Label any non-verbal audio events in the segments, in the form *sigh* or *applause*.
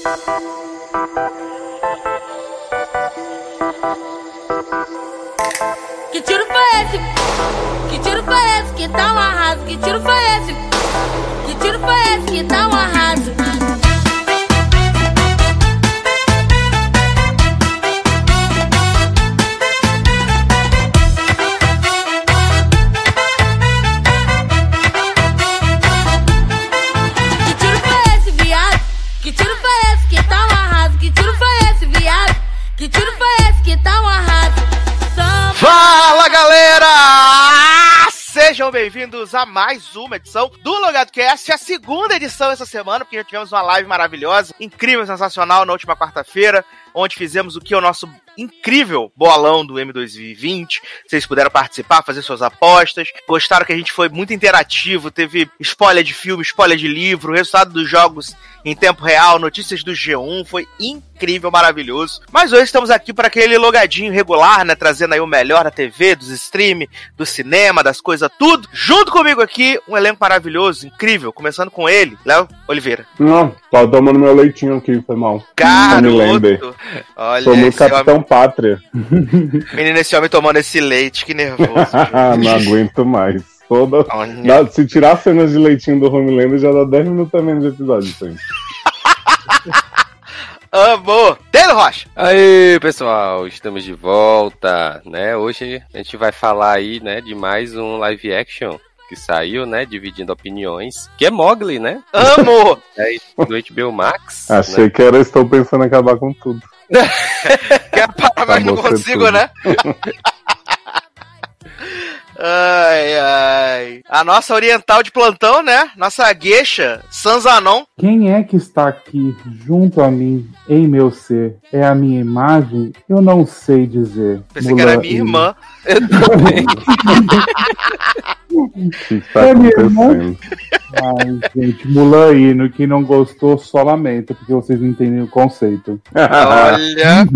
Que tiro foi esse? Que tiro foi esse que tá um arraso? Que tiro foi esse? Que tiro foi esse que tá um arraso? Galera! Sejam bem-vindos a mais uma edição do Logado Cast, a segunda edição essa semana, porque já tivemos uma live maravilhosa, incrível, sensacional na última quarta-feira, onde fizemos o que é o nosso incrível bolão do M2020. Vocês puderam participar, fazer suas apostas. Gostaram que a gente foi muito interativo, teve spoiler de filme, spoiler de livro, resultado dos jogos em tempo real, notícias do G1, foi incrível, maravilhoso. Mas hoje estamos aqui para aquele logadinho regular, né, trazendo aí o melhor da TV, dos stream, do cinema, das coisas tudo. Junto comigo aqui, um elenco maravilhoso, incrível, começando com ele, Léo Oliveira. Não, tava tomando meu leitinho aqui, foi mal. Garoto! Olha muito esse homem, Capitão Pátria. menino, esse homem tomando esse leite, que nervoso. *laughs* Não aguento mais. Toda... Olha. Dá- se tirar as cenas de leitinho do Homelander, já dá 10 minutos a menos de episódio. Gente. *laughs* Amor! Taylor Rocha! Aí, pessoal, estamos de volta, né? Hoje a gente vai falar aí, né, de mais um live action que saiu, né, dividindo opiniões, que é Mogli, né? Amo! *laughs* É do HBO Max. Achei né? que era Estou pensando em acabar com tudo. Quero parar, mas não consigo, tudo. né? *laughs* Ai, ai. A nossa oriental de plantão, né? Nossa gueixa, Sanzanon. Quem é que está aqui junto a mim em meu ser? É a minha imagem? Eu não sei dizer. Pensei que era minha irmã. Eu também. *laughs* O que que tá É mesmo? acontecendo? Ai, gente, Mulan hino. Quem não gostou, só lamenta, porque vocês não entendem o conceito. Olha.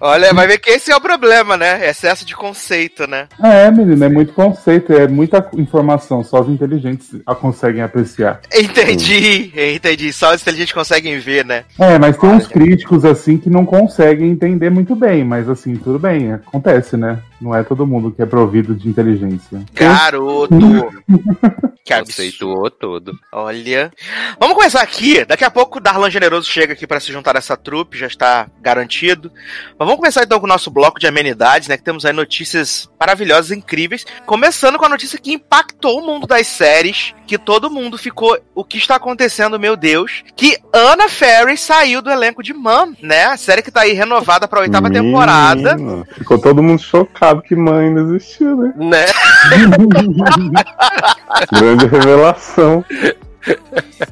Olha, vai ver que esse é o problema, né? Excesso de conceito, né? É, menino, é muito conceito, é muita informação. Só os inteligentes a conseguem apreciar. Entendi, entendi. Só os inteligentes conseguem ver, né? É, mas tem uns Olha. críticos assim que não conseguem entender muito bem, mas assim, tudo bem, acontece, né? Não é todo mundo que é provido de inteligência. Garoto. *laughs* Que. Conceituou todo. Olha. Vamos começar aqui. Daqui a pouco o Darlan Generoso chega aqui para se juntar a essa trupe, já está garantido. Mas vamos começar então com o nosso bloco de amenidades, né? Que temos aí notícias maravilhosas, incríveis. Começando com a notícia que impactou o mundo das séries, que todo mundo ficou. O que está acontecendo, meu Deus? Que Anna Ferris saiu do elenco de Mom, né? A série que tá aí renovada para a oitava temporada. Ficou todo mundo chocado que mãe ainda existiu, né? Né? *laughs* Grande revelação.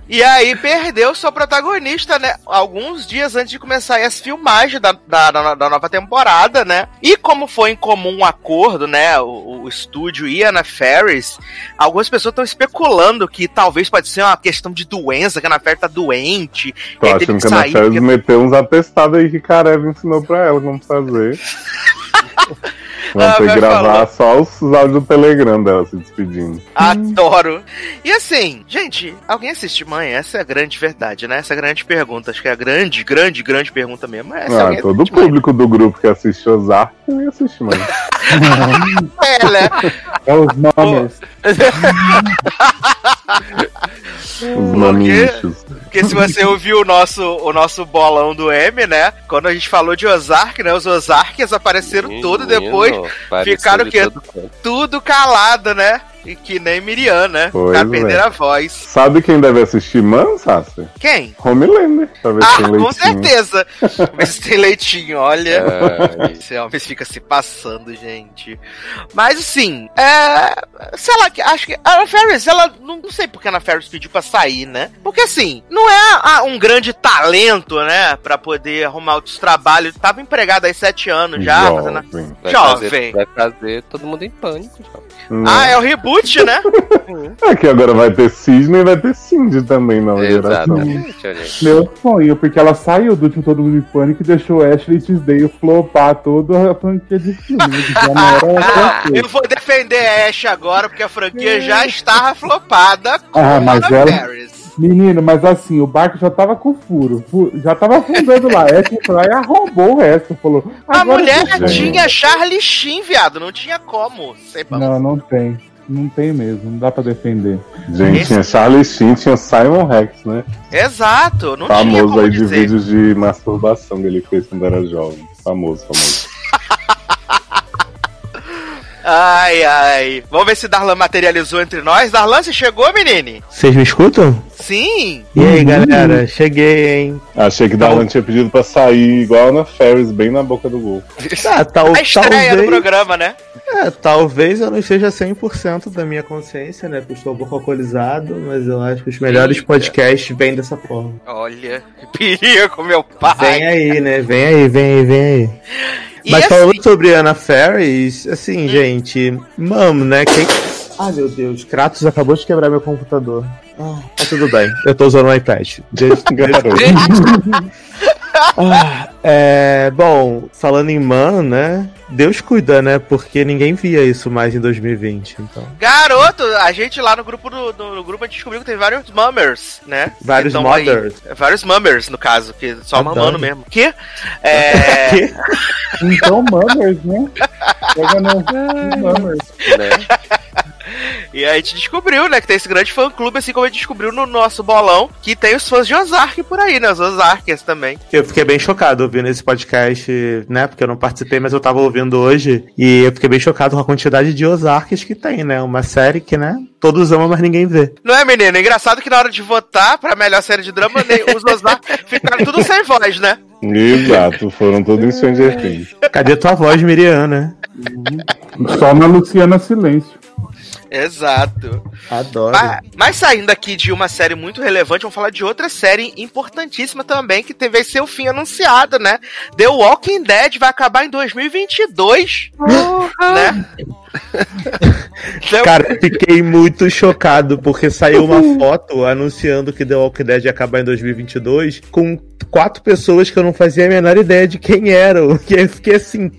E aí perdeu sua protagonista, né? Alguns dias antes de começar as filmagens da, da, da- da nova temporada, né? E como foi em comum um acordo, né? O, o estúdio e a Anna Ferris, algumas pessoas estão especulando que talvez pode ser uma questão de doença, que a Anna Ferris tá doente. Tô e achando que que a Ana. Ferris porque- meteu uns atestados aí que Karev ensinou pra ela como fazer. *laughs* Ah, ter que gravar só os áudios do Telegram dela se despedindo. Adoro. E assim, gente, alguém assiste Mãe? Essa é a grande verdade, né? Essa é a grande pergunta. Acho que é a grande, grande, grande pergunta mesmo. Essa Ah, todo o assiste Mãe? público do grupo que assiste Ozark também assiste, mano. *laughs* É, né? É os nomes. Os maminchos. Porque se você ouviu o nosso, o nosso bolão do M, né? Quando a gente falou de Ozark, né? Os Ozarks apareceram tudo depois, ficaram o quê? tudo calado, né? E que nem Miriam, né? Pois Pra é. perder a voz. Sabe quem deve assistir, mano, Sassi? Quem? Homelander. Pra ver se Ah, tem com leitinho. certeza! *laughs* Ver se tem leitinho, olha. Ai, Esse homem fica se passando, gente. Mas assim, é. Sei lá, que- acho que a Anna Ferris, ela. Não, sei porque a Anna Ferris pediu pra sair, né? Porque assim, não é um grande talento, né? Pra poder arrumar outros trabalhos. Tava empregada há sete anos já, fazendo. Jovem. vai, Jovem. fazer, vai fazer todo mundo em pânico. jovem. Ah, é o reboot, né? *laughs* É que agora vai ter Cisne e vai ter Cindy também na geração. Meu sonho, porque ela saiu do último Todo Mundo em Pânico e deixou Ashley Tisdale flopar toda a franquia de Ah, *laughs* pra eu vou defender a Ash agora, porque a franquia já estava flopada com Ah, a mas ela- Ferris. Menino, mas assim, o barco já tava com furo. fu- Já tava afundando lá. Essa foi lá e arrombou o resto. Falou. A "Agora mulher eu vou." tinha Charlie Sheen, viado. Não tinha como. Sei. Não, não tem. Não tem mesmo. Não dá pra defender. Gente, Esse- tinha Charlie Sheen, tinha Simon Rex, né? Exato. Não tinha famoso aí de dizer. vídeos de masturbação que ele fez quando era jovem. Famoso, famoso. *laughs* Ai, ai. Vamos ver se Darlan materializou entre nós. Darlan, você chegou, menine? Vocês me escutam? Sim. E aí, galera? Cheguei, hein? Achei que Darlan tinha pedido pra sair igual na Ferris, bem na boca do gol. Ah, tal, A estreia do talvez, programa, né? É, talvez eu não esteja 100% da minha consciência, né? Porque eu estou um pouco alcoolizado, mas eu acho que os melhores Eita. podcasts vêm dessa forma. Olha, *laughs* perigo, meu pai. Vem aí, né? Vem aí, vem aí, vem aí. E Mas assim, falando sobre Anna Ferris, assim, gente, mamo, né? Quem... Ai, meu Deus, Kratos acabou de quebrar meu computador. Ah, tá tudo bem, eu tô usando o iPad. *laughs* Garoto. *laughs* Ah, é, bom, falando em Man, né? Deus cuida, né? Porque ninguém via isso mais em 2020, então. Garoto, a gente lá no grupo do, do- no grupo a gente descobriu que tem vários mummers, né? Vários Então, aí- mothers. vários mummers, no caso, que só Adoro. mamando mesmo. Que? É. *laughs* Que? Então, Mummers, né? Pega no no Mummers. né? E aí a gente descobriu, né, que tem esse grande fã clube, assim como a gente descobriu no nosso bolão, que tem os fãs de Ozark por aí, né? Os Ozarkers também. Eu fiquei bem chocado ouvindo esse podcast, né? Porque eu não participei, mas eu tava ouvindo hoje. E eu fiquei bem chocado com a quantidade de Ozarks que tem, né? Uma série que, né? Todos amam, mas ninguém vê. Não é, menino? Engraçado que na hora de votar pra melhor série de drama, nem- os Ozark *laughs* ficaram tudo sem voz, né? Exato, foram todos em Stranger Things. Cadê tua voz, Miriam, né? Só na Luciana Silêncio. Exato. Adoro. Mas, mas saindo aqui de uma série muito relevante, vamos falar de outra série importantíssima também, que teve seu fim anunciado, né? The Walking Dead vai acabar em 2022, né? *laughs* Cara, fiquei muito chocado porque saiu uma foto anunciando que The Walking Dead ia acabar em 2022 com quatro pessoas que eu não fazia a menor ideia de quem eram. *laughs* Que eu fiquei assim,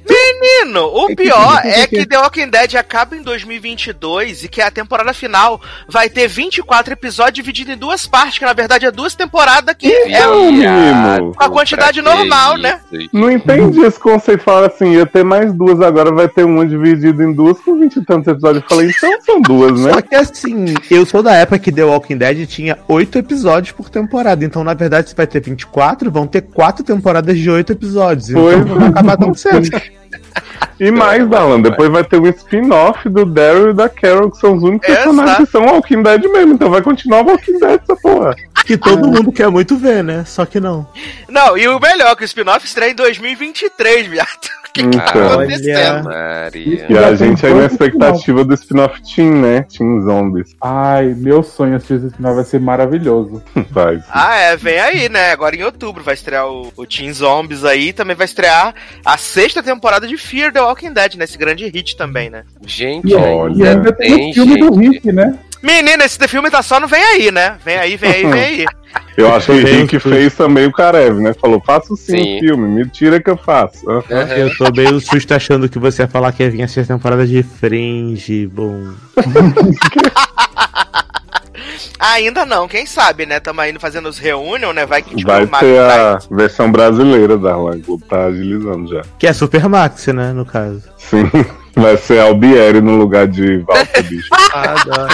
menino, o pior é que The Walking Dead acaba em 2022 e que a temporada final vai ter 24 episódios divididos em duas partes, que na verdade é duas temporadas que é Não, Viado, menino. a quantidade normal, né? Não entendi esse conceito. Falaram assim, ia ter mais duas, agora vai ter uma dividida em duas com 20 e tantos episódios. Eu falei, então são duas, né? Só que assim, eu sou da época que The Walking Dead tinha oito episódios por temporada. Então, na verdade, se vai ter 24, vão ter quatro temporadas de oito episódios. Pois. Então não vai acabar tão cedo. *laughs* E mais, Dalan, depois vai ter um spin-off do Daryl e da Carol, que são os únicos Exato. personagens que são Walking Dead mesmo. Então vai continuar Walking Dead essa porra. Que todo mundo quer muito ver, né? Só que não. Não, e o melhor, que o spin-off estreia em 2023, viado. *laughs* O que, que tá Então. acontecendo? Maria. E a gente aí na expectativa do spin-off Team, né? Team Zombies. Ai, meu sonho assistir esse final vai ser maravilhoso. *laughs* Vai. sim. Ah, é, vem aí, né? Agora em outubro vai estrear o, o Teen Zombies aí, também vai estrear a sexta temporada de Fear the Walking Dead, né? Esse grande hit também, né? Gente, Olha, e ainda tem, tem o filme do gente. Rick, né? Menina, esse filme tá só no Vem Aí, né? Vem aí, vem aí, vem aí. *laughs* Eu acho que o Rick fez também o Karev, né? Falou, faço sim, Sim. o filme, me tira que eu faço. Aham. Eu tô meio susto achando que você ia falar que ia vir a sexta temporada de Fringe. Bom. *laughs* *laughs* Ainda não, quem sabe, né? Tamo indo fazendo os reunion, né? Vai que tipo, Vai ter a versão brasileira da Globo, tá agilizando já. Que é Super Max, né? No caso. Sim, *laughs* vai ser Albieri no lugar de Walter *laughs* Bicho. Adoro.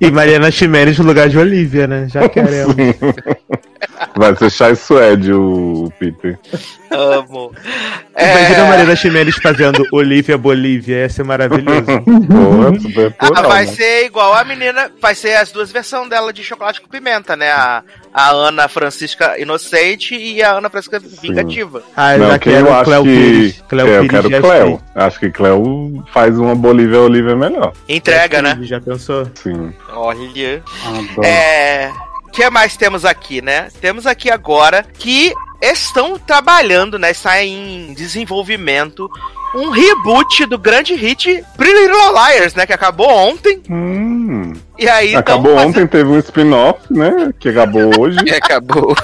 e Mariana Ximenes no lugar de Olivia, né? Já queremos. Vai ser Chai Suede o Peter. Amo. Imagina a É, Mariana Ximenes fazendo Olivia Bolívia, ia ser maravilhoso. *laughs* Porra, super ah, plural, vai né? ser igual a menina, vai ser as duas versões dela de chocolate com pimenta, né? A, a Ana Francisca Inocente e a Ana Francisca Vingativa. Ah, eu Não, já quero eu o acho Cleo que. Pires. Cleo é, eu Pires quero Cleo. Acho que Cleo faz uma Bolívia Olivia melhor. Entrega, né? Já pensou? Sim. Olha. Adoro. É. Que mais temos aqui, né? Temos aqui agora que estão trabalhando, né? Está em desenvolvimento um reboot do grande hit Pretty Little Liars, né? Que acabou ontem. Hum. E aí tão Acabou fazendo- ontem, teve um spin-off, né? Que acabou *laughs* hoje. E acabou.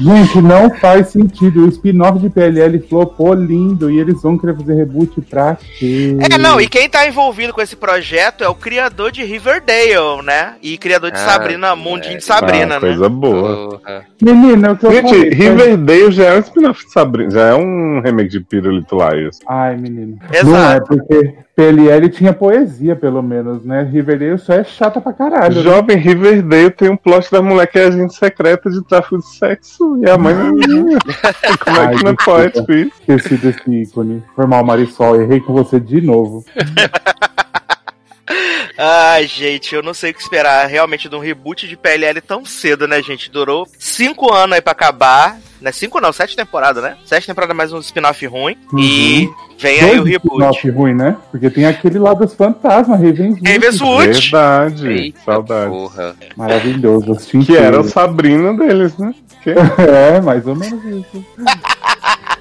Gente, não faz sentido. O spin-off de PLL flopou lindo e eles vão querer fazer reboot pra quê? É, não, e quem tá envolvido com esse projeto é o criador de Riverdale, né? E criador de Ah, Sabrina, Mundinho de Sabrina, Ah, né? Coisa boa. Porra. Menina, é o que eu Gente, falei, Riverdale já é um spin-off de Sabrina, já é um remake de Pirulito Liars. Ai, menino. Exato. Não é, porque PLL tinha poesia, pelo menos, né? Riverdale só é chata pra caralho. né? Jovem Riverdale tem um plot da mulher que é agente secreta de tráfico de sexo e a mãe não. *laughs* Como é que não pode isso? Esqueci desse ícone. Foi mal, Marisol. Errei com você de novo. *laughs* Ai, gente, eu não sei o que esperar realmente de um reboot de PLL tão cedo, né, gente? Durou cinco anos aí pra acabar. Não é cinco não, sete temporadas, né? Sete temporadas mais um spin-off ruim. E vem aí o Dois reboot. spin-off ruim, né? Porque tem aquele lá dos fantasmas, Ravenswood. Ravenswood. Verdade. Eita Saudade. porra. Maravilhoso. Que era o. Sabrina deles, né? Que- *laughs* É, mais ou menos isso. *laughs*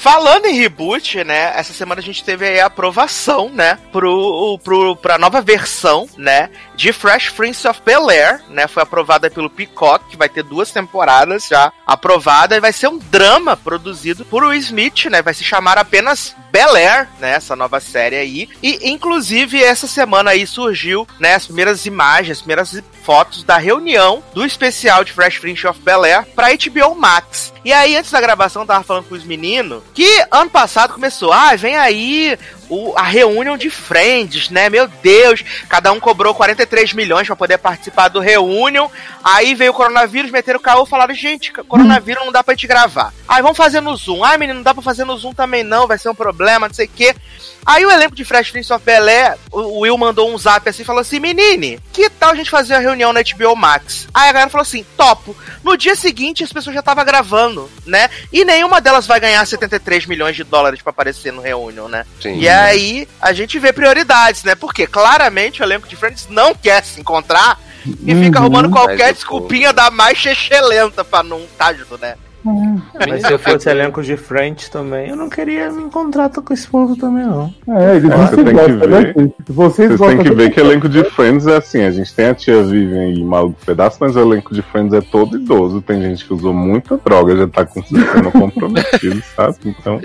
Falando em reboot, né? Essa semana a gente teve a aprovação, né? Pro, pro, pra nova versão, né? De Fresh Prince of Bel-Air, né? Foi aprovada pelo Peacock, que vai ter duas temporadas já aprovada. E vai ser um drama produzido por Will Smith, né? Vai se chamar apenas Bel-Air, né? Essa nova série aí. E, inclusive, essa semana aí surgiu, né? As primeiras imagens, as primeiras fotos da reunião do especial de Fresh Prince of Bel-Air pra HBO Max. E aí, antes da gravação, tava falando com os meninos que ano passado começou, ah, vem aí o, a reunião de Friends, né? Meu Deus, cada um cobrou 43 milhões pra poder participar do reunião. Aí veio o coronavírus, meteram o caô, falaram, gente, coronavírus não dá pra gente gravar. Aí vamos fazer no Zoom. Ai, menino, não dá pra fazer no Zoom também não, vai ser um problema, não sei o quê. Aí o elenco de Fresh Prince of Bel-Air, o o Will mandou um zap assim, falou assim, menine, que tal a gente fazer a reunião na HBO Max? Aí a galera falou assim, topo. No dia seguinte, as pessoas já estavam gravando, né? E nenhuma delas vai ganhar 73 milhões de dólares pra aparecer no reunião, né? Sim. E aí a gente vê prioridades, né? Porque claramente o elenco de Friends não quer se encontrar e fica Uhum. arrumando qualquer desculpinha da mais chechelenta pra não tá junto, né? Mas se eu fosse elenco de frente também, eu não queria me encontrar com esse povo também, não. É, eles não você se tem que gostam, ver. né? Vocês Vocês têm que ver que elenco de Friends é assim, a gente tem a tia Vivian e Maluco Pedaço, mas o elenco de Friends é todo idoso, tem gente que usou muita droga, já tá com o sistema comprometido, *laughs* sabe? Então,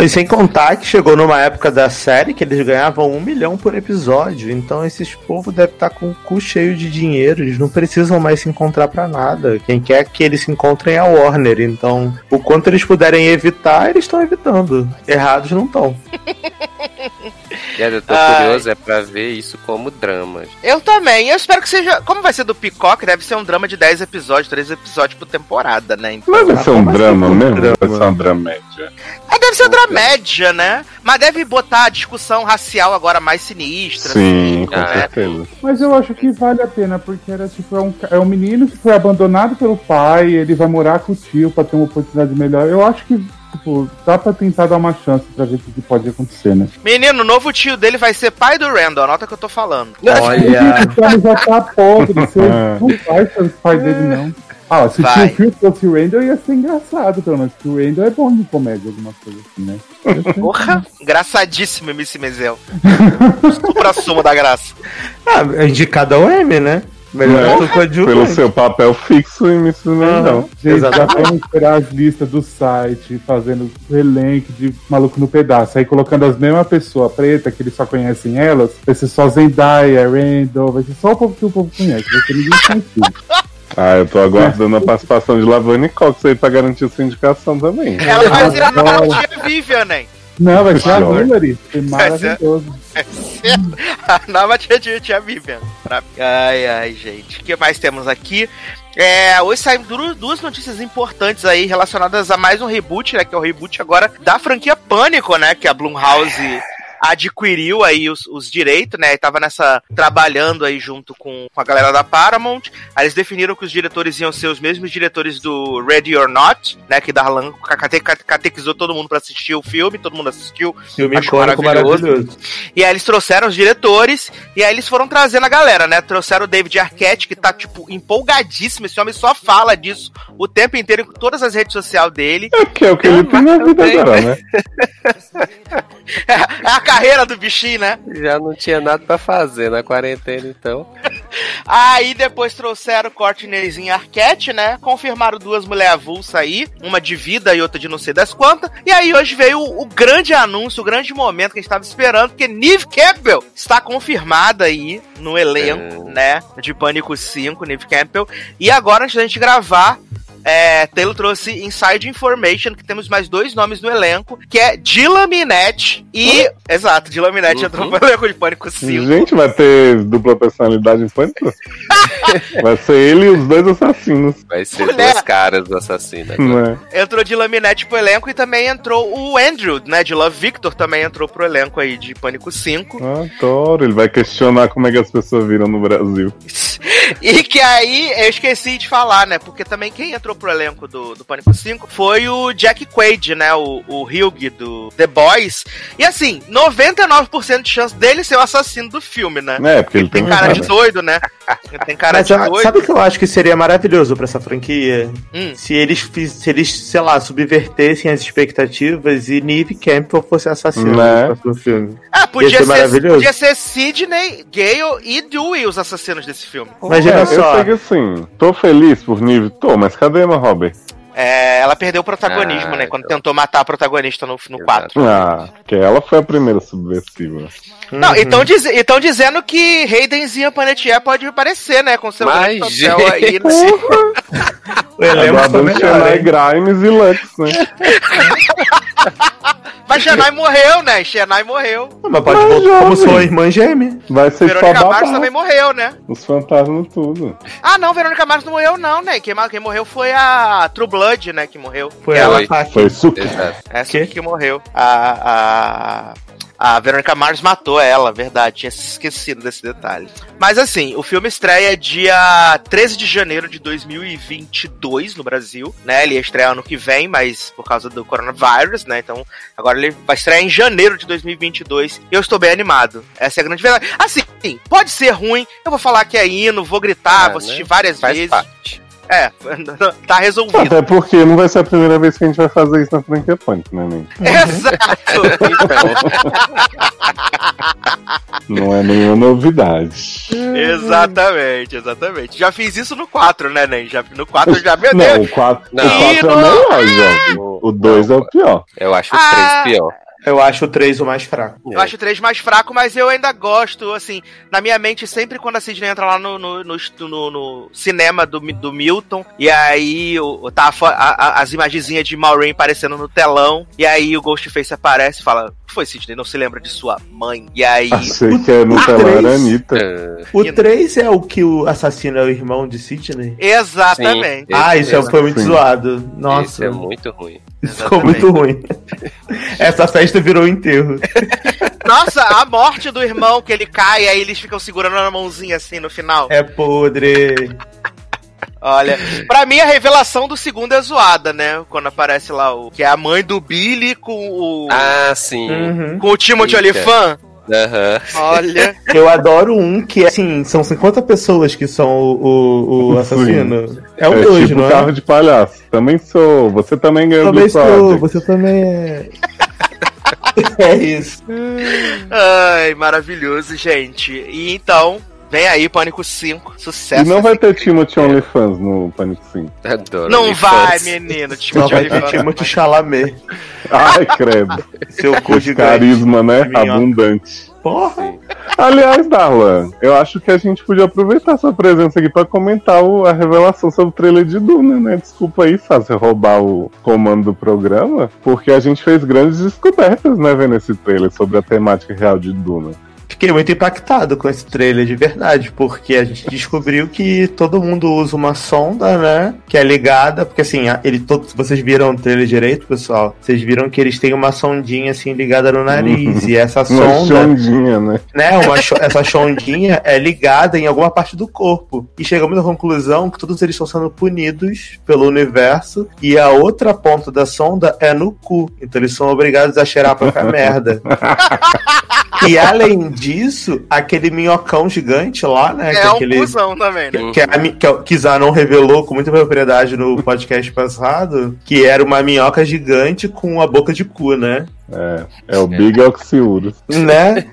e sem contar que chegou numa época da série que eles ganhavam um milhão por episódio. Então esses povos devem estar com o cu cheio de dinheiro. Eles não precisam mais se encontrar pra nada. Quem quer que eles se encontrem é a Warner. Então, o quanto eles puderem evitar, eles estão evitando. Errados não estão. *laughs* Eu tô Ai. curioso é pra ver isso como drama. Eu também. Eu espero que seja. Como vai ser do Peacock, deve ser um drama de 10 episódios, 13 episódios por temporada, né? Então, mas vai ser um drama mesmo? drama? Vai ser uma dramédia. é, deve ser dramédia, né? Mas deve botar a discussão racial agora mais sinistra. Sim, com né? certeza. Mas eu acho que vale a pena, porque era tipo, é um, é um menino que foi abandonado pelo pai, ele vai morar com o tio pra ter uma oportunidade melhor. Eu acho que, tipo, dá pra tentar dar uma chance pra ver o que pode acontecer, né? Menino, o novo tio dele vai ser pai do Randall, anota que eu tô falando. Olha. *laughs* O cara já tá podre, você É. não vai ser o pai dele, não. Ah, se Vai. o Phil fosse o Randall, ia ser engraçado, pelo menos. Porque o Randall é bom de comédia, alguma coisa assim, né? Porra, engraçadíssimo, Missy Mezel. Supra suma da graça. Ah, é indicado ao M, né? Melhor É. Pelo seu papel fixo em Miss Mendão. Gente, já vamos esperar as listas do site, fazendo o elenco de maluco no pedaço. Aí colocando as mesmas pessoas preta, que eles só conhecem elas, vai ser só Zendaya, Randall, vai ser só o povo que o povo conhece, vai ser ninguém conhecido. Ah, eu tô aguardando a participação de Lavane Cox aí pra garantir sua indicação também. Ela vai ser a tia Vivian, né? Não, vai ser a. Hillary, ser- maravilhoso. *laughs* A nova tia, tia, tia Vivian. Ai, ai, gente. O que mais temos aqui? É, hoje saem du- duas notícias importantes aí relacionadas a mais um reboot, né? Que é o reboot agora da franquia Pânico, né? Que a Blumhouse adquiriu aí os, os direitos, né? E tava nessa. trabalhando aí junto com, com a galera da Paramount. Aí eles definiram que os diretores iam ser os mesmos diretores do Ready or Not, né? Que Darlan cate- cate- catequizou todo mundo pra assistir o filme, todo mundo assistiu. Filme Acho maravilhoso. maravilhoso. E aí eles trouxeram os diretores, e aí eles foram trazendo a galera, né? Trouxeram o David Arquette, que tá, tipo, empolgadíssimo. Esse homem só fala disso o tempo inteiro em todas as redes sociais dele. É porque é o que ele tem na vida agora, né? *laughs* É a carreira do bichinho, né? Já não tinha nada pra fazer na quarentena, então. *laughs* Aí depois trouxeram Courtneyzinho Arquette, né? Confirmaram duas mulheres avulsas aí, uma de vida e outra de não sei das quantas. E aí hoje veio o, o grande anúncio, o grande momento que a gente estava esperando, porque Neve Campbell está confirmada aí no elenco, né? De Pânico 5, Neve Campbell. E agora, antes da gente gravar, é, Taylor trouxe Inside Information, que temos mais dois nomes no elenco, que é Dylan Minette e. Exato, Dylan Minette Uhum. entrou no elenco de Pânico 5. Gente, vai ter dupla personalidade em Pânico? *laughs* vai ser ele e os dois assassinos, Vai ser Mulher. duas caras do assassino. agora. né? Entrou Dylan Minette pro elenco e também entrou o Andrew, né? De Love Victor também entrou pro elenco aí de Pânico 5. Adoro, ele vai questionar como é que as pessoas viram no Brasil. *laughs* E que aí eu esqueci de falar, né? Porque também quem entrou pro elenco do, do Pânico 5 foi o Jack Quaid, né? O, o Hugh do The Boys. E assim, 99% de chance dele ser o assassino do filme, né? É, porque ele Tem tem, cara de doido, né? Ele tem cara Mas de doido. sabe o que eu acho que seria maravilhoso pra essa franquia? Hum. Se eles, se eles, sei lá, subvertessem as expectativas e Neve Campbell fosse assassino Né? no filme. Ah, podia Ia ser ser, maravilhoso. podia ser Sidney, Gale e Dewey os assassinos desse filme. Imagina É, só. Eu sei que assim, tô feliz por Nive, tô, mas cadê Emma Robert? É, ela perdeu o protagonismo, Ah, né? Quando então. tentou matar a protagonista no, no Exato. 4. Ah, que ela foi a primeira subversiva. Não, Uhum. então diz, então dizendo que Haydenzinha Panetier pode aparecer, né? Com seu Mas, papel aí. Né? O elenco foi melhor? Grimes e Lux, né? *laughs* *laughs* Mas Xenai morreu, né? Xenai morreu. Mas pode Mas, voltar como jovem. sua irmã gêmea. Vai ser Verônica Mars também morreu, né? Os fantasmas tudo. Ah, não, Verônica Mars não morreu, não, né? Quem, quem morreu foi a True Blood, né? Que morreu. Foi ela. ela. Foi super. Exato. Essa que, que morreu. A, a, a Verônica Mars matou ela, verdade. Tinha se esquecido desse detalhe. Mas assim, o filme estreia dia 13 de janeiro de 2022 no Brasil, né? Ele ia estrear ano que vem, mas por causa do coronavírus, né? Então agora ele vai estrear em janeiro de 2022 e eu estou bem animado. Essa é a grande verdade. Assim, pode ser ruim, eu vou falar que é hino, vou gritar, Ah, vou assistir né? várias Faz vezes. parte. É, *laughs* tá resolvido. Até porque não vai ser a primeira vez que a gente vai fazer isso na franquia Pânico, né, nem? *laughs* Exato. *laughs* Não é nenhuma novidade. Exatamente, exatamente. Já fiz isso no 4, né, Nen? Já, no 4 eu já, meu Não, o 4 Não. o quatro é o melhor, jovem. O 2 é o pior. Eu acho o Ah. 3 pior. Eu acho o 3 o mais fraco. Eu acho o 3 mais fraco, mas eu ainda gosto, assim, na minha mente, sempre quando a Sidney entra lá no, no, no, no- no cinema do, do Milton, e aí o, tá a a- as imagenzinhas de Maureen aparecendo no telão, e aí o Ghostface aparece e fala, o que foi, Sidney? Não se lembra de sua mãe? E aí... Achei que é no telão era a Anitta. Ah, O 3 é o que o assassino é o irmão de Sidney? Exatamente. Sim. ah, isso é- foi muito Sim. zoado. Nossa, é muito ruim. Isso ficou muito ruim. Essa festa virou enterro. Nossa, a morte do irmão, que ele cai, aí eles ficam segurando na mãozinha assim no final. É podre. Olha, pra mim a revelação do segundo é zoada, né? Quando aparece lá o que é a mãe do Billy com o Ah, sim. Uhum. com o Timothy Eita. Olyphant. Aham. Olha, *laughs* Eu adoro um que, assim, são 50 pessoas que são o, o, o assassino. É o é 2, tipo não é? carro de palhaço. Também sou. Você também ganhou Também do sou, Project. você também é. *laughs* é isso. ai, maravilhoso, gente. E então, vem aí Pânico 5, sucesso. E não vai ter Timothy OnlyFans no Pânico 5. Adoro. Não OnlyFans. vai, menino. Timothy vai ter. Timothy Chalamet. Ai, credo. Seu cu gigante. carisma, né? Minhoca. Abundante. Porra. Aliás, Darlan, eu acho que a gente podia aproveitar sua presença aqui pra comentar o- a revelação sobre o trailer de Duna, né? Desculpa aí, fazer roubar o comando do programa, porque a gente fez grandes descobertas, né, vendo esse trailer sobre a temática real de Duna. Fiquei muito impactado com esse trailer de verdade, porque a gente descobriu que todo mundo usa uma sonda, né? Que é ligada, porque assim, ele todo, se vocês viram o trailer direito, pessoal, vocês viram que eles têm uma sondinha assim ligada no nariz, e essa *laughs* Uma sonda, chondinha, né? né, uma essa sondinha é ligada em alguma parte do corpo. E chegamos à conclusão que todos eles estão sendo punidos pelo universo, e a outra ponta da sonda é no cu. Então eles são obrigados a cheirar pra *laughs* merda. *laughs* e além disso, aquele minhocão gigante lá, né? que É um aquele... cuzão também, né? Que a, que o Kizar não revelou com muita propriedade no podcast passado, que era uma minhoca gigante com a boca de cu, né? É, é o Big Oxiurus. Né?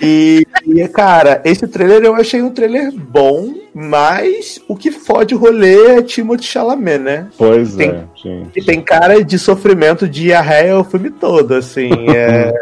E, e, cara, esse trailer eu achei um trailer bom, mas o que fode o rolê é Timothée Chalamet, né? Pois Tem- é, gente. E tem cara de sofrimento de diarreia o filme todo, assim. *laughs* É,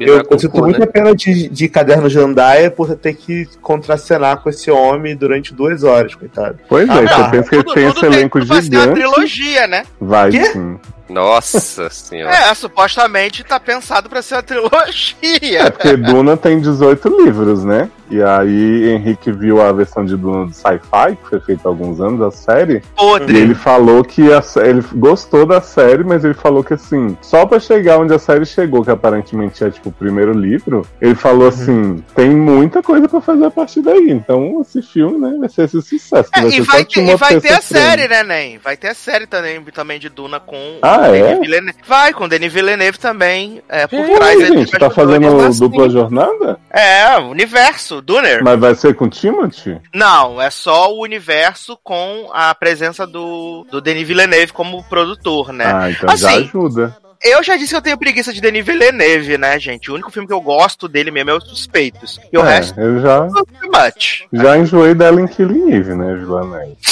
eu, com eu sinto cu, muita né? pena de, de caderno de Andaia por ter que contracenar com esse homem durante duas horas, coitado. Pois Ah, é, tá. você pensa que ele tem esse elenco vai ser uma gigante. trilogia, né? Vai Quê? sim. Nossa *laughs* senhora. É, supostamente tá pensado pra ser uma É trilogia. porque Duna tem 18 livros, né? E aí Henrique viu a versão de Duna do Sci-Fi, que foi feita há alguns anos, a série. E Podre. ele falou que a ele gostou da série, mas ele falou que assim, só pra chegar onde a série chegou, que aparentemente é tipo o primeiro livro, ele falou assim: tem muita coisa pra fazer a partir daí. Então esse filme, né, vai ser esse sucesso. É, vai e vai ter, e vai ter a série, né, Nen? Vai ter a série também, também de Duna com Ah, o é? Denis Villeneuve. Vai, com o Denis Villeneuve também. É, por Ih, trás ele gente, tá fazendo assim. dupla jornada? É, o universo, Duner. Mas vai ser com Timothy? Não, é só o universo com a presença do, do Denis Villeneuve como produtor, né? Ah, então já Assim, ajuda. Eu já disse que eu tenho preguiça de Denis Villeneuve, né, gente? O único filme que eu gosto dele mesmo é Os Suspeitos. E o É, resto, eu já, much. já enjoei dela em Killing Eve, né, Villanelle? *laughs*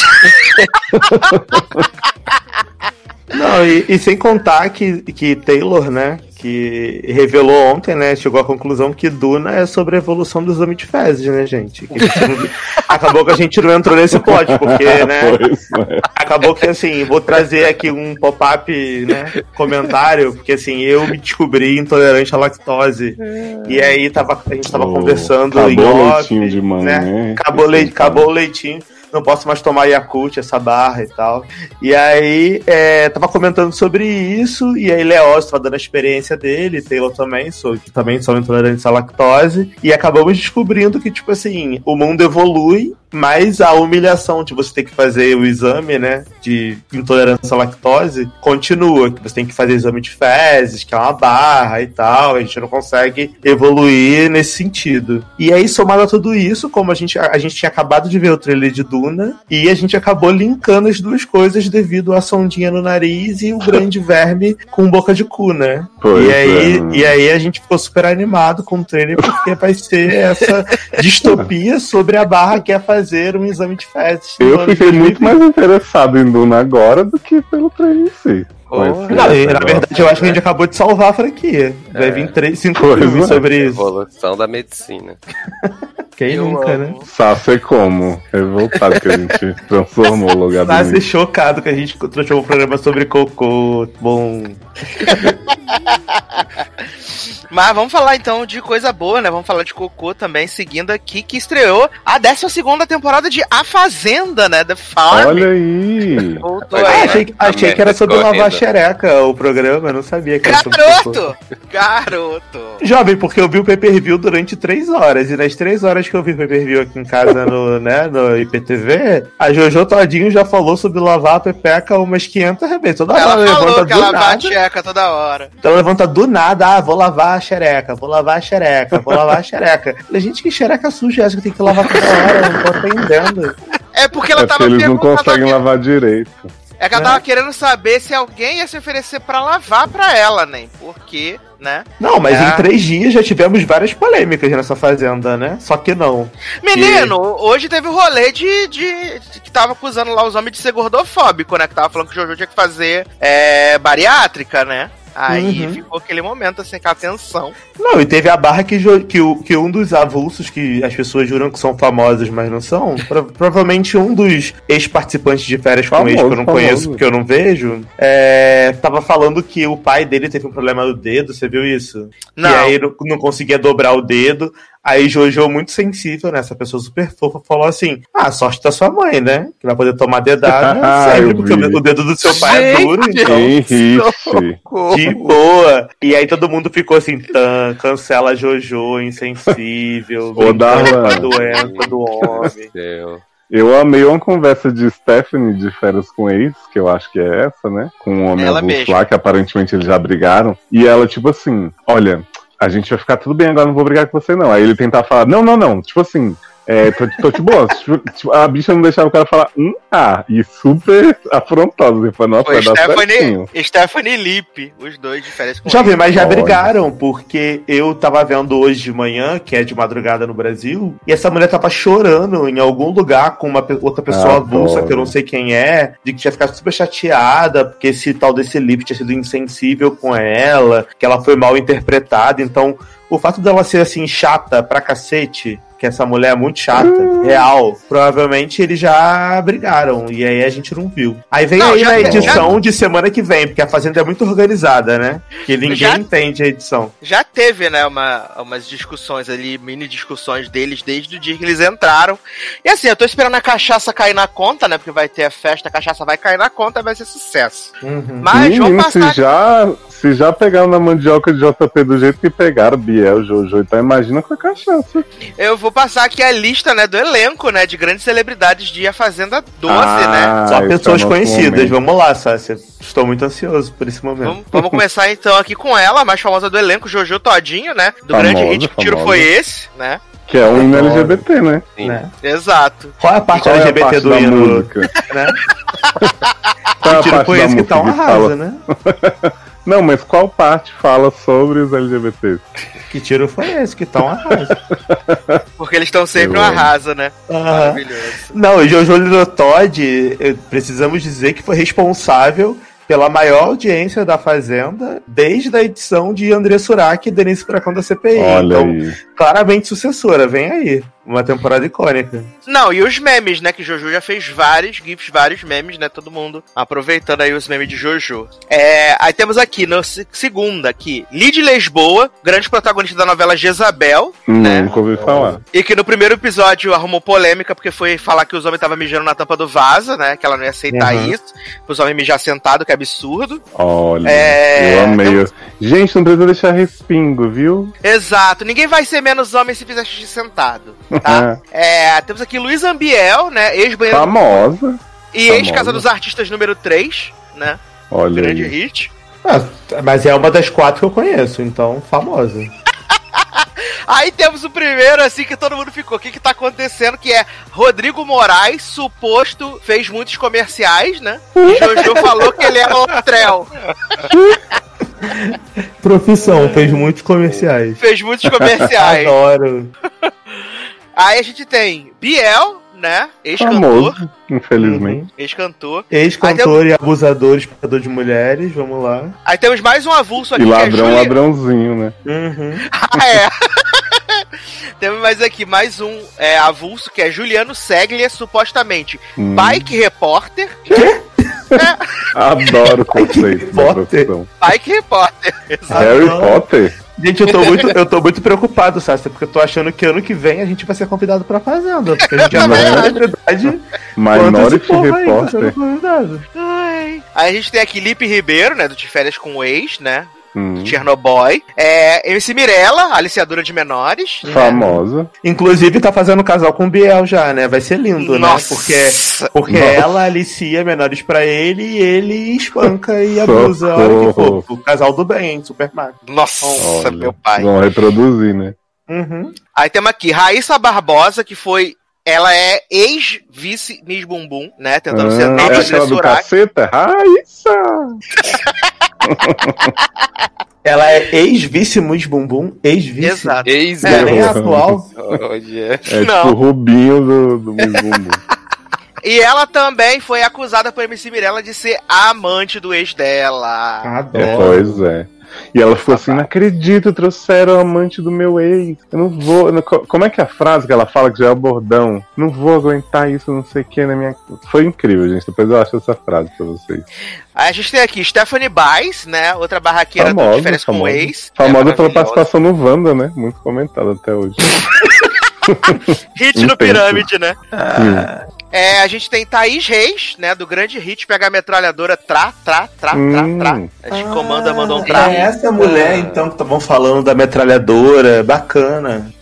Não, e, e sem contar que, que Taylor, né, que revelou ontem, né, chegou à conclusão que Duna é sobre a evolução dos homens de fezes, né, gente? Que gente não- acabou que a gente não entrou nesse plot, porque, *laughs* né, Pois, né? acabou que, assim, vou trazer aqui um pop-up, né, comentário, porque, assim, eu me descobri intolerante à lactose, e aí tava, a gente tava Oh, conversando acabou em o off, leitinho de manhã, né, acabou, leite, acabou o leitinho, não posso mais tomar Yakult, essa barra e tal. E aí, é, tava comentando sobre isso, e aí Leoz tava dando a experiência dele, Taylor também, sou, também são intolerantes à lactose, e acabamos descobrindo que, tipo assim, o mundo evolui, mas a humilhação de você ter que fazer o exame, né, de intolerância à lactose, continua, que você tem que fazer exame de fezes, que é uma barra e tal, a gente não consegue evoluir nesse sentido. E aí, somado a tudo isso, como a gente, a gente tinha acabado de ver o trailer de Duna, e a gente acabou linkando as duas coisas devido à sondinha no nariz e o grande *laughs* verme com boca de cu, né? Pois e, aí, é. e aí a gente ficou super animado com o trailer, porque vai ser essa *laughs* distopia sobre a barra que é fazer um exame de fezes. Eu fiquei muito 2020. mais interessado em Duna agora do que pelo trailer em si. Não, na verdade, eu acho que a gente acabou de salvar a franquia. Vai É. vir três, cinco filmes é. sobre isso. Evolução da medicina. *laughs* Quem Eu nunca, amo. né? Sassi como? Revoltado *laughs* que a gente transformou o lugar Tá do ser chocado que a gente transformou um programa sobre cocô. Bom. *laughs* Mas vamos falar então de coisa boa, né? Vamos falar de Cocô também, seguindo aqui, que estreou a 12 temporada de A Fazenda, né? The Farm. Olha aí! Voltou Ah, Ah, aí, né? achei, achei que era sobre lavar xereca o programa, eu não sabia que era sobre cocô. Garoto! Garoto! Jovem, porque eu vi o pay-per-view durante três horas, e nas três horas que eu vi o pay-per-view aqui em casa no, né, no IPTV, a Jojo Todinho já falou sobre lavar a pepeca umas 500 vezes. Toda hora Ela falou levanta que do ela nada. bate eca toda hora. Então ela levanta do nada, ah, vou lavar a xereca, vou lavar a xereca, vou lavar a xereca. Falei, gente, que xereca suja é essa que tem que lavar toda hora? Eu não tô entendendo. É porque ela É porque tava eles não conseguem lavar direito. É que ela tava querendo saber se alguém ia se oferecer pra lavar pra ela, né? Porque, né? Não, mas É. em três dias já tivemos várias polêmicas nessa fazenda, né? Só que não. Menino, hoje teve o rolê de, de, de que tava acusando lá os homens de ser gordofóbico, né? Que tava falando que o Jojo tinha que fazer é, bariátrica, né? Aí Uhum. ficou aquele momento assim, com a atenção. Não, e teve a barra que, que, que um dos avulsos que as pessoas juram que são famosos, mas não são, pro- *laughs* provavelmente um dos ex-participantes de férias com ex, que eu não Famoso, conheço, famoso. porque eu não vejo, é, tava falando que o pai dele teve um problema no dedo, você viu isso? Não. E aí não, não conseguia dobrar o dedo. Aí Jojo, muito sensível, né? Essa pessoa super fofa, falou assim: Ah, sorte da sua mãe, né? Que vai poder tomar dedada *laughs* Ah, sempre, porque vi. o dedo do seu pai é Gente, duro, então. De boa. E aí todo mundo ficou assim, tan, cancela Jojo, insensível, Ô, a doença do homem. Meu. Eu amei uma conversa de Stephanie de férias com ex, que eu acho que é essa, né? Com um homem Ela avulso lá, que aparentemente eles já brigaram. E ela, tipo assim, olha, a gente vai ficar tudo bem agora, não vou brigar com você, não. Aí ele tentar falar, não, não, não. Tipo assim, é, tô, tô de boa. A bicha não deixava o cara falar, hum, ah, e super afrontosa. Ele falou, nossa, Foi vai Stephanie, certinho. Stephanie Lip, os dois diferentes com Jovem, mas já Olha. brigaram, porque eu tava vendo hoje de manhã, que é de madrugada no Brasil, e essa mulher tava chorando em algum lugar com uma outra pessoa Ah, avulsa, que eu não sei quem é, de que tinha ficado super chateada, porque esse tal desse lip tinha sido insensível com ela, que ela foi mal interpretada, então o fato dela ser assim chata pra cacete, que essa mulher é muito chata, real, provavelmente eles já brigaram, e aí a gente não viu. Aí vem Não, aí já- na já- edição de semana que vem, porque a Fazenda é muito organizada, né? Que ninguém Já- entende a edição. Já teve, né, uma, umas discussões ali, mini discussões deles desde o dia que eles entraram. E assim, eu tô esperando a cachaça cair na conta, né? Porque vai ter a festa, a cachaça vai cair na conta vai ser sucesso. Uhum. Mas vamos Menino, passar. já, se já pegaram na mandioca de JP do jeito que pegaram Biel, Jojo, então imagina com a cachaça. Eu vou passar aqui a lista, né, do elenco, né, de grandes celebridades de A Fazenda 12, né? Ah, Só esse pessoas é o conhecidas. momento. Vamos lá, Sácia. Estou muito ansioso por esse momento. Vamos, vamos começar então aqui com ela, a mais famosa do elenco, Jojo Todinho, né? Do Famosa, grande hit Que Tiro. Foi Esse, né? Que é um hino. LGBT, né? Sim. Né? Exato. Qual é a parte Qual é a LGBT parte do da hino? música? Né? *laughs* Qual é a Tiro parte foi da esse que música tá um arrasa, né? *laughs* Não, mas qual parte fala sobre os LGBTs? Que tiro foi esse que tá um arrasa? *laughs* Porque eles estão sempre Eu um amo. arrasa, né? Aham. Maravilhoso. Não, o Jojo Todd, eh, precisamos dizer que foi responsável pela maior audiência da Fazenda desde a edição de André Surak e Denise Furacão da CPI. Olha então, aí. claramente sucessora, vem aí. Uma temporada icônica. Não, e os memes, né? Que Jojo já fez vários GIFs, vários memes, né? Todo mundo aproveitando aí os memes de Jojo. É, aí temos aqui, se- segunda, aqui, Lid Lesboa, grande protagonista da novela Jezabel, né? Nunca ouvi falar. E que no primeiro episódio arrumou polêmica porque foi falar que os homens estavam mijando na tampa do vaso, né? Que ela não ia aceitar Uhum. isso. Os homens mijar sentado, que é absurdo. Olha, É, eu amei. Gente, não precisa deixar respingo, viu? Exato. Ninguém vai ser menos homem se fizer xixi sentado, tá? É. é, temos aqui Luiz Ambiel, né? Ex-banheiro Famosa. e ex-casa dos artistas número 3, né? Olha Grande aí. hit. Ah, mas é uma das quatro que eu conheço, então famosa. *laughs* Aí temos o primeiro, assim, que todo mundo ficou. O que que tá acontecendo? Que é Rodrigo Moraes, suposto, fez muitos comerciais, né? E Jojo *laughs* falou que ele era Lotrel. Profissão, fez muitos comerciais. Fez muitos comerciais. *laughs* Adoro. Aí a gente tem Biel, né? Ex-cantor. Famoso, infelizmente. Ex-cantor. Ex-cantor e abusador, espectador de mulheres, vamos lá. Aí temos mais um avulso aqui E que é ladrão, Juli- ladrãozinho, né? Uhum. *laughs* Ah, é. *laughs* Temos mais aqui, mais um é, avulso, que é Juliano Seglia, supostamente Hum. bike repórter. *laughs* Adoro o conceito da Potter. profissão. Bike repórter. Harry Adoro. Potter? Gente, eu tô *laughs* muito, eu tô muito preocupado, Sassi, porque eu tô achando que ano que vem a gente vai ser convidado pra fazenda. Porque a gente *laughs* é mais celebridade. Minority povo aí tá. Ai. Aí a gente tem aqui Lipe Ribeiro, né, do De Férias com o Ex, né, Hum. Chernobyl. É, MC Mirella, aliciadora de menores. né? Famosa. Inclusive, tá fazendo casal com o Biel já, né? Vai ser lindo, Nossa. né? Porque, porque Nossa. ela alicia menores pra ele e ele espanca e *laughs* abusa. Olha que fofo. Casal do bem, super mago. Nossa, Olha, meu pai. Vão reproduzir, né? Uhum. Aí temos aqui Raíssa Barbosa, que foi... Ela é ex-vice Miss Bumbum, né? Tentando ser Ah, nova é de aquela do caceta? Raíssa! *laughs* *laughs* Ela é ex-vice Mus Bumbum, ex-vice. Exato. Ex é nem É. atual. É *laughs* tipo o Rubinho do, do Miss Bumbum. *laughs* E ela também foi acusada por MC Mirella de ser amante do ex dela. É, Adoro. pois é. E ela ficou assim, não acredito, trouxeram o amante do meu ex. Eu não vou. como é que é a frase que ela fala, que já é o bordão? Não vou aguentar isso, não sei o que na minha. Foi incrível, gente. Depois eu acho essa frase pra vocês. Aí a gente tem aqui Stephanie Baez, né? Outra barraqueira do Famosa, Diferença com o famosa. ex. Famosa É, pela participação no Wanda, né? Muito comentada até hoje. *laughs* *laughs* Hit no pirâmide, né? Hum. É, a gente tem Thaís Reis, né? Do grande hit pegar a metralhadora Tra, Tra, Tra, Hum. Tra, Tra. A gente comanda, mandou um Tra. É essa mulher, então, que estavam falando da metralhadora. Bacana.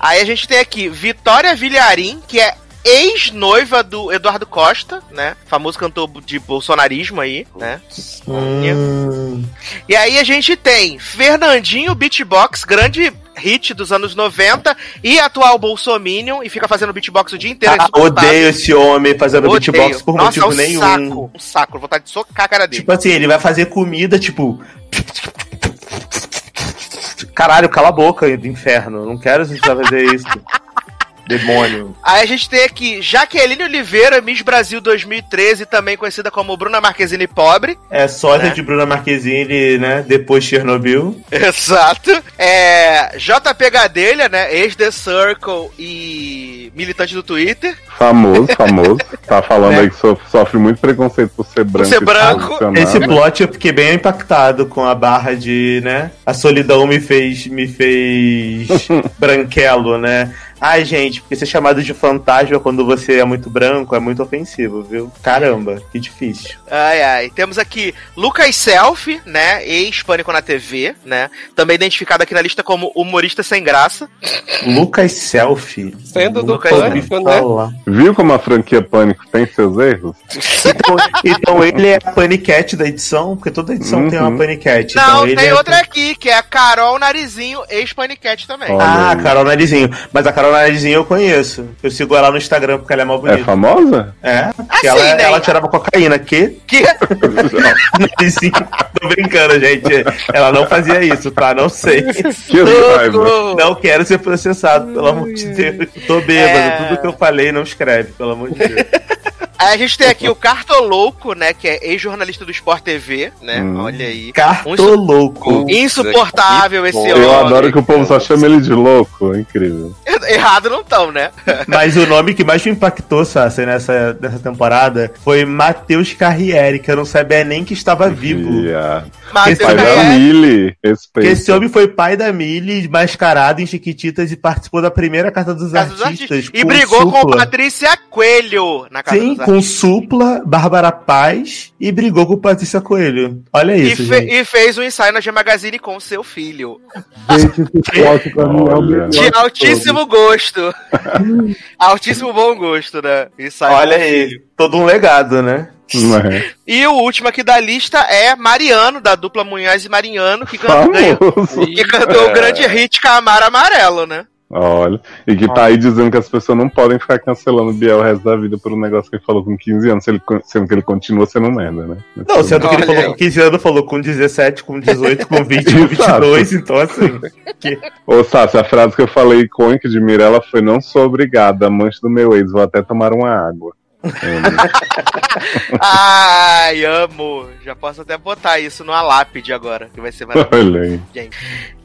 Aí a gente tem aqui Vitória Vilharim, que é ex-noiva do Eduardo Costa, né? Famoso cantor de bolsonarismo aí, né? Hum, E aí a gente tem Fernandinho Beatbox, grande hit dos anos 90 e atual bolsominion e fica fazendo beatbox o dia inteiro. ah, odeio esse homem fazendo Odeio. beatbox por Nossa, motivo é um nenhum. saco, um saco, vontade de socar a cara dele. Tipo assim, ele vai fazer comida, tipo. Caralho, cala a boca do inferno. Não quero você fazer isso. Demônio. Aí a gente tem aqui Jaqueline Oliveira, Miss Brasil 2013, também conhecida como Bruna Marquezine Pobre. É sósia Né? de Bruna Marquezine, né? Depois de Chernobyl. *laughs* Exato. É, JP Gadelha, né? Ex-The Circle e militante do Twitter. Famoso, famoso. *laughs* Tá falando Né? aí que so- sofre muito preconceito por ser branco. ser e branco. Esse plot eu fiquei bem impactado com a barra de, né? A solidão me fez, me fez *laughs* branquelo, né? Ai, gente, porque ser chamado de fantasma quando você é muito branco é muito ofensivo, viu? Caramba, que difícil. Ai, ai. Temos aqui Lucas Selfie, né? Ex-Pânico na TV, né? Também identificado aqui na lista como humorista sem graça. Lucas Selfie. Sendo do Lucas pânico, né? Viu como a franquia Pânico tem seus erros? Então, então ele é a paniquete da edição, porque toda edição tem uma Uhum. paniquete. Não, então ele tem é- outra aqui, que é a Carol Narizinho, ex-Paniquete também. Ah, Olha aí. Carol Narizinho. Mas a Carol Narizinho eu conheço. Eu sigo ela no Instagram porque ela é mal É bonita. famosa? É, Assim, ela, né? ela tirava cocaína. Que? Que... *laughs* Tô brincando, gente. Ela não fazia isso, tá? Não sei. que raiva. Não quero ser processado, pelo amor de Deus. Tô bêbado. É. Tudo que eu falei não escreve, pelo amor de Deus. Aí a gente tem aqui o Cartolouco, né? Que é ex-jornalista do Sport TV, né? Hum. Olha aí. Cartolouco. Insuportável esse homem. Eu adoro que o povo só chama ele de louco. É incrível. *laughs* Errado não tão, né? *laughs* Mas o nome que mais me impactou, Sassi, nessa, nessa temporada foi Matheus Carriere, que eu não sabia nem que estava vivo. Viado. Matheus Esse Pai da Carriere. Mili. Respeito. Esse homem foi pai da Millie, mascarado em Chiquititas e participou da primeira Carta dos Casa dos Artistas. Artistas. E brigou com Supla. Patrícia Coelho na casa Sim, dos com Supla, Bárbara Paz e brigou com Patrícia Coelho. Olha E, isso, fe- gente. e fez um ensaio na G Magazine com seu filho. Gente, esse plot pra mim é o melhor. De altíssimo gosto. *laughs* altíssimo bom gosto, né? Ensaio Olha aí, filho. todo um legado, né? É? E o último aqui da lista é Mariano, da dupla Munhoz e Mariano, que, can- ganhou- Famoso. que cantou o grande hit Camaro Amarelo, né? Olha. E que tá aí dizendo que as pessoas não podem ficar cancelando o Biel o resto da vida por um negócio que ele falou com 15 anos, ele, sendo que ele continua sendo merda, né? Não, sendo que ele falou aí. com 15 anos, falou com 17, com 18, com 20, com Exato. 22, então assim. Ô, Sassi, a frase que eu falei icônica de Mirella foi: Não sou obrigada, amante do meu ex, vou até tomar uma água. Amo. Ai, amo. Já posso até botar isso numa lápide agora, que vai ser maravilhoso.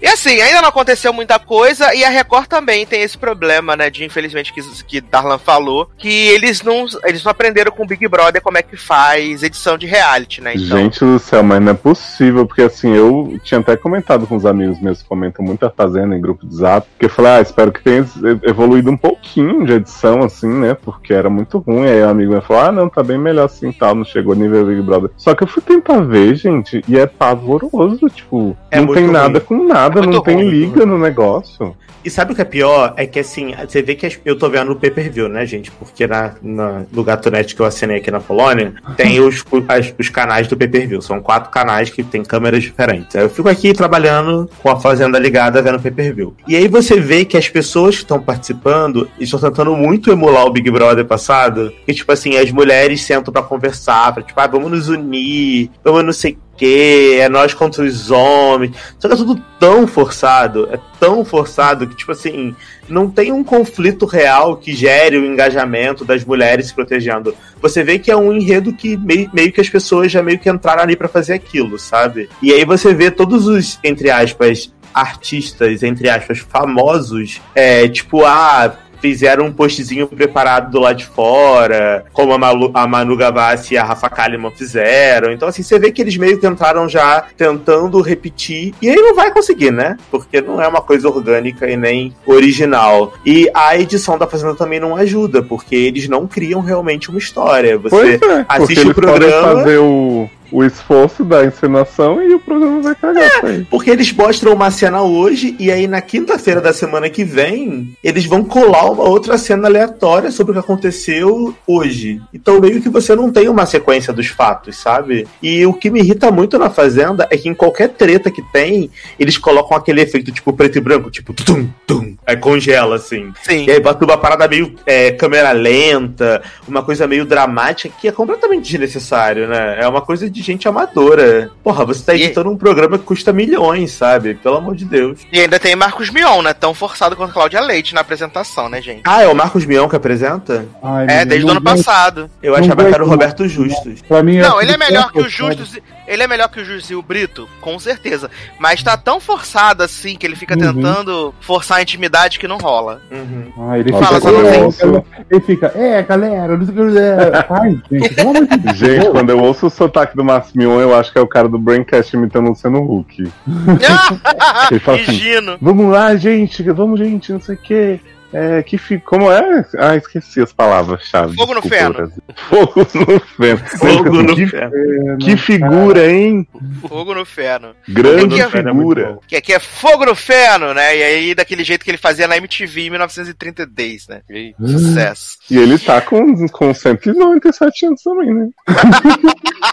E assim, ainda não aconteceu muita coisa, e a Record também tem esse problema, né, de infelizmente que, que Darlan falou, que eles não, eles não aprenderam com o Big Brother como é que faz edição de reality, né? Então, Gente do céu, mas não é possível, porque assim, eu tinha até comentado com os amigos meus que comentam muito a Fazenda em grupo de zap, porque eu falei, ah, espero que tenha evoluído um pouquinho de edição, assim, né, porque era muito ruim, aí amigo meu falou, ah, não, tá bem melhor assim, tal, não chegou nível Big Brother. Só que eu fui tentar ver, gente, e é pavoroso, tipo, É não tem ruim. nada com nada, É não tem ruim, liga no negócio. E sabe o que é pior? É que assim, você vê que eu tô vendo no pay-per-view, né, gente? Porque na, na, no Gatonet que eu assinei aqui na Polônia, tem os, as- os canais do pay-per-view. São quatro canais que tem câmeras diferentes. Aí eu fico aqui trabalhando com a fazenda ligada vendo pay-per-view. E aí você vê que as pessoas que estão participando estão tentando muito emular o Big Brother passado. Que, tipo assim, as mulheres sentam pra conversar, pra tipo, ah, vamos nos unir, vamos não sei o quê, é nós contra os homens. Só que é tudo tão forçado, é tão forçado que, tipo assim, não tem um conflito real que gere o engajamento das mulheres se protegendo. Você vê que é um enredo que meio, meio que as pessoas já meio que entraram ali pra fazer aquilo, sabe? E aí você vê todos os, entre aspas, artistas, entre aspas, famosos, é, tipo, ah, fizeram um postzinho preparado do lado de fora, como a, Malu, a Manu Gavassi e a Rafa Kalimann fizeram. Então, assim, você vê que eles meio que entraram já tentando repetir, e aí não vai conseguir, né? Porque não é uma coisa orgânica e nem original. E a edição da Fazenda também não ajuda, porque eles não criam realmente uma história. Você é, assiste o programa- fazer o, o esforço da encenação e o programa vai cagar aí. Porque eles mostram uma cena hoje e aí na quinta-feira da semana que vem eles vão colar uma outra cena aleatória sobre o que aconteceu hoje. Então meio que você não tem uma sequência dos fatos, sabe? E o que me irrita muito na Fazenda é que em qualquer treta que tem, eles colocam aquele efeito tipo preto e branco, tipo tum, tum, aí congela assim. Sim. E aí bota uma parada meio é, câmera lenta, uma coisa meio dramática, que é completamente desnecessário, né? É uma coisa de gente amadora. Porra, você tá E- editando um programa que custa milhões, sabe? Pelo amor de Deus. E ainda tem Marcos Mion, né? Tão forçado quanto Cláudia Leite na apresentação, né, gente? Ah, é o Marcos Mion que apresenta? Ai, É, desde o ano vai- passado. Eu Não achava que era o Roberto Justus. Pra mim, Não, tudo ele é melhor que o. Justus. Ele é melhor que o e o Brito, com certeza. Mas tá tão forçado assim que ele fica Uhum. tentando forçar a intimidade que não rola. Uhum. Ah, ele Nossa, fica, é, ouço- ele fica, é, galera, não sei o que. É. Ai, gente, de. *laughs* Gente, quando eu ouço o sotaque do Masmion, eu acho que é o cara do Braincast imitando o Luciano Huck. *laughs* Ele fala assim. Vamos lá, gente, vamos, gente, não sei o quê. É, que fi... Como é? Ah, esqueci as palavras-chave. Fogo no feno. Fogo no feno. *laughs* Fogo no que, ferro. que figura, hein? Fogo no feno. Grande feno é figura. bom. Que aqui é fogo no feno, né? E aí, daquele jeito que ele fazia na MTV em 1930 Days, né? Ih, Sucesso. E ele tá com, com 197 anos também, né? *laughs*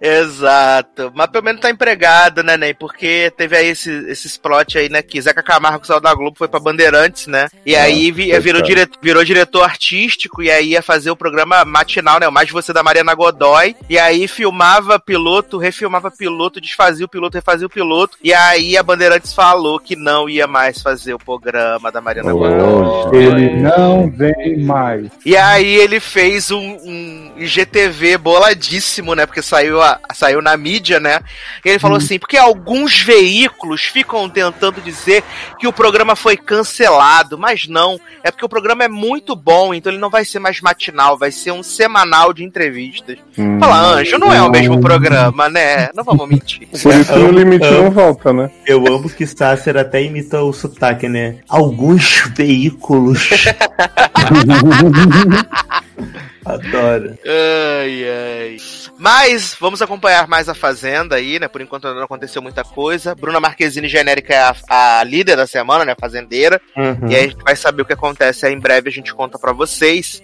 Exato. Mas pelo menos tá empregado, né, Ney? Porque teve aí esse, esses plot aí, né? Que Zeca Camargo saiu da Globo, foi pra Bandeirantes, né? E aí vi- virou, dire, virou diretor artístico e aí ia fazer o programa matinal, né? O Mais Você da Mariana Godoy. E aí filmava piloto, refilmava piloto, desfazia o piloto, refazia o piloto. E aí a Bandeirantes falou que não ia mais fazer o programa da Mariana Godoy. Hoje. Ele não vem mais. E aí ele fez um, um IGTV boladíssimo, né? Porque saiu, a- saiu na mídia, né? E ele falou assim, porque alguns veículos ficam tentando dizer que o programa foi cancelado, mas não. É porque o programa é muito bom, então ele não vai ser mais matinal, vai ser um semanal de entrevistas. Hum. Fala, Anjo, não é o mesmo programa, né? Não vamos mentir. *laughs* Por isso que no limite não volta, né? Eu amo que Sácer até imita o sotaque, né? Alguns veículos. *laughs* Adoro. Ai, ai. Mas vamos acompanhar mais a Fazenda aí, né? Por enquanto não aconteceu muita coisa. Bruna Marquezine genérica é a, a líder da semana, né? Fazendeira. Uhum. E aí a gente vai saber o que acontece aí em breve, a gente conta pra vocês.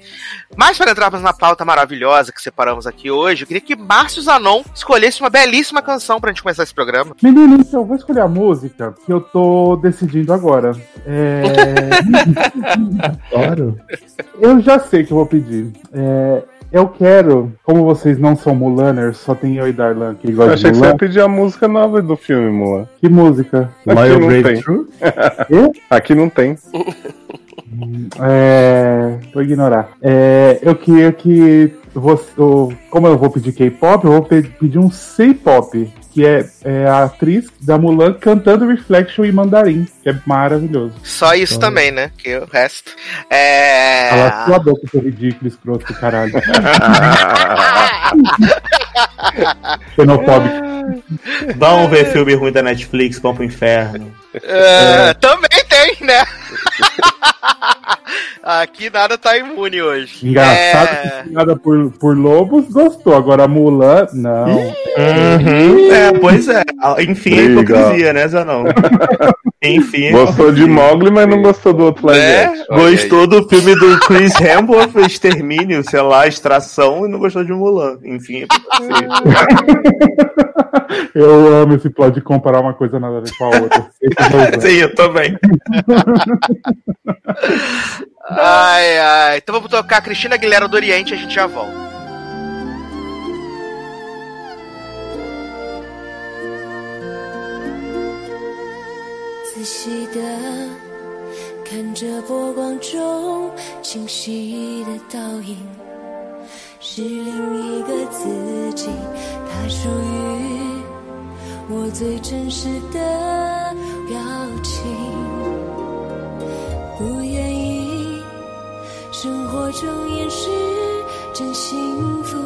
Mas para entrarmos na pauta maravilhosa que separamos aqui hoje, eu queria que Márcio Zanon escolhesse uma belíssima canção pra gente começar esse programa. Menino, então, eu vou escolher a música que eu tô decidindo agora. É... *laughs* Adoro. eu já sei que eu vou pedir. É, Eu quero, como vocês não são Mulaners, só tem eu e Darlan que Eu gostam achei de que você ia Mulan. pedir a música nova do filme, Mulan. Que música? Aqui Loyal não. True? *laughs* Aqui não tem. *laughs* É, vou ignorar. É, eu queria que você, eu- como eu vou pedir K-pop, eu vou pe- pedir um C-pop, que é, é a atriz da Mulan cantando Reflection em mandarim, que é maravilhoso. Só isso também, né? Que o resto. É. Cala sua boca, seu ridículo, escroto do caralho. *laughs* *laughs* Xenofóbico. Vamos ver filme ruim da Netflix, vamos pro inferno. É, Também tem, né? *laughs* Aqui nada tá imune hoje. Engraçado É... que nada por, por lobos gostou. Agora Mulan, não. Uhum. É, pois é. Enfim, a Briga. hipocrisia, né, Zanão? *laughs* Enfim. Gostou de. Mogli, mas não gostou do outro É? Gostou do filme do Chris Hemsworth, Extermínio, sei lá, Extração, e não gostou de Mulan. Enfim, é. *laughs* Eu amo esse plot de comparar uma coisa nada a ver com a outra. *laughs* Sim, eu também. *laughs* Ai, ai. Então vamos tocar Cristina Aguilera do Oriente e a gente já volta. 仔细的看着波光中清晰的倒影，是另一个自己，它属于我最真实的表情。不愿意生活中掩饰真心敷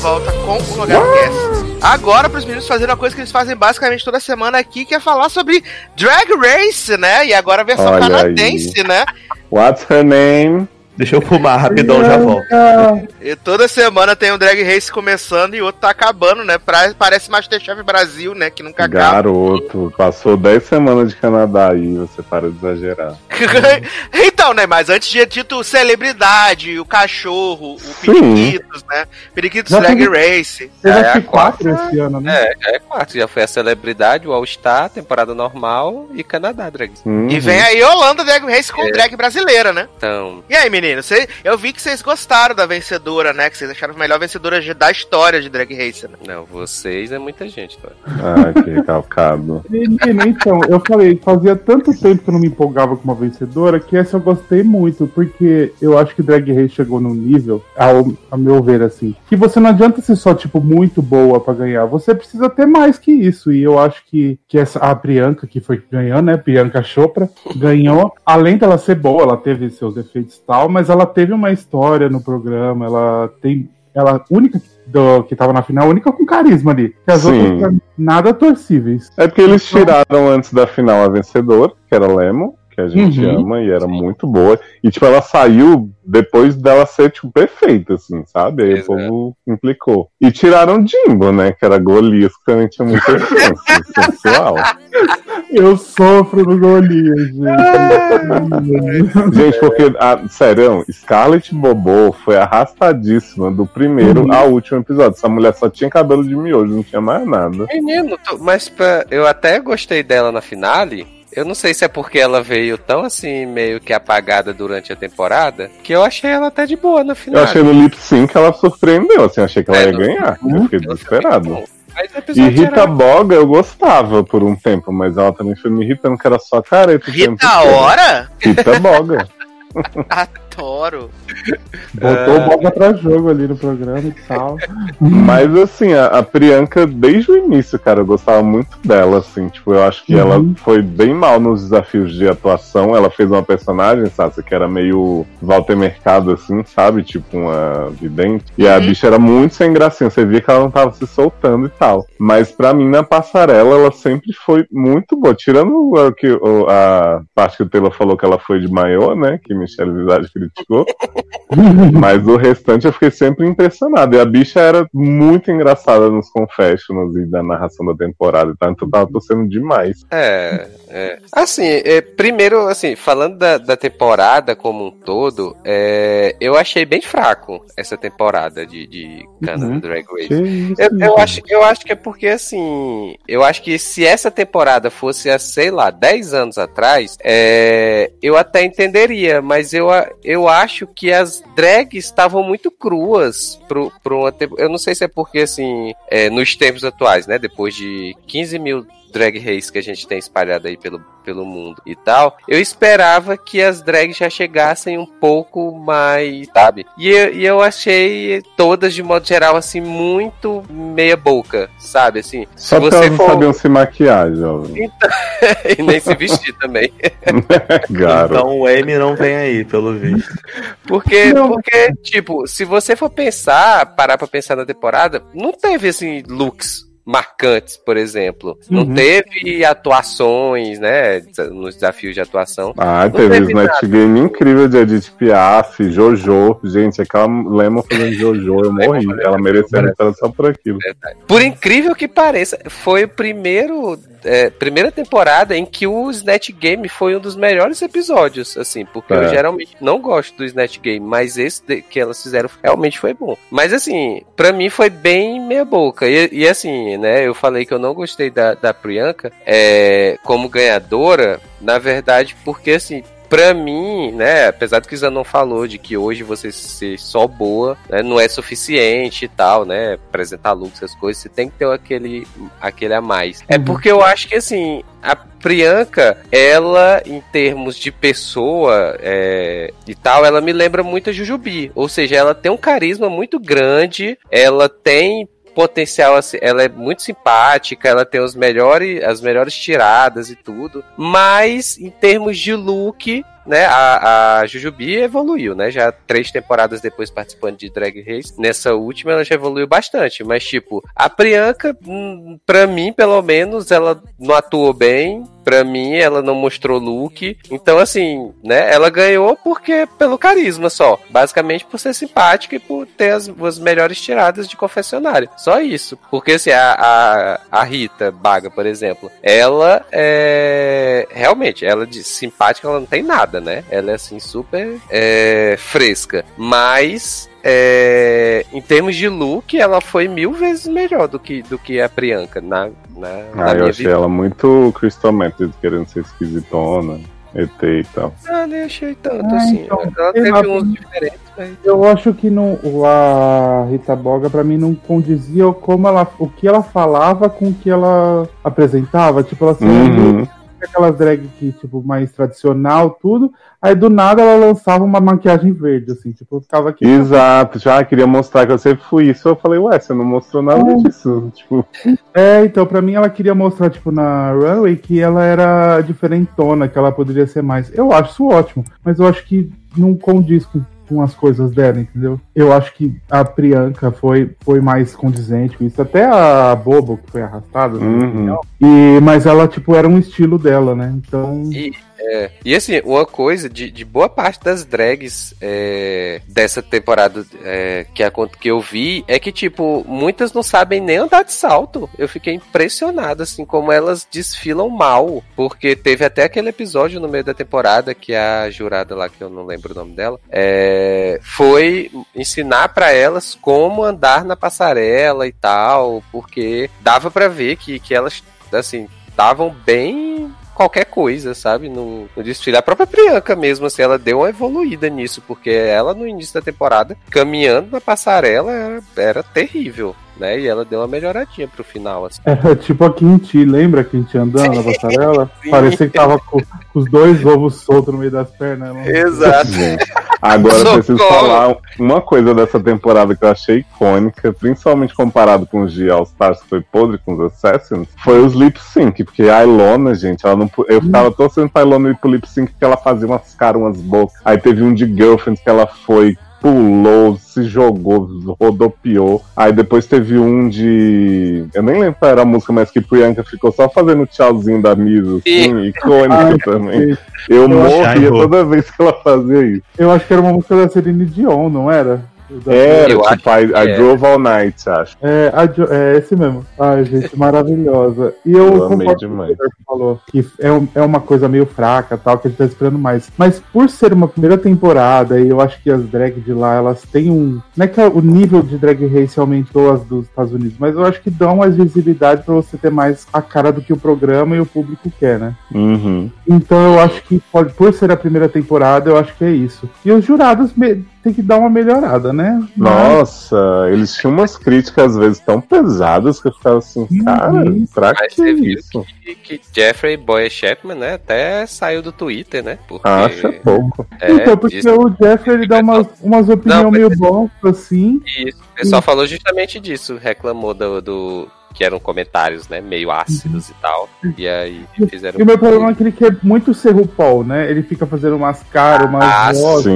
volta com o LogadoCast. Agora para os meninos fazerem uma coisa que eles fazem basicamente toda semana aqui, que é falar sobre Drag Race, né? E agora a versão Olha canadense, né? What's her name? Deixa eu fumar rapidão, já volto. *laughs* E toda semana tem um Drag Race começando e outro tá acabando, né? Pra- parece Masterchef Brasil, né? Que nunca acaba. Garoto, passou 10 semanas de Canadá aí, você para de exagerar. *laughs* então, né? Mas antes tinha dito celebridade, o cachorro, o. Periquitos, né? Periquitos Já Drag Race. Teve É, a que quatro esse ano, né? É, já é quarto. Já foi a celebridade, o All-Star, temporada normal e Canadá Drag. Uhum. E vem aí Holanda Drag Race com drag brasileira, né? Então, E aí, meninos? cê- eu vi que vocês gostaram da vencedora, né? Que vocês acharam a melhor vencedora de- da história de Drag Race, né? não, vocês é muita gente, tá? Ai, que recalcado. Menino, então, eu falei, fazia tanto tempo que eu não me empolgava com uma vencedora que essa eu gostei muito, porque eu acho que Drag Race chegou num nível, ao, a meu ver, assim, que você não adianta ser só, tipo, muito boa pra ganhar, você precisa ter mais que isso, e eu acho que, que essa, a Priyanka, que foi ganhou, né, Priyanka Chopra, ganhou, além dela ser boa, ela teve seus efeitos e tal, mas ela teve uma história no programa, ela tem, ela, única do, que tava na final, única com carisma ali, que as Sim. outras, nada torcíveis. É porque eles tiraram antes da final a vencedora, que era Lemo, que a gente Uhum. ama e era muito boa. E, tipo, ela saiu depois dela ser, tipo, perfeita, assim, sabe? Aí Exato. o povo implicou. E tiraram Jimbo, né? Que era Golias, que também tinha muita chance. sensual. *laughs* Eu sofro no Golias, *laughs* gente. *laughs* Gente, porque, ah, sério, Scarlett Bobô foi arrastadíssima do primeiro Uhum. ao último episódio. Essa mulher só tinha cabelo de miojo, não tinha mais nada. Menino, tu- mas pra, eu até gostei dela na finale. Eu não sei se é porque ela veio tão assim, meio que apagada durante a temporada, que eu achei ela até de boa na Eu finale. achei no lip sync que ela surpreendeu, assim, achei que ela É, ia no- ganhar. Eu fiquei desesperado. E Rita era- Boga eu gostava por um tempo, mas ela também foi me irritando que era só careta. Rita. Hora? Rita Boga. *laughs* Adoro. Botou o boga pra jogo ali no programa e tal. *laughs* Mas assim, a, a Priyanka, desde o início, cara, eu gostava muito dela, assim, tipo, eu acho que ela Uhum. foi bem mal nos desafios de atuação. Ela fez uma personagem, sabe, que era meio Walter Mercado, assim, sabe? Tipo, uma vidente. E a Uhum. bicha era muito sem gracinha, você via que ela não tava se soltando e tal. Mas pra mim, na passarela, ela sempre foi muito boa. Tirando o que, o- a parte que o Taylor falou que ela foi de maior, né? Que Michelle Visage criticou. Mas o restante eu fiquei sempre impressionado. E a bicha era muito engraçada nos confessionals e da narração da temporada e tal. Então eu tava torcendo demais. É, é. Assim, é, primeiro, assim, falando da, da temporada como um todo, é, eu achei bem fraco essa temporada de, de Canada Uhum. Drag Race. Isso, Eu, eu acho, eu acho que é porque, assim, eu acho que se essa temporada fosse há, sei lá, 10 anos atrás, é, eu até entenderia, mas eu, a- eu acho que as drags estavam muito cruas pro, pro Eu não sei se é porque, assim, é, nos tempos atuais, né, depois de 15 mil drag race que a gente tem espalhado aí pelo, pelo mundo e tal, eu esperava que as drags já chegassem um pouco mais, sabe? E eu, e eu achei todas, de modo geral, assim, muito meia boca, sabe? Assim, se Só porque você elas não for. sabiam se maquiar, jovem. *laughs* e nem se vestir também. *laughs* Então o M não vem aí, pelo visto. Porque, porque, tipo, se você for pensar, parar pra pensar na temporada, não teve, assim, looks marcantes, por exemplo. Não Uhum. teve atuações, né, nos desafios de atuação. Ah, Não teve teve Snatch Game incrível de Edith Piaf, Jojo. Gente, aquela Lemon fazendo Jojo, eu morri. Ela merecia entrar só por aquilo. Por incrível que pareça, foi o primeiro. É, primeira temporada em que o Snatch Game foi um dos melhores episódios, assim, porque eu É. geralmente não gosto do Snatch Game, mas esse que elas fizeram realmente foi bom. Mas assim, pra mim foi bem meia boca. E, e, assim, né, eu falei que eu não gostei da, da Priyanka é, como ganhadora, na verdade, porque assim. Pra mim, né, apesar do que o Zan não falou de que hoje você ser só boa né, não é suficiente e tal, né, apresentar looks, essas coisas, você tem que ter aquele, aquele a mais. É Uhum. porque eu acho que, assim, a Priyanka, ela, em termos de pessoa é, e tal, ela me lembra muito a Jujubi. Ou seja, ela tem um carisma muito grande, ela tem potencial, assim, ela é muito simpática, ela tem os melhores, as melhores tiradas e tudo, mas em termos de look, né, a, a Jujubi evoluiu, né? Já três temporadas depois participando de Drag Race. Nessa última ela já evoluiu bastante. Mas, tipo, a Priyanka, hum, pra mim, pelo menos, ela não atuou bem. Pra mim, ela não mostrou look. Então, assim, né? Ela ganhou porque pelo carisma só. Basicamente por ser simpática e por ter as, as melhores tiradas de confessionário. Só isso. Porque, assim, a, a, a Rita Baga, por exemplo, ela é. Realmente, ela de simpática, ela não tem nada, né? Ela é, assim, super é, fresca. Mas é, em termos de look, ela foi mil vezes melhor do que, do que a Priyanka na, na, na Ah, eu minha achei visão. ela muito Crystal Method, querendo ser esquisitona, ET e tal. Ah, nem achei tanto Ah, assim. então, ela teve lá, uns pra- diferentes, mas. Eu acho que não, a Rita Boga, pra mim, não condizia como ela, o que ela falava com o que ela apresentava. Tipo, ela sempre Uhum. Aquelas drag que, tipo, mais tradicional, tudo. Aí do nada ela lançava uma maquiagem verde, assim, tipo, eu ficava aqui. Exato, já queria mostrar que eu sempre fui isso. Eu falei, ué, você não mostrou nada Uhum. disso. Tipo, É, então, pra mim ela queria mostrar, tipo, na Runway que ela era diferentona, que ela poderia ser mais. Eu acho isso ótimo, mas eu acho que não condiz com, com as coisas dela, entendeu? Eu acho que a Priyanka foi, foi mais condizente com isso. Até a Bobo, que foi arrastada, na minha Uhum. opinião. E, mas ela, tipo, era um estilo dela, né? Então. E, é, e assim, uma coisa de, de boa parte das drags é, dessa temporada é, que, a, que eu vi é que, tipo, muitas não sabem nem andar de salto. Eu fiquei impressionado, assim, como elas desfilam mal. Porque teve até aquele episódio no meio da temporada que a jurada lá, que eu não lembro o nome dela, é, foi ensinar pra elas como andar na passarela e tal, porque dava pra ver que, que elas, assim, estavam bem qualquer coisa, sabe? No, no desfile. A própria Priyanka mesmo, assim, ela deu uma evoluída nisso, porque ela no início da temporada, caminhando na passarela, era, era terrível, né? E ela deu uma melhoradinha pro final, assim. Era *laughs* tipo a Quinti, lembra a Quinti andando na *laughs* passarela? Parecia que tava com, com os dois ovos soltos no meio das pernas. Ela... Exato. gente. Agora eu preciso falar uma coisa dessa temporada que eu achei icônica, principalmente comparado com os de All Stars, que foi podre com os Assassins, foi os lip sync, porque a Ilona, gente, ela não, eu ficava torcendo pra Ilona ir pro lip sync que ela fazia umas caras, umas bocas. Aí teve um de Girlfriend que ela foi pulou, se jogou, rodopiou. Aí depois teve um de. Eu nem lembro qual era a música, mas que Priyanka ficou só fazendo o tchauzinho da Misa, assim, icônica Ai, também. Eu Eu morria toda vez que ela fazia isso. Eu acho que era uma música da Celine Dion, não era? Era, Eu tipo, I, I é. Drove All Night, acho. É, é esse mesmo. Ai, gente, maravilhosa. E Eu eu, amei demais. que falou, que é, um- é uma coisa meio fraca, tal, que a gente tá esperando mais. Mas por ser uma primeira temporada, e eu acho que as drag de lá, elas têm um. Não é que o nível de drag race aumentou as dos Estados Unidos, mas eu acho que dão mais visibilidade pra você ter mais a cara do que o programa e o público quer, né? Uhum. Então eu acho que pode, por ser a primeira temporada, eu acho que é isso. E os jurados me- tem que dar uma melhorada, né? Nossa, eles tinham umas críticas às vezes tão pesadas que eu ficava assim, cara, Uhum. pra Mas que você viu isso? que, que Jeffrey Boy Chapman, né, até saiu do Twitter, né? Porque, Acho é pouco. é, então, porque diz- o Jeff ele dá umas, umas opiniões Não, meio bosta, assim. Isso, pessoal falou justamente disso, reclamou do, do- que eram comentários, né, meio ácidos e tal. E aí fizeram. E o meu problema é que ele quer muito ser RuPaul, né? Ele fica fazendo umas caras, umas Ah, vozes,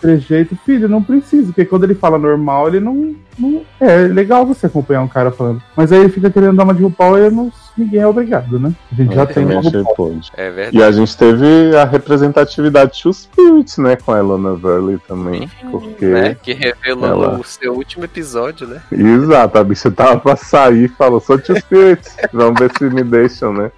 trejeito. Filho, não precisa, porque quando ele fala normal, ele não, não. É legal você acompanhar um cara falando. Mas aí ele fica querendo dar uma de RuPaul e não, ninguém é obrigado, né? A gente já Eu tem achei RuPaul. podre. É verdade. E a gente teve a representatividade Two Spirits, né, com a Ilona Verley também. Porque. Né, que revelou Ela- o seu último episódio, né? Exato, a bicha tava pra sair e falou, sou Two Spirits, vamos ver se me deixam, né?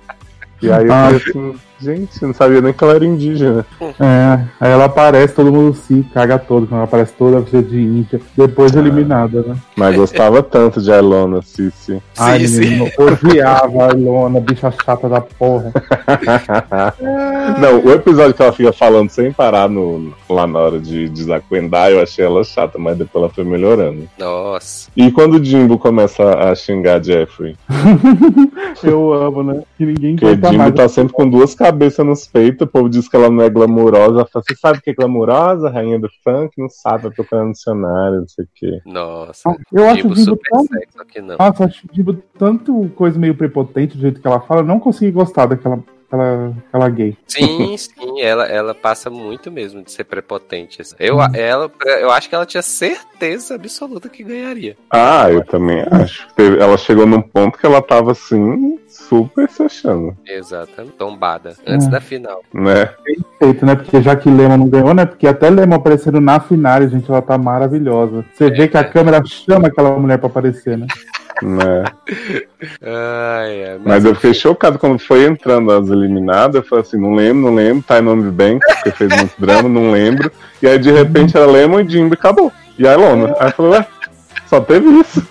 E aí eu Ah. falei assim, gente, não sabia nem que ela era indígena. É, aí ela aparece, todo mundo se caga todo, quando ela aparece toda vestida de índia, depois eliminada, né? Mas gostava tanto de Ilona, Cici. Ai, sim, menino, odiava a Ilona, bicha chata da porra. *laughs* Não, o episódio que ela fica falando sem parar no, lá na hora de desacuendar, eu achei ela chata, mas depois ela foi melhorando. Nossa. E quando o Jimbo começa a xingar Jeffrey? *laughs* Eu amo, né? Que ninguém Porque o Jimbo mais. tá sempre com duas cabeças nos peitos, o povo diz que ela não é glamurosa. Você sabe o que é glamurosa, rainha do funk? Não sabe, vai procurar no dicionário, não sei o quê. Nossa. Eu acho Tipo o super tão sexo aqui não. Nossa, acho o tanto coisa meio prepotente do jeito que ela fala, eu não consegui gostar daquela aquela, aquela gay. Sim, *laughs* sim, ela, ela passa muito mesmo de ser prepotente. assim. Eu, ela, eu acho que ela tinha certeza absoluta que ganharia. Ah, eu também acho. Ela chegou num ponto que ela tava assim, super se achando, Exatamente. Tombada. Antes Hum. da final. né? Feito, né? Porque já que Lema não ganhou, né? Porque até Lema aparecendo na final, gente, ela tá maravilhosa. Você vê que a câmera chama aquela mulher pra aparecer, né? *laughs* né? Ai, ai, Mas eu fiquei chocado quando foi entrando as eliminadas. Eu falei assim: não lembro, não lembro. Tá nome bem, porque fez muito *laughs* drama, não lembro. E aí de repente era Lemon e Jimbo e acabou. E a Ilona. Aí eu falei: ué, só teve isso.